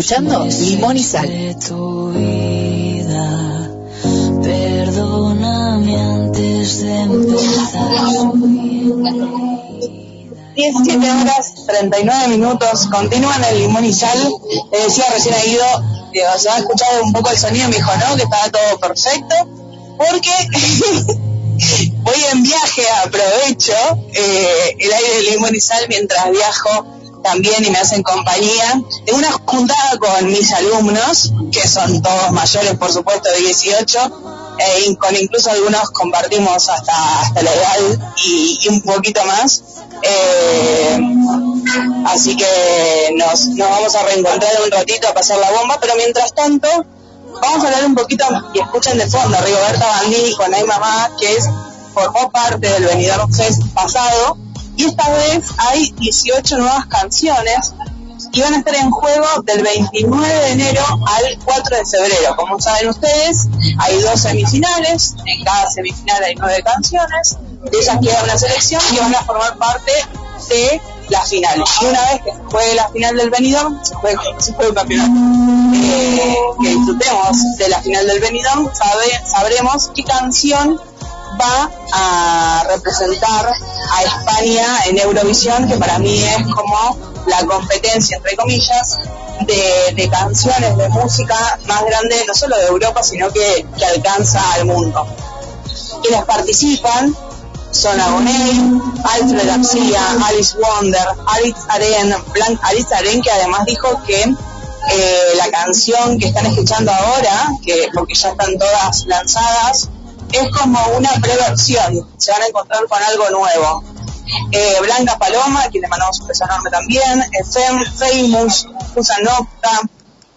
Escuchando Limón y Sal. Perdóname antes de empezar. 17 horas 39 minutos, continúan el limón y sal. Le decía recién a Guido que se ha escuchado un poco el sonido, me dijo no, que estaba todo perfecto, porque [laughs] voy en viaje, aprovecho eh, el aire de limón y sal mientras viajo también y me hacen compañía. Tengo una juntada con mis alumnos, que son todos mayores, por supuesto, de 18, eh, y con incluso algunos compartimos hasta, hasta la edad y, un poquito más. Eh, así que nos, nos vamos a reencontrar un ratito a pasar la bomba, pero mientras tanto vamos a hablar un poquito y escuchen de fondo a Rigoberta Bandini con Ay Mamá, que es, formó parte del Benidorm Fest pasado y esta vez hay 18 nuevas canciones y van a estar en juego del 29 de enero al 4 de febrero. Como saben ustedes, hay dos semifinales, en cada semifinal hay nueve canciones, de ellas queda una selección y van a formar parte de la final. Y una vez que se juegue la final del Benidorm, se juegue, se un campeonato. Eh, que disfrutemos de la final del Benidorm, sabe- sabremos qué canción va a representar a España en Eurovisión, que para mí es como la competencia, entre comillas, de, de canciones de música más grande, no solo de Europa, sino que, que alcanza al mundo. Quienes participan son Agoney, Alfred García, Alice Wonder, Alice Aren, Blan- Alice Aren que además dijo que eh, la canción que están escuchando ahora, que porque ya están todas lanzadas, es como una preversión, se van a encontrar con algo nuevo. Eh, Blanca Paloma, a quien le mandamos un beso enorme también, eh, Fem, Famous, Nocta,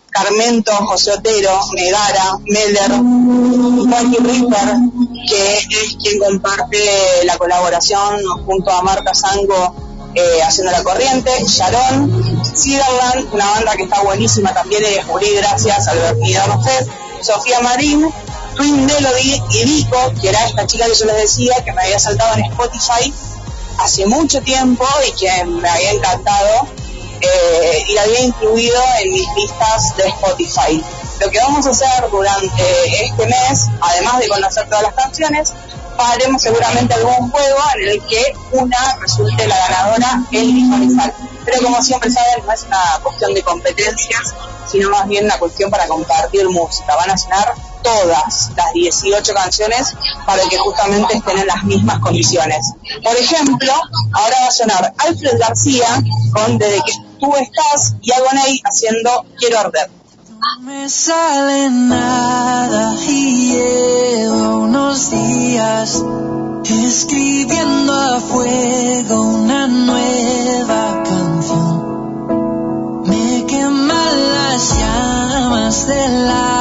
Carmento, José Otero, Megara, Meller, Juanqui Ripper, que es quien comparte la colaboración junto a Marta Sango eh, haciendo la corriente, Sharon, Ciderland, una banda que está buenísima también y descubrí gracias al Benidorm Fest, Sofía Marín, Twin Melody y Vico, que era esta chica que yo les decía que me había saltado en Spotify hace mucho tiempo y que me había encantado eh, y la había incluido en mis listas de Spotify. Lo que vamos a hacer durante este mes, además de conocer todas las canciones, haremos seguramente algún juego en el que una resulte la ganadora y Sal. Pero como siempre saben, no es una cuestión de competencias, sino más bien una cuestión para compartir música. Van a sonar todas las 18 canciones para que justamente estén en las mismas condiciones. Por ejemplo, ahora va a sonar Alfred García con Desde que tú estás y Agoney haciendo Quiero arder. No me sale nada y llevo unos días escribiendo a fuego una nueva canción. Me queman las llamas de la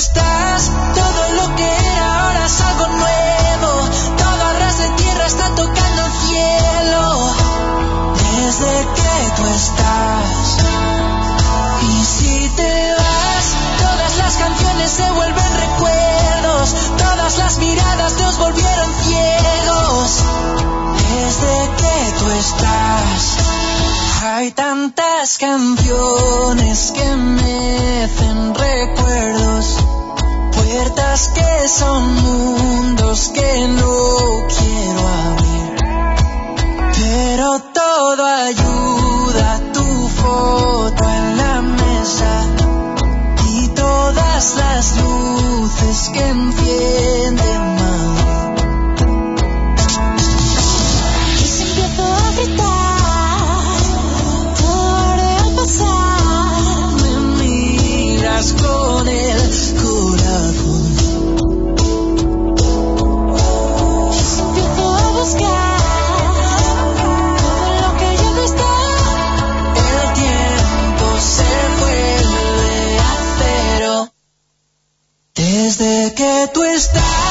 estás, todo lo que era ahora es algo nuevo. Todo a ras de tierra está tocando el cielo. Desde que tú estás. Y si te vas, todas las canciones se vuelven recuerdos. Todas las miradas nos volvieron ciegos. Desde que tú estás. Hay tantas canciones que mecen recuerdos, puertas que son mundos que no quiero abrir. Pero todo ayuda, tu foto en la mesa y todas las luces que encienden superstar.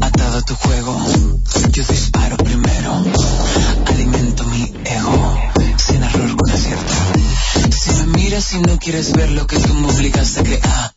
Atado a tu juego, yo disparo primero. Alimento mi ego, sin error con la cierta. Si me miras y no quieres ver lo que tú me obligaste a crear.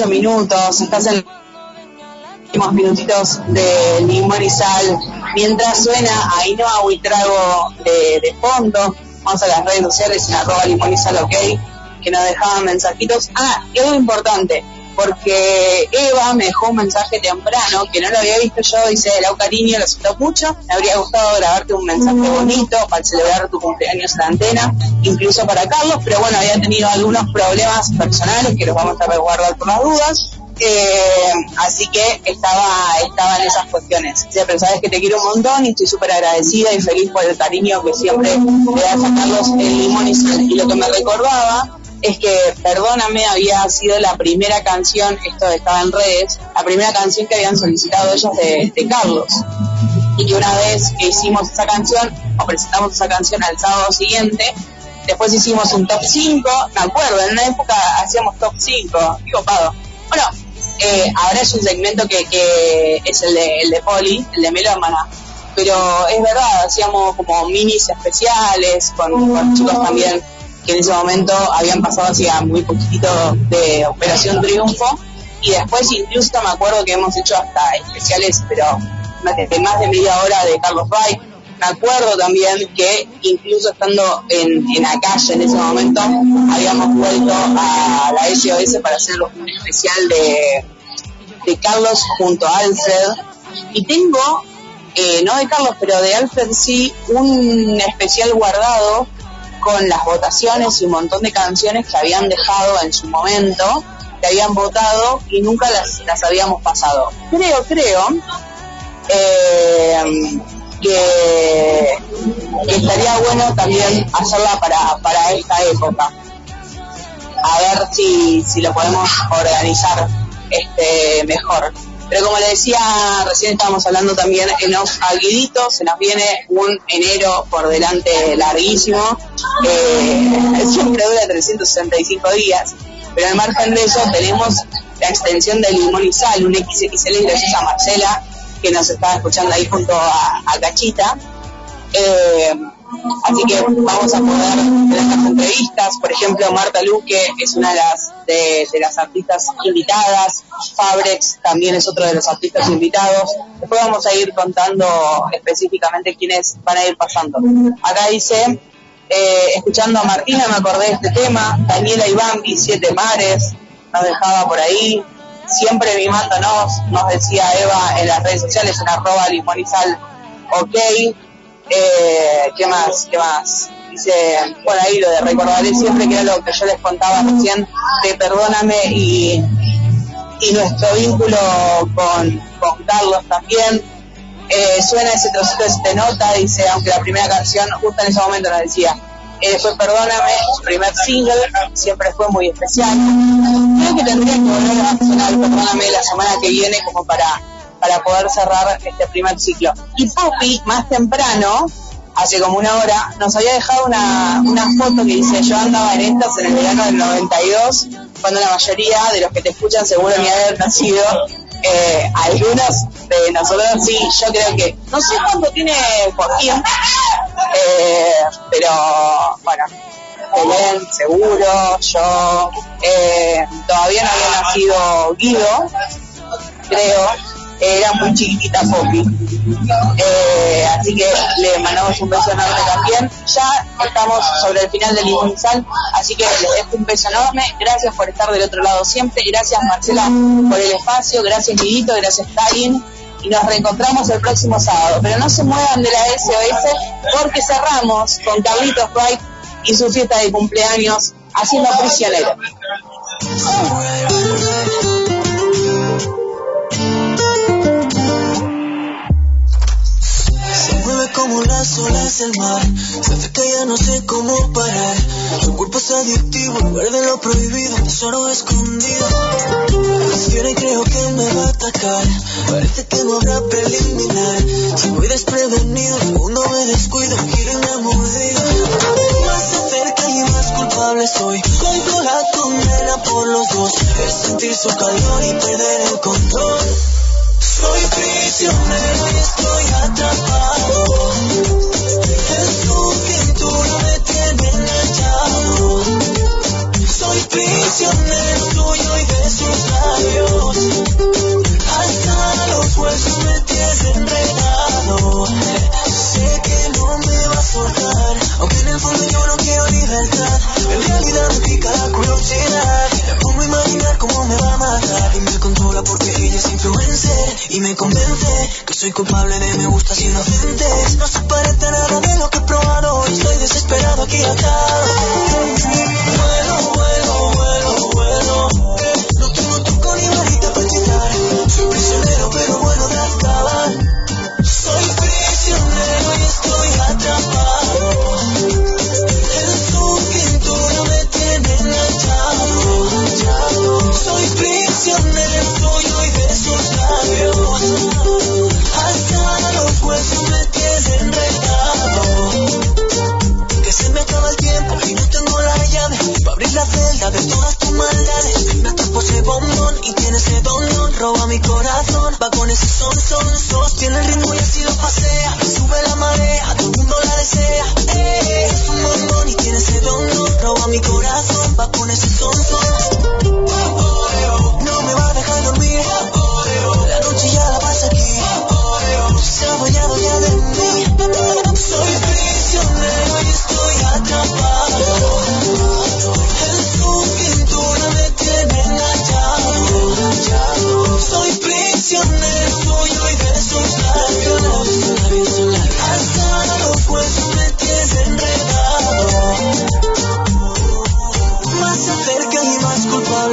48 minutos, estás en los últimos minutitos de Limón y Sal. Mientras suena Ainhoa Huitrago de, de fondo, vamos a las redes sociales en arroba Limón y Sal, ok, que nos dejaban mensajitos. Ah, y algo importante, porque Eva me dejó un mensaje temprano que no lo había visto yo, dice, Lau cariño, lo siento mucho, me habría gustado grabarte un mensaje bonito para celebrar tu cumpleaños en la antena, incluso para Carlos, pero bueno, había tenido algunos problemas personales que los vamos a resguardar por las dudas. Eh, así que estaba, estaba en esas cuestiones. Dice, pero sabes que te quiero un montón y estoy súper agradecida y feliz por el cariño que siempre le das a Carlos el limón y sal. Y lo que me recordaba es que Perdóname había sido la primera canción, esto estaba en redes, la primera canción que habían solicitado ellos de, de Carlos. Y que una vez que hicimos esa canción, o presentamos esa canción al sábado siguiente, después hicimos un top 5, me acuerdo, en una época hacíamos top 5, qué copado. Bueno, eh, ahora es un segmento que, que es el de, el de Poli, el de Melómana, pero es verdad, hacíamos como minis especiales con, con chicos también que en ese momento habían pasado hacía muy poquitito de Operación Triunfo. Y después incluso me acuerdo que hemos hecho hasta especiales pero de más de media hora de Carlos Bay me acuerdo también que incluso estando en, en la calle en ese momento habíamos vuelto a la SOS para hacer un especial de, Carlos junto a Alfred y tengo eh, no de Carlos pero de Alfred sí un especial guardado con las votaciones y un montón de canciones que habían dejado en su momento, que habían votado y nunca las, las habíamos pasado. Creo, creo eh, que, estaría bueno también hacerla para, para esta época. A ver si, si lo podemos organizar. Este, eh, mejor. Pero como le decía, recién estábamos hablando también en los aguiditos, se nos viene un enero por delante larguísimo, eh, [laughs] siempre dura 365 días, pero al margen de eso tenemos la extensión de limón y sal, un XXL gracias a Marcela, que nos está escuchando ahí junto a, a Cachita. Eh, así que vamos a poder tener las entrevistas, por ejemplo, Marta Luque es una de las, de, las artistas invitadas, Fabrex también es otro de los artistas invitados. Después vamos a ir contando específicamente quiénes van a ir pasando. Acá dice, eh, escuchando a Martina me acordé de este tema, Daniela Ibambi, Siete Mares, nos dejaba por ahí, siempre mimándonos, nos decía Eva en las redes sociales, en arroba limonizal, ok, eh, ¿qué más? ¿Qué más? Dice, por ahí lo de recordaré siempre que era lo que yo les contaba recién, de perdóname y, y nuestro vínculo con, con Carlos también. Eh, suena ese trocito de te nota, dice, aunque la primera canción justo en ese momento nos decía, eh, fue Perdóname, su primer single, siempre fue muy especial. Creo que tendría que volver a sonar Perdóname la semana que viene como para, para poder cerrar este primer ciclo. Y Poppy, más temprano, hace como una hora, nos había dejado una, una foto que dice, yo andaba en estas en el verano del 92, cuando la mayoría de los que te escuchan seguro ni haber nacido. Eh, algunos de nosotros sí, yo creo que, no sé cuánto tiene Joaquín, eh, pero bueno, Belén, seguro, yo, eh, todavía no había nacido Guido, creo, era muy chiquitita Poppy. Eh, así que le mandamos un beso enorme también. Ya estamos sobre el final del Sal, así que les dejo un beso enorme. Gracias por estar del otro lado siempre. Gracias Marcela por el espacio. Gracias Guidito, gracias Karin. Y nos reencontramos el próximo sábado. Pero no se muevan de la SOS porque cerramos con Carlitos Wright y su fiesta de cumpleaños haciendo prisionero. Como las olas del mar. Se acerca ya no sé cómo parar. Su cuerpo es adictivo, lugar de lo prohibido, tesoro escondido. Y creo que me va a atacar. Parece que no habrá preliminar. Si voy desprevenido, segundo me descuido, giro y me mordido. Más se acerca y más culpable soy. Compro la condena por los dos. Es sentir su calor y perder el control. Soy prisionero y estoy atrapado. En su cintura me tiene enganchado. Soy prisionero tuyo y de sus labios. Hasta los huesos me tienes enredado. Sé que no me va a soltar, aunque en el fondo yo no quiero libertad. En realidad me pica la curiosidad. Me imaginar cómo me va a matar y me controla porque ella es influencer y me convence que soy culpable de me gustas inocentes. No se parece nada de lo que he probado y estoy desesperado aquí atado. Vuelo, mi corazón. Va con ese son, son,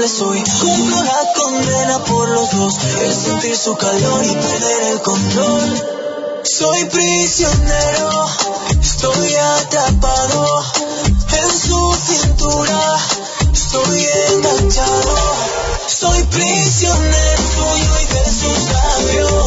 soy. Cumplo la condena por los dos. El sentir su calor y perder el control. Soy prisionero, estoy atrapado en su cintura. Estoy enganchado. Soy prisionero tuyo Somos de